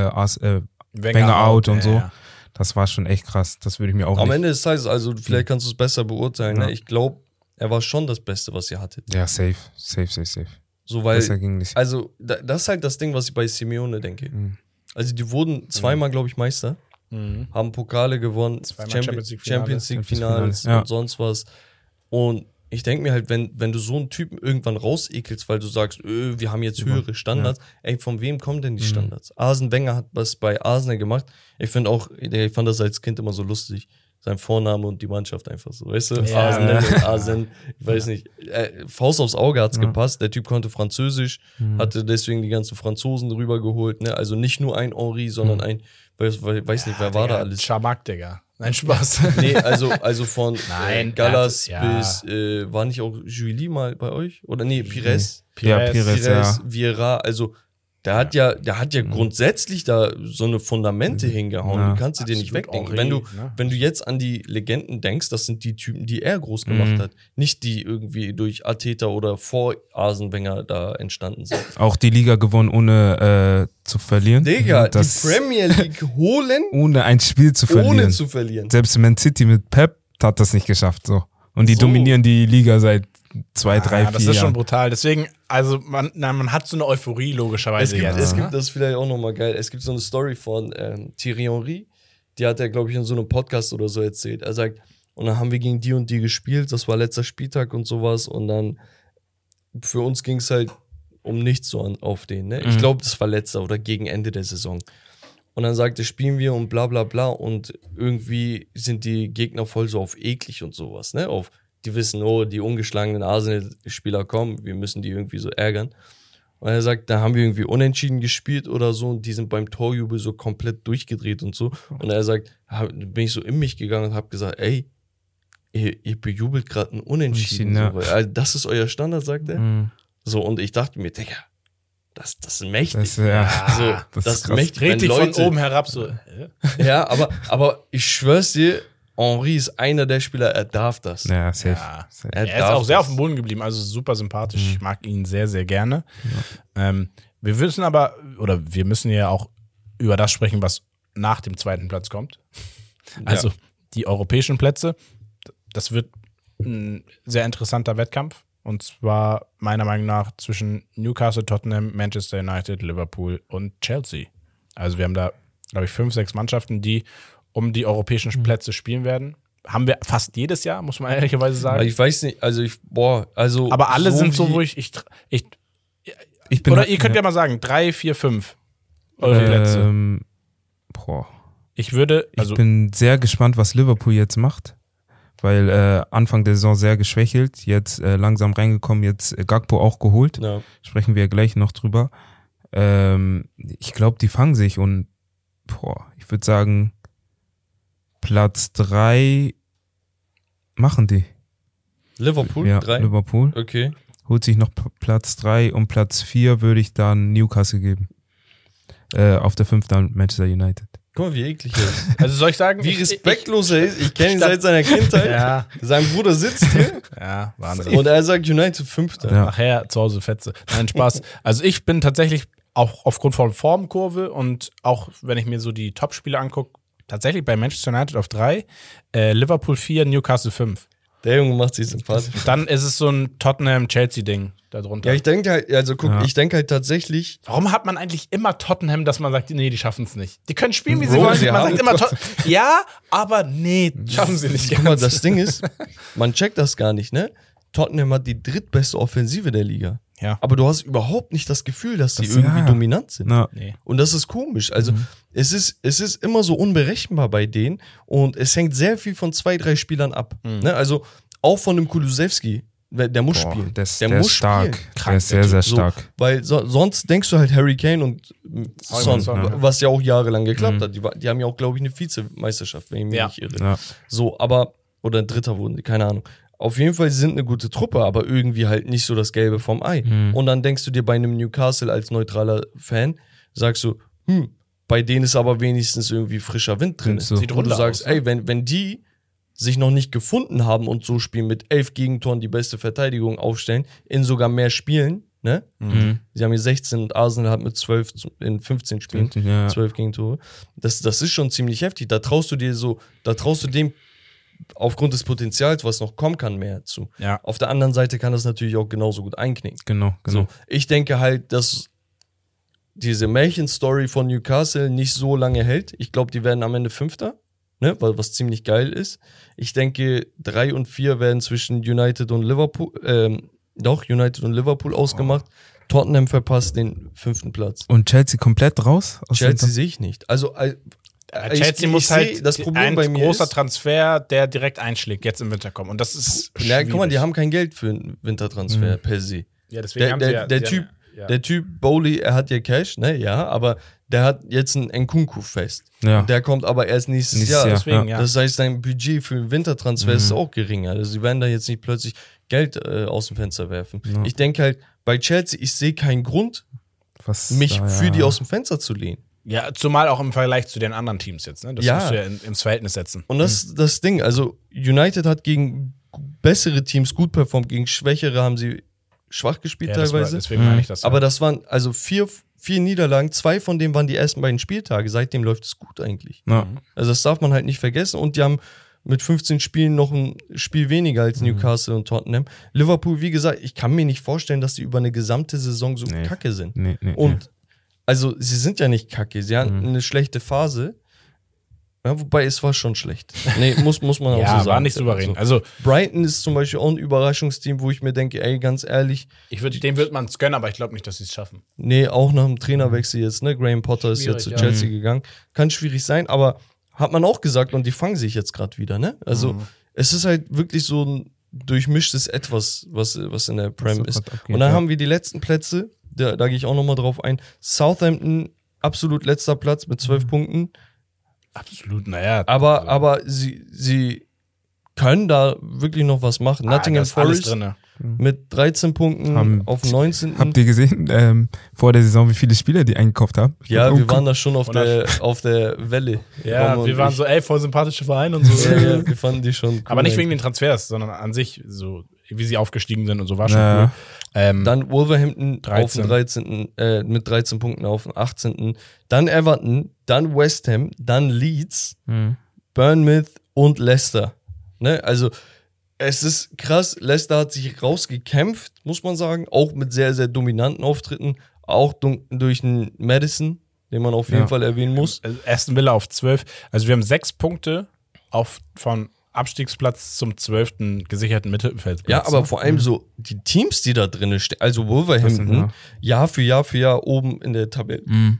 äh, äh, Wenger, Wenger out und so. ja. Das war schon echt krass. Das würde ich mir auch am nicht. Ende des Tages, also vielleicht kannst du es besser beurteilen. Ja. Ne? Ich glaube, er war schon das Beste, was ihr hattet. Ja, safe, safe, safe, safe. So, weil, Besser ging nicht. also, da, das ist halt das Ding, was ich bei Simeone denke. Mhm. Also, die wurden zweimal, glaube ich, Meister, Mhm. haben Pokale gewonnen, Zweimal Champions, Champions League. Champions Finals ja. und sonst was. Und ich denke mir halt, wenn, wenn du so einen Typen irgendwann rausekelst, weil du sagst, öh, wir haben jetzt höhere Standards, ey, von wem kommen denn die Mhm. Standards? Arsene Wenger hat was bei Arsenal gemacht. Ich finde auch, ich fand das als Kind immer so lustig. Sein Vorname und die Mannschaft einfach so, weißt du? Ja. Arsenal und Arsene, ich weiß nicht. Äh, Faust aufs Auge hat's Ja. gepasst. Der Typ konnte Französisch, Mhm. hatte deswegen die ganzen Franzosen rübergeholt, ne? Also nicht nur ein Henri, sondern Mhm. ein, weiß, weiß nicht, wer war da Digga, alles? Schabak, Digga. Nein, Spaß. Nee, also, also von Nein, äh, Gallas hat- bis, äh, war nicht auch Julie mal bei euch? Oder nee, Pires? Ja, Pires, Pires, Pires, ja. Vieira, also der hat ja, der hat ja grundsätzlich da so eine Fundamente hingehauen. Ja. Du kannst sie dir nicht wegdenken. Wenn du, ne? wenn du jetzt an die Legenden denkst, das sind die Typen, die er groß gemacht Mhm. hat. Nicht die irgendwie durch Ateta oder vor Asenwenger da entstanden sind. Auch die Liga gewonnen, ohne äh, zu verlieren. Digga, das, die Premier League holen, ohne ein Spiel zu verlieren. ohne zu verlieren. Selbst Man City mit Pep hat das nicht geschafft. So. Und die So. dominieren die Liga seit zwei, drei, ja, vier das ist schon brutal. Deswegen, also man, na, man hat so eine Euphorie Es logischerweise gibt, jetzt. es ne? gibt das ist vielleicht auch nochmal geil. Es gibt so eine Story von ähm, Thierry Henry, die hat er, glaube ich, in so einem Podcast oder so erzählt. Er sagt, und dann haben wir gegen die und die gespielt, das war letzter Spieltag und sowas. Und dann für uns ging es halt um nichts so an, auf den. Ne? Ich Mhm. glaube, das war letzter oder gegen Ende der Saison. Und dann sagte, spielen wir und bla bla bla. Und irgendwie sind die Gegner voll so auf eklig und sowas, ne? Auf, die wissen, oh, die ungeschlagenen Arsenal-Spieler kommen, wir müssen die irgendwie so ärgern. Und er sagt, da haben wir irgendwie unentschieden gespielt oder so und die sind beim Torjubel so komplett durchgedreht und so. Und er sagt, hab, bin ich so in mich gegangen und habe gesagt, ey, ihr, ihr bejubelt gerade ein Unentschieden. Ja. So, weil, also das ist euer Standard, sagt er. Mhm. So, und ich dachte mir, Digga, das, das ist mächtig. Das, ja. so, das das, ist mächtig. Red wenn dich von Leute, oben herab so. äh? Ja, aber, aber ich schwör's dir, Henri ist einer der Spieler, er darf das. Ja, safe. Ja. safe. Er Er ist auch sehr das. auf dem Boden geblieben, also super sympathisch. Mhm. Ich mag ihn sehr, sehr gerne. Ähm, wir wissen aber, oder wir müssen ja auch über das sprechen, was nach dem zweiten Platz kommt. Also die europäischen Plätze. Das wird ein sehr interessanter Wettkampf. Und zwar meiner Meinung nach zwischen Newcastle, Tottenham, Manchester United, Liverpool und Chelsea. Also wir haben da, glaube ich, fünf, sechs Mannschaften, die um die europäischen Mhm. Plätze spielen werden. Haben wir fast jedes Jahr, muss man ehrlicherweise sagen. Ich weiß nicht, also ich, boah, also. Aber alle sind so, wo ich, ich, ich Ich bin oder ihr könnt ja mal sagen, drei, vier, fünf. Eure äh, Plätze. ähm, boah. Ich würde, also ich bin sehr gespannt, was Liverpool jetzt macht. Weil äh, Anfang der Saison sehr geschwächelt, jetzt äh, langsam reingekommen, jetzt äh, Gagpo auch geholt. Ja. Sprechen wir gleich noch drüber. Ähm, ich glaube, die fangen sich und boah, ich würde sagen, Platz drei machen die. Liverpool, ja, drei. Liverpool. Okay. Holt sich noch Platz drei und Platz vier würde ich dann Newcastle geben. Äh, auf der fünf dann Manchester United. Guck mal, wie eklig er ist. also soll ich sagen, Wie respektlos er ist. Ich kenne ihn seit seiner Kindheit. ja, Sein Bruder sitzt hier ja, Wahnsinn. und er sagt United Fünfter. Ja. Nachher zu Hause Fetze. Nein, Spaß. Also ich bin tatsächlich auch aufgrund von Formkurve und auch wenn ich mir so die Topspiele angucke, tatsächlich bei Manchester United auf drei, äh, Liverpool vier, Newcastle fünf. Der Junge macht sich sympathisch. Dann ist es so ein Tottenham-Chelsea-Ding darunter. Ja, ich denke halt, also guck, Ja. ich denke halt tatsächlich, Warum hat man eigentlich immer Tottenham, dass man sagt, nee, die schaffen es nicht? Die können spielen, wie sie Bro, wollen. sie man sagt immer, Tot ja, aber nee, schaffen sie nicht. guck mal, das Ding ist, man checkt das gar nicht, ne? Tottenham hat die drittbeste Offensive der Liga. Ja. Aber du hast überhaupt nicht das Gefühl, dass die Das- irgendwie ja. dominant sind. Na, Nee. Und das ist komisch. Also es, ist, es ist immer so unberechenbar bei denen und es hängt sehr viel von zwei, drei Spielern ab. Ne? Also auch von dem Kulusewski. Der muss boah, spielen. der ist, der der muss ist stark. spielen. Der ist sehr, sehr So, stark. weil so, sonst denkst du halt Harry Kane und Son, ja. was ja auch jahrelang geklappt hat. Die, die haben ja auch, glaube ich, eine Vizemeisterschaft, wenn ich mich Ja. nicht irre. Ja. So, aber, oder ein Dritter wurden die, keine Ahnung. Auf jeden Fall, sie sind eine gute Truppe, aber irgendwie halt nicht so das Gelbe vom Ei. Mhm. Und dann denkst du dir bei einem Newcastle als neutraler Fan, sagst du, hm, bei denen ist aber wenigstens irgendwie frischer Wind drin. Und du sagst, aus, ey, wenn, wenn die sich noch nicht gefunden haben und so spielen mit elf Gegentoren die beste Verteidigung aufstellen, in sogar mehr Spielen, ne? Mhm. Sie haben hier 16 und Arsenal hat mit 12 zu- in 15 Spielen Ja. 12 Gegentore. Das, das ist schon ziemlich heftig. Da traust du dir so, da traust du dem aufgrund des Potenzials, was noch kommen kann, mehr zu. Ja. Auf der anderen Seite kann das natürlich auch genauso gut einknicken. Genau, genau. So, ich denke halt, dass diese Märchenstory von Newcastle nicht so lange hält. Ich glaube, die werden am Ende Fünfter, ne, weil was ziemlich geil ist. Ich denke, drei und vier werden zwischen United und Liverpool, ähm, doch, United und Liverpool ausgemacht. Tottenham verpasst den fünften Platz. Und Chelsea komplett raus? aus Chelsea sehe ich nicht. Also, Chelsea ich muss seh, halt das Problem ein großer ist- Transfer, der direkt einschlägt, jetzt im Winter kommen. Und das ist. Ja, guck mal, die haben kein Geld für einen Wintertransfer Mhm. per se. Ja, deswegen Der, haben sie der, ja, der sie Typ, ja. der Typ Bowley, er hat ja Cash, ne, ja, aber der hat jetzt ein Nkunku fest. Ja. Der kommt aber erst nächstes, Nächstes Jahr. Jahr, Deswegen, ja. Das heißt, sein Budget für den Wintertransfer ist Mhm. auch geringer. Also sie werden da jetzt nicht plötzlich Geld äh, aus dem Fenster werfen. Ich denke halt, bei Chelsea, ich sehe keinen Grund, Was mich da, für die aus dem Fenster zu lehnen. Ja, zumal auch im Vergleich zu den anderen Teams jetzt. Ne? Das Ja. musst du ja in, ins Verhältnis setzen. Und das ist das Ding. Also United hat gegen bessere Teams gut performt, gegen schwächere haben sie schwach gespielt Ja, das war, teilweise. deswegen Mhm. meine ich das. Aber das waren also vier, vier Niederlagen, zwei von denen waren die ersten beiden Spieltage. Seitdem läuft es gut eigentlich. Ja. Also das darf man halt nicht vergessen. Und die haben mit 15 Spielen noch ein Spiel weniger Mhm. als Newcastle und Tottenham. Liverpool, wie gesagt, ich kann mir nicht vorstellen, dass die über eine gesamte Saison so Nee. kacke sind. Nee, nee, Und also sie sind ja nicht kacke. Sie hatten Mhm. eine schlechte Phase. Ja, wobei es war schon schlecht. Nee, muss, muss man auch so ja, sagen. war nicht souverän. Also, Also, Brighton ist zum Beispiel auch ein Überraschungsteam, wo ich mir denke, ey, ganz ehrlich, ich würd, dem wird man es gönnen, aber ich glaube nicht, dass sie es schaffen. Nee, auch nach dem Trainerwechsel jetzt, ne? Graham Potter ist Schwierig, jetzt zu ja. Chelsea Mhm. gegangen. Kann schwierig sein, aber hat man auch gesagt und die fangen sich jetzt gerade wieder, ne? Also Mhm. es ist halt wirklich so ein durchmischtes Etwas, was, was in der Prem so ist. abgeht, Und dann ja. haben wir die letzten Plätze, da, da gehe ich auch nochmal drauf ein. Southampton, absolut letzter Platz mit Mhm. zwölf Punkten. Absolut, naja. Aber, aber sie, sie können da wirklich noch was machen. Nottingham Ah, alles Forest drin. mit 13 Punkten Haben- auf dem 19. Habt ihr gesehen, ähm, vor der Saison, wie viele Spieler die eingekauft haben? ja, wir waren da schon auf der, auf der Welle. Ja, wir waren ich. so, ey, voll sympathische Verein und so. Ja, ja, wir fanden die schon cool. Aber nicht wegen den Transfers, sondern an sich, so wie sie aufgestiegen sind und so war schon Ja. cool. Ähm, Dann Wolverhampton 13. auf dem 13. Äh, mit 13 Punkten auf dem 18. Dann Everton, dann West Ham, dann Leeds, Mhm. Bournemouth und Leicester. Ne? Also es ist krass, Leicester hat sich rausgekämpft, muss man sagen, auch mit sehr, sehr dominanten Auftritten, auch durch einen Madison, den man auf jeden Ja. Fall erwähnen muss. Also Aston Villa auf 12. Also wir haben sechs Punkte auf, von Abstiegsplatz zum 12. gesicherten Mittelfeldplatz. Ja, aber vor allem so die Teams, die da drin stehen, also Wolverhampton, Das sind, ja. Jahr für Jahr für Jahr oben in der Tabelle. Mhm.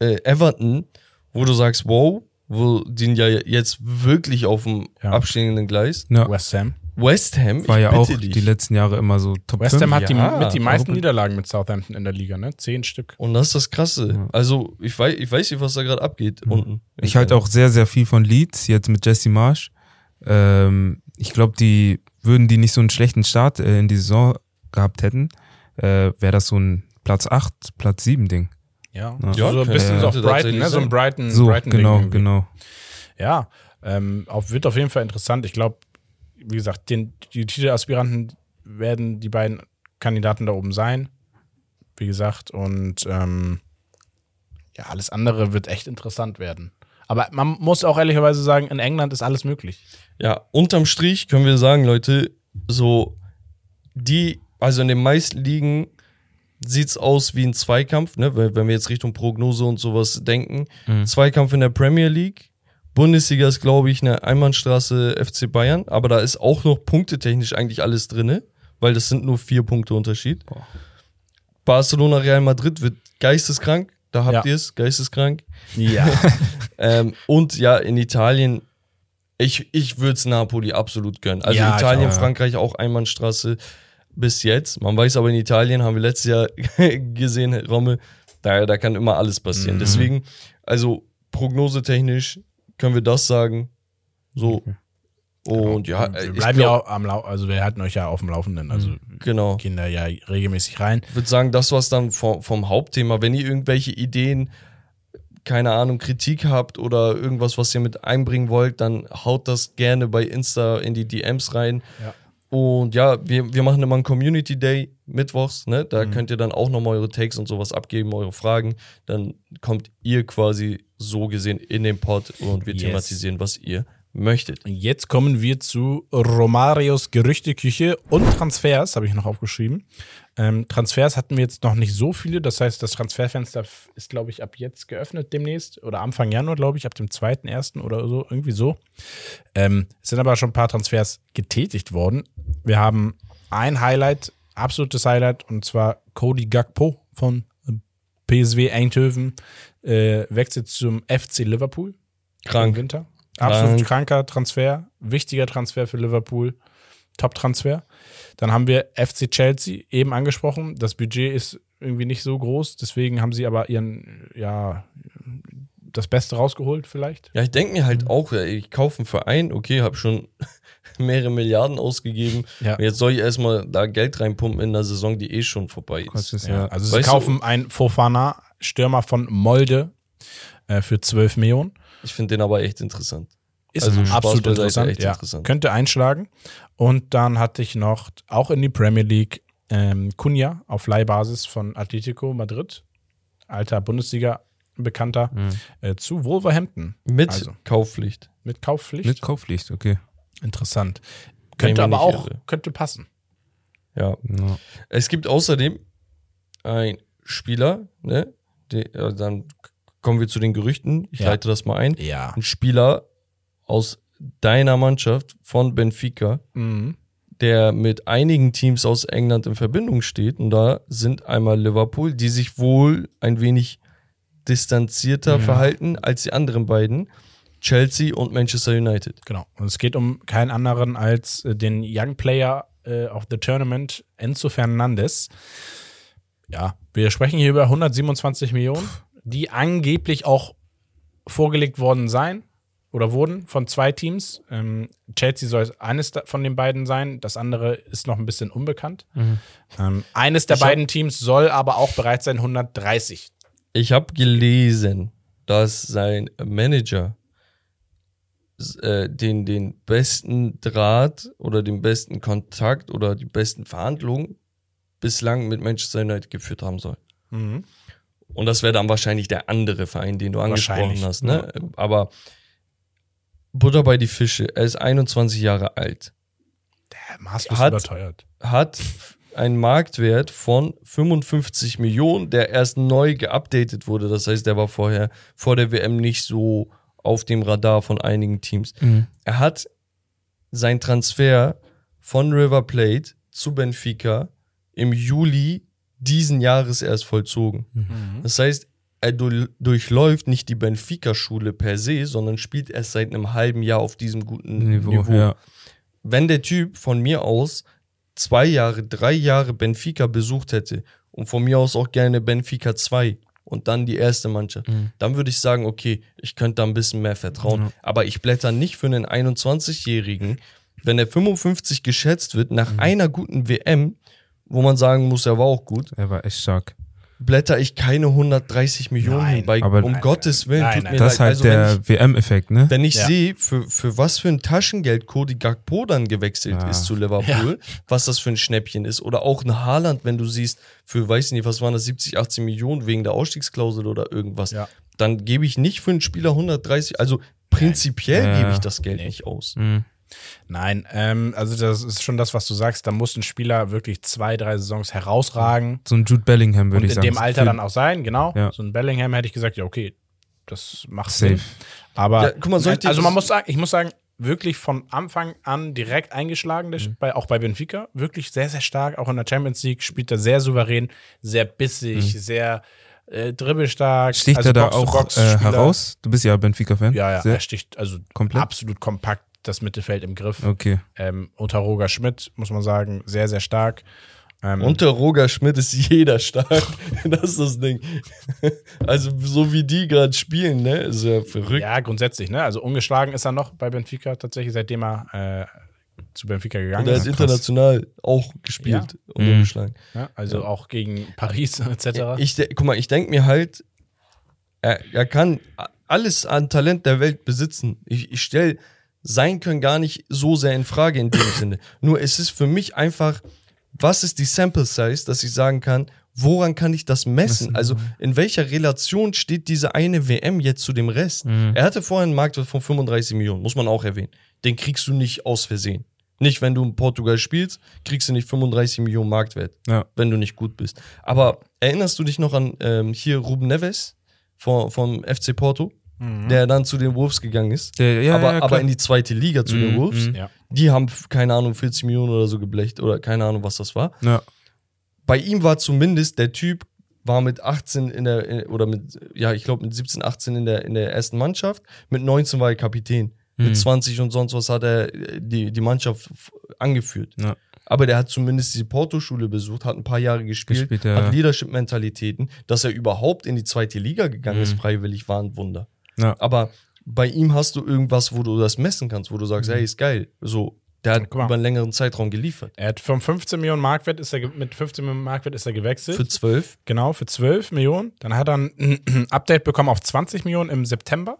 äh, Everton, wo du sagst, wow, wo die ja jetzt wirklich auf dem Ja. abstehenden Gleis. Ja, West Ham. West Ham, war ich ja auch dich. die letzten Jahre immer so Top West 5. Ham hat die, Ja, mit die meisten Niederlagen mit Southampton in der Liga, ne? Zehn Stück. Und das ist das Krasse. Also, ich weiß, ich weiß nicht, was da gerade abgeht unten. Ich halte auch sehr, sehr viel von Leeds, jetzt mit Jesse Marsch. Ähm, ich glaube, die würden die nicht so einen schlechten Start äh, in die Saison gehabt hätten, äh, wäre das so ein Platz 8, Platz 7 Ding. Ja. Ja, so, so ein bisschen so auf könnte Brighton, ne? So ein. Brighton, So, Brighton genau, genau. Ja, ähm, auf, wird auf jeden Fall interessant. Ich glaube, wie gesagt, den, die Titelaspiranten werden die beiden Kandidaten da oben sein. Wie gesagt, und ähm, ja, alles andere wird echt interessant werden. Aber man muss auch ehrlicherweise sagen, in England ist alles möglich. Ja, unterm Strich können wir sagen, Leute, so die, also in den meisten Ligen sieht's aus wie ein Zweikampf, ne? Wenn wir jetzt Richtung Prognose und sowas denken. Mhm. Zweikampf in der Premier League. Bundesliga ist, glaube ich, eine Einbahnstraße FC Bayern, aber da ist auch noch punktetechnisch eigentlich alles drinne, weil das sind nur vier Punkte Unterschied. Barcelona Real Madrid wird geisteskrank. Da habt Ja. ihr es, geisteskrank. Ja. Ähm, und ja, in Italien, ich, ich würde es Napoli absolut gönnen. Also Ja, Italien, ja. Frankreich auch Einbahnstraße bis jetzt. Man weiß aber in Italien, haben wir letztes Jahr gesehen, Rommel, da, da kann immer alles passieren. Mhm. Deswegen, also prognosetechnisch können wir das sagen. So. Und ja, wir ich bleiben ja glaub, auch am Lau also wir halten euch ja auf dem Laufenden. Also genau. gehen da ja regelmäßig rein. Ich würde sagen, das war's dann vom, vom Hauptthema. Wenn ihr irgendwelche Ideen, keine Ahnung, Kritik habt oder irgendwas, was ihr mit einbringen wollt, dann haut das gerne bei Insta in die DMs rein. Ja. Und ja, wir, wir machen immer einen Community Day mittwochs, ne? Da Mhm. könnt ihr dann auch nochmal eure Takes und sowas abgeben, eure Fragen. Dann kommt ihr quasi so gesehen in den Pod und wir Yes. thematisieren, was ihr möchtet. Jetzt kommen wir zu Romarios Gerüchteküche und Transfers, habe ich noch aufgeschrieben. Ähm, Transfers hatten wir jetzt noch nicht so viele, das heißt, das Transferfenster ist, glaube ich, ab jetzt geöffnet demnächst oder Anfang Januar, glaube ich, ab dem 2.1. oder so, irgendwie so. Ähm, es sind aber schon ein paar Transfers getätigt worden. Wir haben ein Highlight, absolutes Highlight, und zwar Cody Gakpo von PSW Eindhoven äh, wechselt zum FC Liverpool. Im Krank. Winter. Absolut Krank. kranker Transfer, wichtiger Transfer für Liverpool, Top-Transfer. Dann haben wir FC Chelsea, eben angesprochen. Das Budget ist irgendwie nicht so groß, deswegen haben sie aber ihren, ja, das Beste rausgeholt vielleicht. Ja, ich denke mir Mhm. halt auch, ja, ich kaufe einen Verein, okay, habe schon mehrere Milliarden ausgegeben. Ja. Jetzt soll ich erstmal da Geld reinpumpen in einer Saison, die eh schon vorbei Quatsch, ist. ist Ja, also sie Weißt kaufen einen Fofana, Stürmer von Molde, äh, für 12 Millionen. Ich finde den aber echt interessant. Ist Also absolut interessant, echt ja. interessant. Könnte einschlagen. Und dann hatte ich noch auch in die Premier League ähm, Cunha auf Leihbasis von Atletico Madrid, alter Bundesliga-Bekannter, äh, zu Wolverhampton. Mit Also. Kaufpflicht. Mit Kaufpflicht. mit Kaufpflicht, okay. Interessant. Könnte aber auch, irre. könnte passen. Ja. Ja. Es gibt außerdem einen Spieler, ne? Die, ja, dann kommen wir zu den Gerüchten. Ich Ja. leite das mal ein. Ja. Ein Spieler aus deiner Mannschaft von Benfica, Mhm. der mit einigen Teams aus England in Verbindung steht. Und da sind einmal Liverpool, die sich wohl ein wenig distanzierter verhalten als die anderen beiden. Chelsea und Manchester United. Genau. Und es geht um keinen anderen als äh, den Young Player äh, of the Tournament, Enzo Fernandes. Ja, wir sprechen hier über 127 Millionen, die angeblich auch vorgelegt worden sein oder wurden von zwei Teams. Ähm, Chelsea soll eines von den beiden sein, das andere ist noch ein bisschen unbekannt. Ähm, eines der Ich beiden Teams soll aber auch bereit sein, 130. Ich habe gelesen, dass sein Manager äh, den, den besten Draht oder den besten Kontakt oder die besten Verhandlungen bislang mit Manchester United geführt haben soll. Mhm. Und das wäre dann wahrscheinlich der andere Verein, den du angesprochen hast. Ne? Aber Butter bei die Fische, er ist 21 Jahre alt, Der maßlos Hat- überteuert. hat einen Marktwert von 55 Millionen, der erst neu geupdatet wurde. Das heißt, der war vorher vor der WM nicht so auf dem Radar von einigen Teams. Mhm. Er hat sein Transfer von River Plate zu Benfica im Juli diesen Jahres erst vollzogen. Mhm. Das heißt, er du- durchläuft nicht die Benfica-Schule per se, sondern spielt erst seit einem halben Jahr auf diesem guten Niveau, Niveau. ja. Wenn der Typ von mir aus zwei Jahre, drei Jahre Benfica besucht hätte und von mir aus auch gerne Benfica 2 und dann die erste Mannschaft, Mhm. dann würde ich sagen, okay, ich könnte da ein bisschen mehr vertrauen. Ja. Aber ich blätter nicht für einen 21-Jährigen, wenn er 55 geschätzt wird, nach Mhm. einer guten WM, wo man sagen muss, er war auch gut, Er war echt stark. blätter ich keine 130 Millionen Nein. Bei, aber- um Nein, Gottes Willen, nein, tut nein. mir Das ist leid. halt Also der WM-Effekt, ne? wenn ich Ja. sehe, für, für was für ein Taschengeld Cody Gakpo dann gewechselt Ja. ist zu Liverpool, was das für ein Schnäppchen ist. Oder auch ein Haaland, wenn du siehst, für, weiß ich nicht, was waren das, 70, 18 Millionen wegen der Ausstiegsklausel oder irgendwas. Ja. Dann gebe ich nicht für einen Spieler 130, also prinzipiell Ja. gebe ich das Geld Nee. nicht aus. Mhm. Nein, ähm, also das ist schon das, was du sagst. Da muss ein Spieler wirklich zwei, drei Saisons herausragen So ein Jude Bellingham, würde und ich in sagen. dem Alter dann auch sein, genau. Ja. So ein Bellingham hätte ich gesagt, ja, okay, das macht Safe. Sinn. Aber Ja, guck mal, soll ich dir also man muss sagen, ich muss sagen, wirklich von Anfang an direkt eingeschlagen, der, bei, auch bei Benfica. Wirklich sehr, sehr stark. Auch in der Champions League spielt er sehr souverän, sehr bissig, sehr äh, dribbelstark. Sticht Also er da auch äh, heraus? Du bist ja Benfica-Fan. Ja, ja, Sehr- er sticht also komplett? absolut kompakt das Mittelfeld im Griff. Okay. Ähm, unter Roger Schmidt, muss man sagen, sehr, sehr stark. Ähm, Unter Roger Schmidt ist jeder stark. das ist das Ding. Also, so wie die gerade spielen, ne? Ist ja verrückt. ja, grundsätzlich, ne? Also ungeschlagen ist er noch bei Benfica tatsächlich, seitdem er äh, zu Benfica gegangen Und er ist. hat international auch gespielt und Mhm. umgeschlagen. Ja, also auch gegen Paris etc. Ich, guck mal, ich denke mir halt, er, er kann alles an Talent der Welt besitzen. Ich, ich stelle sein Können gar nicht so sehr in Frage in dem Sinne. Nur es ist für mich einfach, was ist die Sample Size, dass ich sagen kann, woran kann ich das messen? Also in welcher Relation steht diese eine WM jetzt zu dem Rest? Er hatte vorher einen Marktwert von 35 Millionen, muss man auch erwähnen. Den kriegst du nicht aus Versehen. Nicht, wenn du in Portugal spielst, kriegst du nicht 35 Millionen Marktwert Ja. wenn du nicht gut bist. Aber erinnerst du dich noch an ähm, hier Ruben Neves von, vom FC Porto, der dann zu den Wolves gegangen ist? Der, ja, aber, ja, aber in die zweite Liga zu den Mhm, Wolves. mhm. Ja. Die haben, keine Ahnung, 40 Millionen oder so geblecht oder keine Ahnung, was das war. ja. Bei ihm war zumindest der Typ, war mit 18 in der, in- oder mit, ja, ich glaube mit 17, 18 in der, in der ersten Mannschaft. Mit 19 war er Kapitän. Mhm. Mit 20 und sonst was hat er äh, die, die Mannschaft angeführt. Ja. Aber der hat zumindest die Porto-Schule besucht, hat ein paar Jahre gespielt, Gespielt, ja. hat Leadership-Mentalitäten. Dass er überhaupt in die zweite Liga gegangen ist, Mhm. freiwillig, war ein Wunder. Ja. Aber bei ihm hast du irgendwas, wo du das messen kannst, wo du sagst, hey, ist geil. So, der hat über einen längeren Zeitraum geliefert. Er hat von 15 Millionen Markwert ist er mit 15 Millionen Markwert ist er gewechselt. Für 12. Genau, für 12 Millionen. Dann hat er ein Update bekommen auf 20 Millionen im September.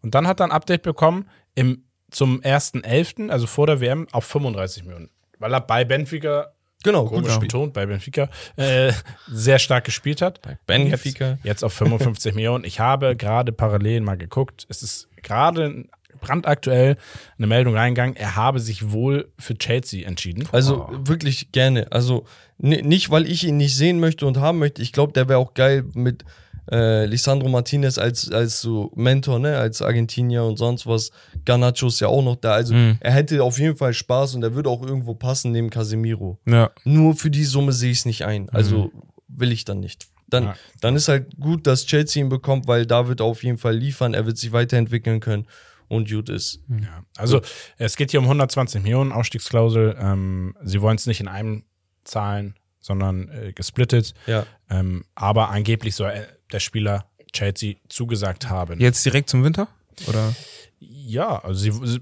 Und dann hat er ein Update bekommen im, zum 1.11., also vor der WM, auf 35 Millionen. Weil er bei Benfica, Genau, gut komisch gespielt. betont, bei Benfica, äh, sehr stark gespielt hat. Bei Benfica. Jetzt, jetzt auf 55 Millionen. Ich habe gerade parallel mal geguckt. Es ist gerade brandaktuell eine Meldung reingegangen. Er habe sich wohl für Chelsea entschieden. Also wirklich gerne. Also ni- nicht, weil ich ihn nicht sehen möchte und haben möchte. Ich glaube, der wäre auch geil mit äh, Lisandro Martinez als, als so Mentor, ne, als Argentinier und sonst was. Garnacho ist ja auch noch da. Also Mhm. er hätte auf jeden Fall Spaß und er würde auch irgendwo passen neben Casemiro. ja. Nur für die Summe sehe ich es nicht ein. Also will ich dann nicht. Dann, Ja. dann ist halt gut, dass Chelsea ihn bekommt, weil da wird er auf jeden Fall liefern. Er wird sich weiterentwickeln können und gut ist. Ja, also es geht hier um 120 Millionen Ausstiegsklausel. Ähm, sie wollen es nicht in einem zahlen, sondern äh, gesplittet. Ja. Ähm, aber angeblich soll äh, der Spieler Chelsea zugesagt haben. Jetzt direkt zum Winter? Oder? Ja, also sie, sie,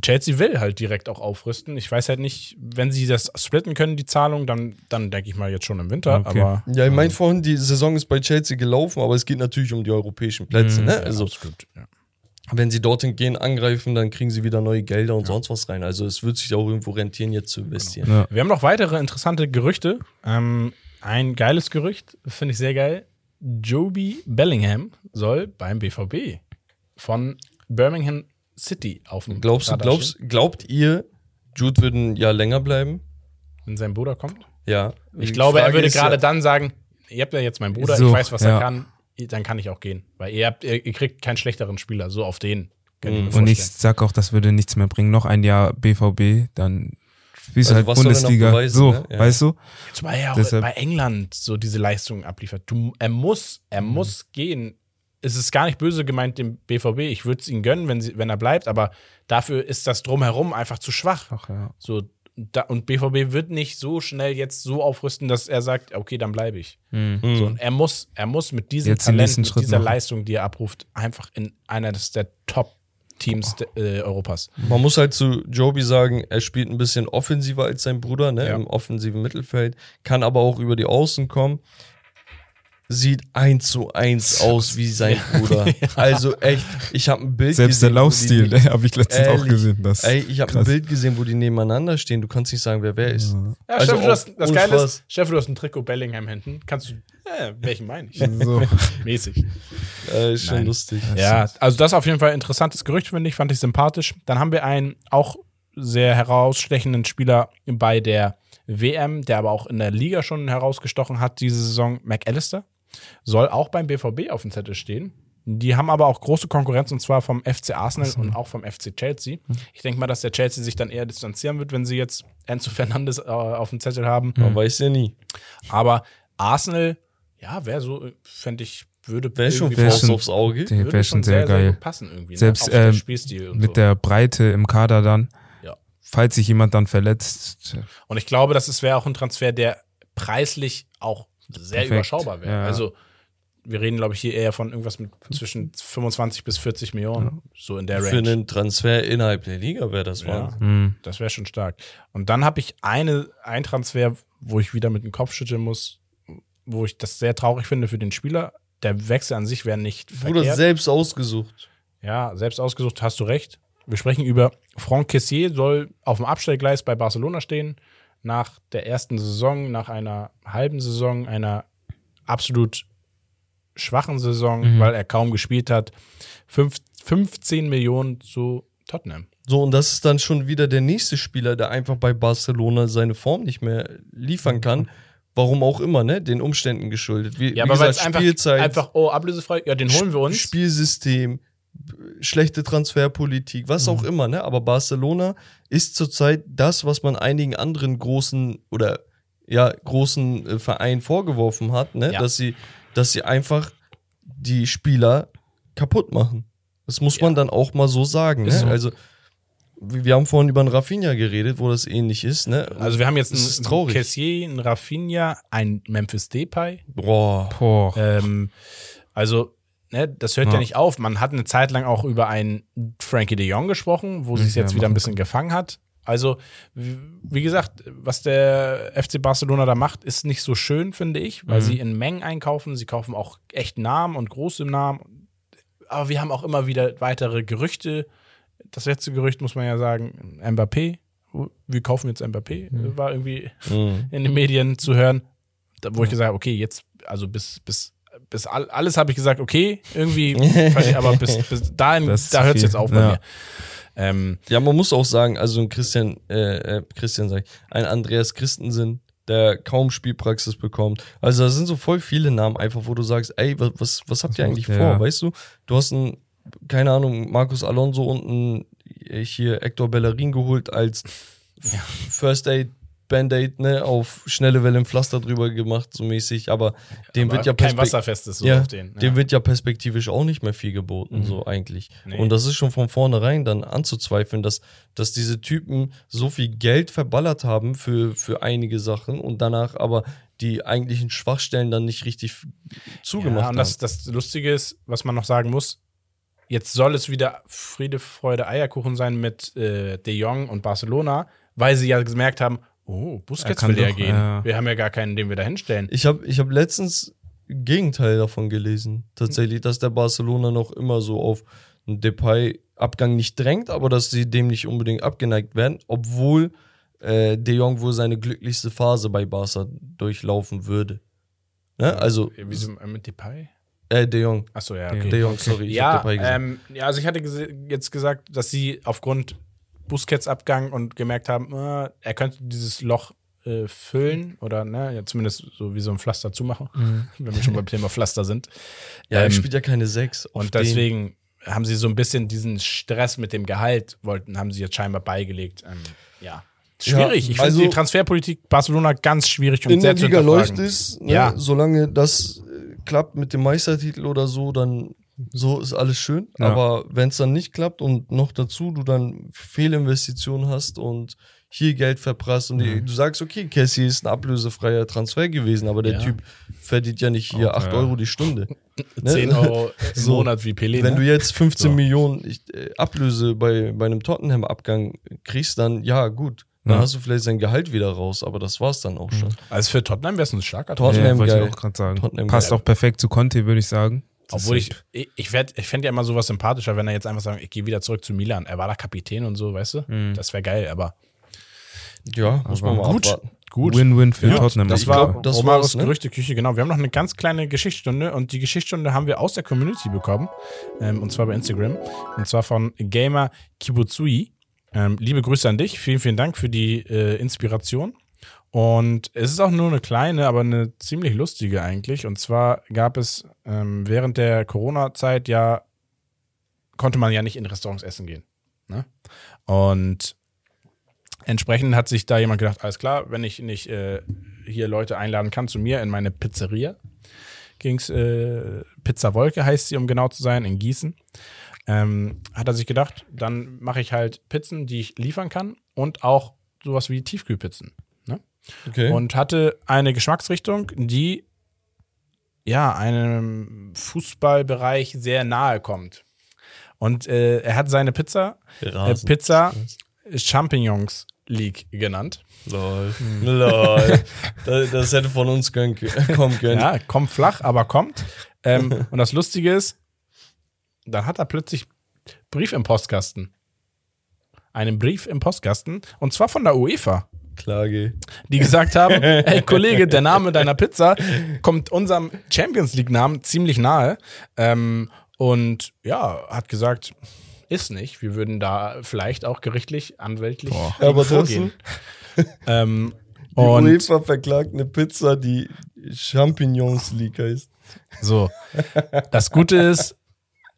Chelsea will halt direkt auch aufrüsten. Ich weiß halt nicht, wenn sie das splitten können, die Zahlung, dann, dann denke ich mal jetzt schon im Winter. Okay. Aber Ja, ich meine vorhin, die Saison ist bei Chelsea gelaufen, aber es geht natürlich um die europäischen Plätze. Mhm. ne? ja, Also, absolut. Ja. wenn sie dorthin gehen, angreifen, dann kriegen sie wieder neue Gelder und sonst was rein. Also, es wird sich auch irgendwo rentieren, jetzt zu investieren. Ja. Wir haben noch weitere interessante Gerüchte. Ähm, ein geiles Gerücht, finde ich sehr geil. Joby Bellingham soll beim BVB von Birmingham City auf dem Glaubst Radar glaubst, stehen, glaubt ihr, Jude würde ein Jahr länger bleiben? wenn sein Bruder kommt? Ja. Ich glaube, er Frage würde ist gerade ja, dann sagen, ihr habt ja jetzt meinen Bruder, So, ich weiß, was ja. er kann, dann kann ich auch gehen. Weil ihr, habt, ihr, kriegt keinen schlechteren Spieler, so auf den. Kann ich Und ich sag auch, das würde nichts mehr bringen. Noch ein Jahr BVB, dann spielst du Also halt was soll noch Bundesliga. beweisen, so, ne? Ja. weißt du? Zumal er auch Deshalb- bei England so diese Leistungen abliefert. Du, er muss, er Mhm. muss gehen. Es ist gar nicht böse gemeint dem BVB. Ich würde es ihm gönnen, wenn, sie, wenn er bleibt, aber dafür ist das drumherum einfach zu schwach. Ach ja. So, da, und BVB wird nicht so schnell jetzt so aufrüsten, dass er sagt, okay, dann bleibe ich. Mhm. So, und er muss, er muss mit diesem Jetzt Talent, mit dieser machen. Leistung, die er abruft, einfach in einer der Top-Teams de- äh, Europas. Man muss halt zu Joby sagen, er spielt ein bisschen offensiver als sein Bruder, ne, Ja. im offensiven Mittelfeld, kann aber auch über die Außen kommen. Sieht eins zu eins aus wie sein Bruder. Also echt, ich habe ein Bild Selbst der gesehen. wo Laufstil, die- der habe ich letztens auch Ehrlich. gesehen. Das Ey, ich habe ein. Bild gesehen, wo die nebeneinander stehen. Du kannst nicht sagen, wer wer ist. Ja, Also Steffen, du hast, auch das Geile ist, Steffen, du hast ein Trikot Bellingham hinten. Kannst du, äh, welchen meine ich? So. Mäßig. Äh, ist schon Nein. lustig. Ja, also das ist auf jeden Fall ein interessantes Gerücht, finde ich, fand ich sympathisch. Dann haben wir einen auch sehr herausstechenden Spieler bei der WM, der aber auch in der Liga schon herausgestochen hat diese Saison, McAllister. Soll auch beim BVB auf dem Zettel stehen. Die haben aber auch große Konkurrenz und zwar vom FC Arsenal und auch vom FC Chelsea. Ich denke mal, dass der Chelsea sich dann eher distanzieren wird, wenn sie jetzt Enzo Fernandes äh, auf dem Zettel haben. Man weiß ja nie. Aber Arsenal, ja, wäre so, fände ich, würde Wäre schon Wär schon- aufs Auge. Der würde schon sehr, geil. gut passen irgendwie. Selbst, ne? Auch der Mit so. der Breite im Kader dann. Ja. Falls sich jemand dann verletzt. Und ich glaube, das wäre auch ein Transfer, der preislich auch sehr Perfekt. überschaubar wäre. Ja. Also wir reden, glaube ich, hier eher von irgendwas mit zwischen 25 bis 40 Millionen, so in der Für Range. einen Transfer innerhalb der Liga wäre das Ja. Wahnsinn. Hm. Das wäre schon stark. Und dann habe ich eine, ein Transfer, wo ich wieder mit dem Kopf schütteln muss, wo ich das sehr traurig finde für den Spieler. Der Wechsel an sich wäre nicht Wurde verkehrt. selbst ausgesucht. Ja, selbst ausgesucht, hast du recht. Wir sprechen über Franck Kessier, soll auf dem Abstellgleis bei Barcelona stehen. Nach der ersten Saison, nach einer halben Saison, einer absolut schwachen Saison, weil er kaum gespielt hat. Fünf, 15 Millionen zu Tottenham. So, und das ist dann schon wieder der nächste Spieler, der einfach bei Barcelona seine Form nicht mehr liefern kann. Warum auch immer, ne? Den Umständen geschuldet. Wie, Ja, aber weil es einfach, einfach, oh, ablösefrei, ja, den holen wir uns. Spielsystem, schlechte Transferpolitik, was Mhm. auch immer, ne? Aber Barcelona ist zurzeit das, was man einigen anderen großen oder ja, großen äh, Vereinen vorgeworfen hat, ne? Ja. Dass sie, dass sie einfach die Spieler kaputt machen. Das muss man dann auch mal so sagen. Ne? So. Also, wir haben vorhin über einen Rafinha geredet, wo das ähnlich ist, ne? Also wir haben jetzt einen traurig. Kessier, einen Rafinha, einen Memphis Depay. Boah. Boah. Ähm, also, ne, das hört ja. Ja. nicht auf. Man hat eine Zeit lang auch über einen Frankie de Jong gesprochen, wo sich jetzt wieder ein bisschen gefangen hat. Also, wie gesagt, was der FC Barcelona da macht, ist nicht so schön, finde ich, weil Mhm. sie in Mengen einkaufen. Sie kaufen auch echt Namen und große Namen. Aber wir haben auch immer wieder weitere Gerüchte. Das letzte Gerücht muss man ja sagen, Mbappé. Wir kaufen jetzt Mbappé, war irgendwie Mhm. in den Medien zu hören, wo ich gesagt habe, okay, jetzt, also bis, bis, bis all, alles habe ich gesagt, okay, irgendwie, aber bis, bis dahin, Das da hört es jetzt auf bei Ja. mir. Ähm, Ja, man muss auch sagen, also ein Christian, äh, äh, Christian sag ich, ein Andreas Christensen, der kaum Spielpraxis bekommt. Also da sind so voll viele Namen einfach, wo du sagst, ey, was, was, was habt ihr eigentlich macht vor, weißt du? Du hast einen, keine Ahnung, Marcus Alonso und einen, äh, hier Hector Bellerin geholt als First Aid, Band-Aid, ne, auf schnelle Welle im Pflaster drüber gemacht, so mäßig, aber dem aber wird ja kein wasserfestes so ja, auf den. dem wird ja perspektivisch auch nicht mehr viel geboten, so eigentlich. Nee. Und das ist schon von vornherein dann anzuzweifeln, dass, dass diese Typen so viel Geld verballert haben für, für einige Sachen und danach aber die eigentlichen Schwachstellen dann nicht richtig zugemacht ja, und haben. das, das Lustige ist, was man noch sagen muss, jetzt soll es wieder Friede, Freude, Eierkuchen sein mit äh, De Jong und Barcelona, weil sie ja gemerkt haben, oh, Busquets will ja gehen. ja. Wir haben ja gar keinen, den wir da hinstellen. Ich habe ich hab letztens Gegenteil davon gelesen. Tatsächlich, dass der Barcelona noch immer so auf einen Depay-Abgang nicht drängt, aber dass sie dem nicht unbedingt abgeneigt werden, obwohl äh, De Jong wohl seine glücklichste Phase bei Barca durchlaufen würde. Ne? Also, Wieso äh, mit Depay? äh, De Jong. Achso, ja, De okay. De Jong, sorry, ich ja, hab Depay gesagt. ähm, ja, also ich hatte jetzt gesagt, dass sie aufgrund Busquets-Abgang und gemerkt haben, äh, er könnte dieses Loch äh, füllen oder ne, ja, zumindest so wie so ein Pflaster zumachen, wenn wir schon beim Thema Pflaster sind. ja, er ähm, spielt ja keine Sechs. Und den. deswegen haben sie so ein bisschen diesen Stress mit dem Gehalt, wollten, haben sie jetzt scheinbar beigelegt. Ähm, ja. Schwierig. Ja, ich finde also- die Transferpolitik Barcelona ganz schwierig und in sehr der zu Liga läuft es, ne? Ja. solange das äh, klappt mit dem Meistertitel oder so, dann so ist alles schön. Ja. Aber wenn es dann nicht klappt und noch dazu du dann Fehlinvestitionen hast und hier Geld verprasst und die, du sagst, okay, Cassie ist ein ablösefreier Transfer gewesen, aber der Ja. Typ verdient ja nicht hier Auch, 8 ja. Euro die Stunde. Ne? 10 Euro im So. Monat wie Pelé. Wenn ne? du jetzt 15 So. Millionen äh, Ablöse bei, bei einem Tottenham-Abgang kriegst, dann ja, gut. Dann Ja. hast du vielleicht sein Gehalt wieder raus, aber das war's dann auch schon. Also für Tottenham wäre es ein starker Tottenham ja, wollte ich auch gerade sagen. Tottenham Passt geil. auch perfekt zu Conte, würde ich sagen. Obwohl ich, ich, ich, werd- ich fände ja immer sowas sympathischer, wenn er jetzt einfach sagt, ich gehe wieder zurück zu Milan. Er war da Kapitän und so, weißt du? Das wäre geil, aber Ja, muss man mal gut. abwarten. gut. Win-win für Ja, Tottenham. Das war glaub, das Romaros war's, ne? Gerüchteküche, genau. Wir haben noch eine ganz kleine Geschichtsstunde und die Geschichtsstunde haben wir aus der Community bekommen. Ähm, und zwar bei Instagram. Und zwar von Gamer Kibutsui. Ähm, liebe Grüße an dich. Vielen, vielen Dank für die äh, Inspiration. Und es ist auch nur eine kleine, aber eine ziemlich lustige eigentlich. Und zwar gab es ähm, während der Corona-Zeit ja, konnte man ja nicht in Restaurants essen gehen. Ne? Und entsprechend hat sich da jemand gedacht, alles klar, wenn ich nicht äh, hier Leute einladen kann zu mir in meine Pizzeria, ging's äh, Pizza Wolke heißt sie, um genau zu sein, in Gießen. Ähm, hat er sich gedacht, dann mache ich halt Pizzen, die ich liefern kann und auch sowas wie Tiefkühlpizzen. Okay. Und hatte eine Geschmacksrichtung, die ja einem Fußballbereich sehr nahe kommt. Und äh, er hat seine Pizza, äh. Pizza Champignons League genannt. Lol. Lol. das, das hätte von uns können, kommen können. Ja, kommt flach, aber kommt. Ähm, und das Lustige ist, dann hat er plötzlich Brief im Postkasten. Einen Brief im Postkasten. Und zwar von der UEFA, Klage. die gesagt haben: Hey Kollege, der Name deiner Pizza kommt unserem Champions League-Namen ziemlich nahe. Ähm, und ja, hat gesagt, ist nicht. Wir würden da vielleicht auch gerichtlich, anwältlich gegen Aber vorgehen. ähm, Die und UEFA verklagt eine Pizza, die Champignons League heißt. So. Das Gute ist,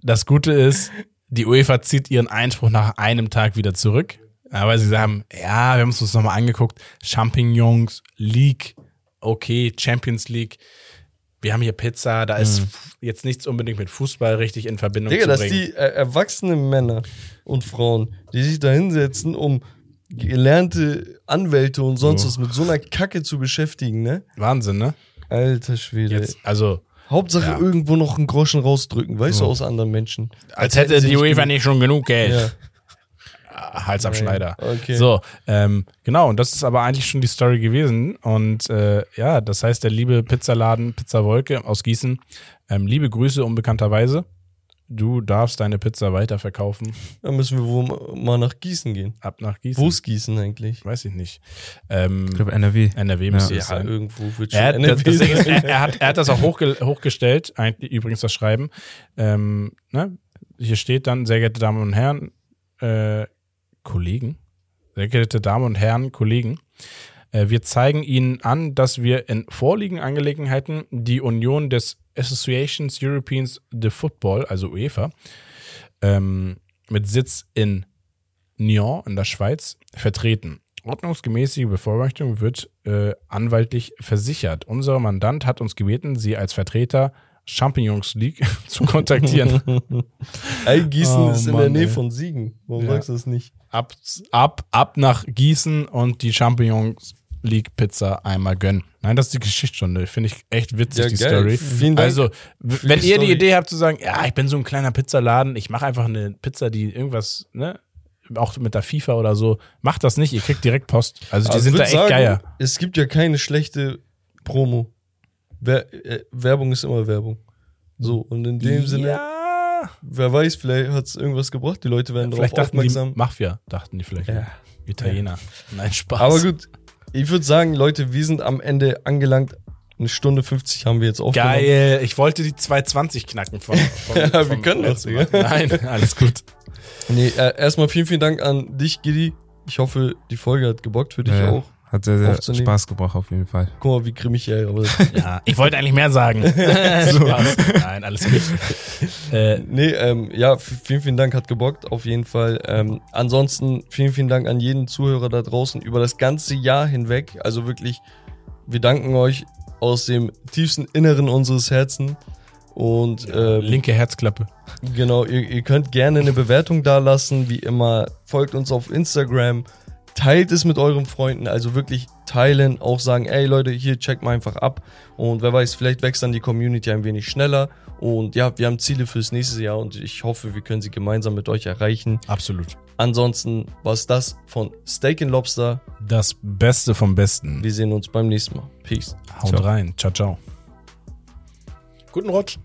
das Gute ist, die UEFA zieht ihren Einspruch nach einem Tag wieder zurück. Aber sie sagen, ja, wir haben es uns nochmal angeguckt. Champignons League, okay, Champions League. Wir haben hier Pizza, da ist jetzt nichts unbedingt mit Fußball richtig in Verbindung Digga, zu dass bringen. die äh, erwachsenen Männer und Frauen, die sich da hinsetzen, um gelernte Anwälte und sonst So. was mit so einer Kacke zu beschäftigen, ne? Wahnsinn, ne? Alter Schwede. Jetzt, also, Hauptsache Ja. irgendwo noch einen Groschen rausdrücken, weißt du, aus anderen Menschen. als hätten hätte die UEFA nicht schon genug Geld. Ja. Hals am Schneider. Okay. So, ähm, genau, und das ist aber eigentlich schon die Story gewesen. Und äh, ja, das heißt, der liebe Pizzaladen Pizza Wolke aus Gießen, ähm, liebe Grüße unbekannterweise. Du darfst deine Pizza weiterverkaufen. Dann müssen wir wohl mal nach Gießen gehen. Ab nach Gießen. Wo ist Gießen eigentlich? Weiß ich nicht. Ähm, Ich glaube NRW. NRW müsste Ja. es Ja, sein. irgendwo wird schon Er hat, das, NRW das sein. er, er, hat, er hat das auch hochge hochgestellt, eigentlich, übrigens das Schreiben. Ähm, ne? Hier steht dann, sehr geehrte Damen und Herren, äh, Kollegen, sehr geehrte Damen und Herren, Kollegen, äh, wir zeigen Ihnen an, dass wir in vorliegenden Angelegenheiten die Union des Associations Europeans de Football, also UEFA, ähm, mit Sitz in Nyon in der Schweiz vertreten. Ordnungsgemäße Bevormachtung wird äh, anwaltlich versichert. Unser Mandant hat uns gebeten, Sie als Vertreter Champignons League zu kontaktieren. Gießen Oh, ist in Mann, der Nähe ey. von Siegen. Warum Ja. sagst du das nicht? ab, ab, ab nach Gießen und die Champignons League Pizza einmal gönnen. Nein, das ist die Geschichtsstunde. Finde ich echt witzig, Ja, die geil. Story. Vielen Dank Also, wenn ihr Story. die Idee habt zu sagen, ja, ich bin so ein kleiner Pizzaladen, ich mache einfach eine Pizza, die irgendwas, ne, auch mit der FIFA oder so, macht das nicht, ihr kriegt direkt Post. Also, die Also sind da echt sagen, geil. Es gibt ja keine schlechte Promo. Wer, äh, Werbung ist immer Werbung. So, und in dem Sinne, Ja, wer weiß, vielleicht hat es irgendwas gebracht. Die Leute werden darauf vielleicht dachten die aufmerksam. Mafia, dachten die vielleicht. Ja. Italiener. Nein, Spaß. Aber gut, ich würde sagen, Leute, wir sind am Ende angelangt. Eine Stunde 50 haben wir jetzt aufgenommen. Geil. Ich wollte die 220 knacken von. von Ja, wir können das, Mal. Nein, alles gut. Nee, äh, erstmal vielen, vielen Dank an dich, Gidi. Ich hoffe, die Folge hat gebockt für dich Ja, auch. Hat sehr, sehr. Spaß gebracht auf jeden Fall. Guck mal, wie grimmig er aber Ja, ich wollte eigentlich mehr sagen. Spaß. Nein, alles gut. Äh, Nee, ähm, ja, vielen, vielen Dank, hat gebockt, auf jeden Fall. Ähm, ansonsten vielen, vielen Dank an jeden Zuhörer da draußen über das ganze Jahr hinweg. Also wirklich, wir danken euch aus dem tiefsten Inneren unseres Herzens. Und ähm, linke Herzklappe. Genau, ihr, ihr könnt gerne eine Bewertung dalassen, wie immer. Folgt uns auf Instagram, teilt es mit euren Freunden, also wirklich teilen, auch sagen, ey Leute, hier checkt mal einfach ab. Und wer weiß, vielleicht wächst dann die Community ein wenig schneller. Und ja, wir haben Ziele fürs nächste Jahr und ich hoffe, wir können sie gemeinsam mit euch erreichen. Absolut. Ansonsten war es das von Steak and Lobster. Das Beste vom Besten. Wir sehen uns beim nächsten Mal. Peace. Haut rein. Ciao, ciao. Guten Rutsch.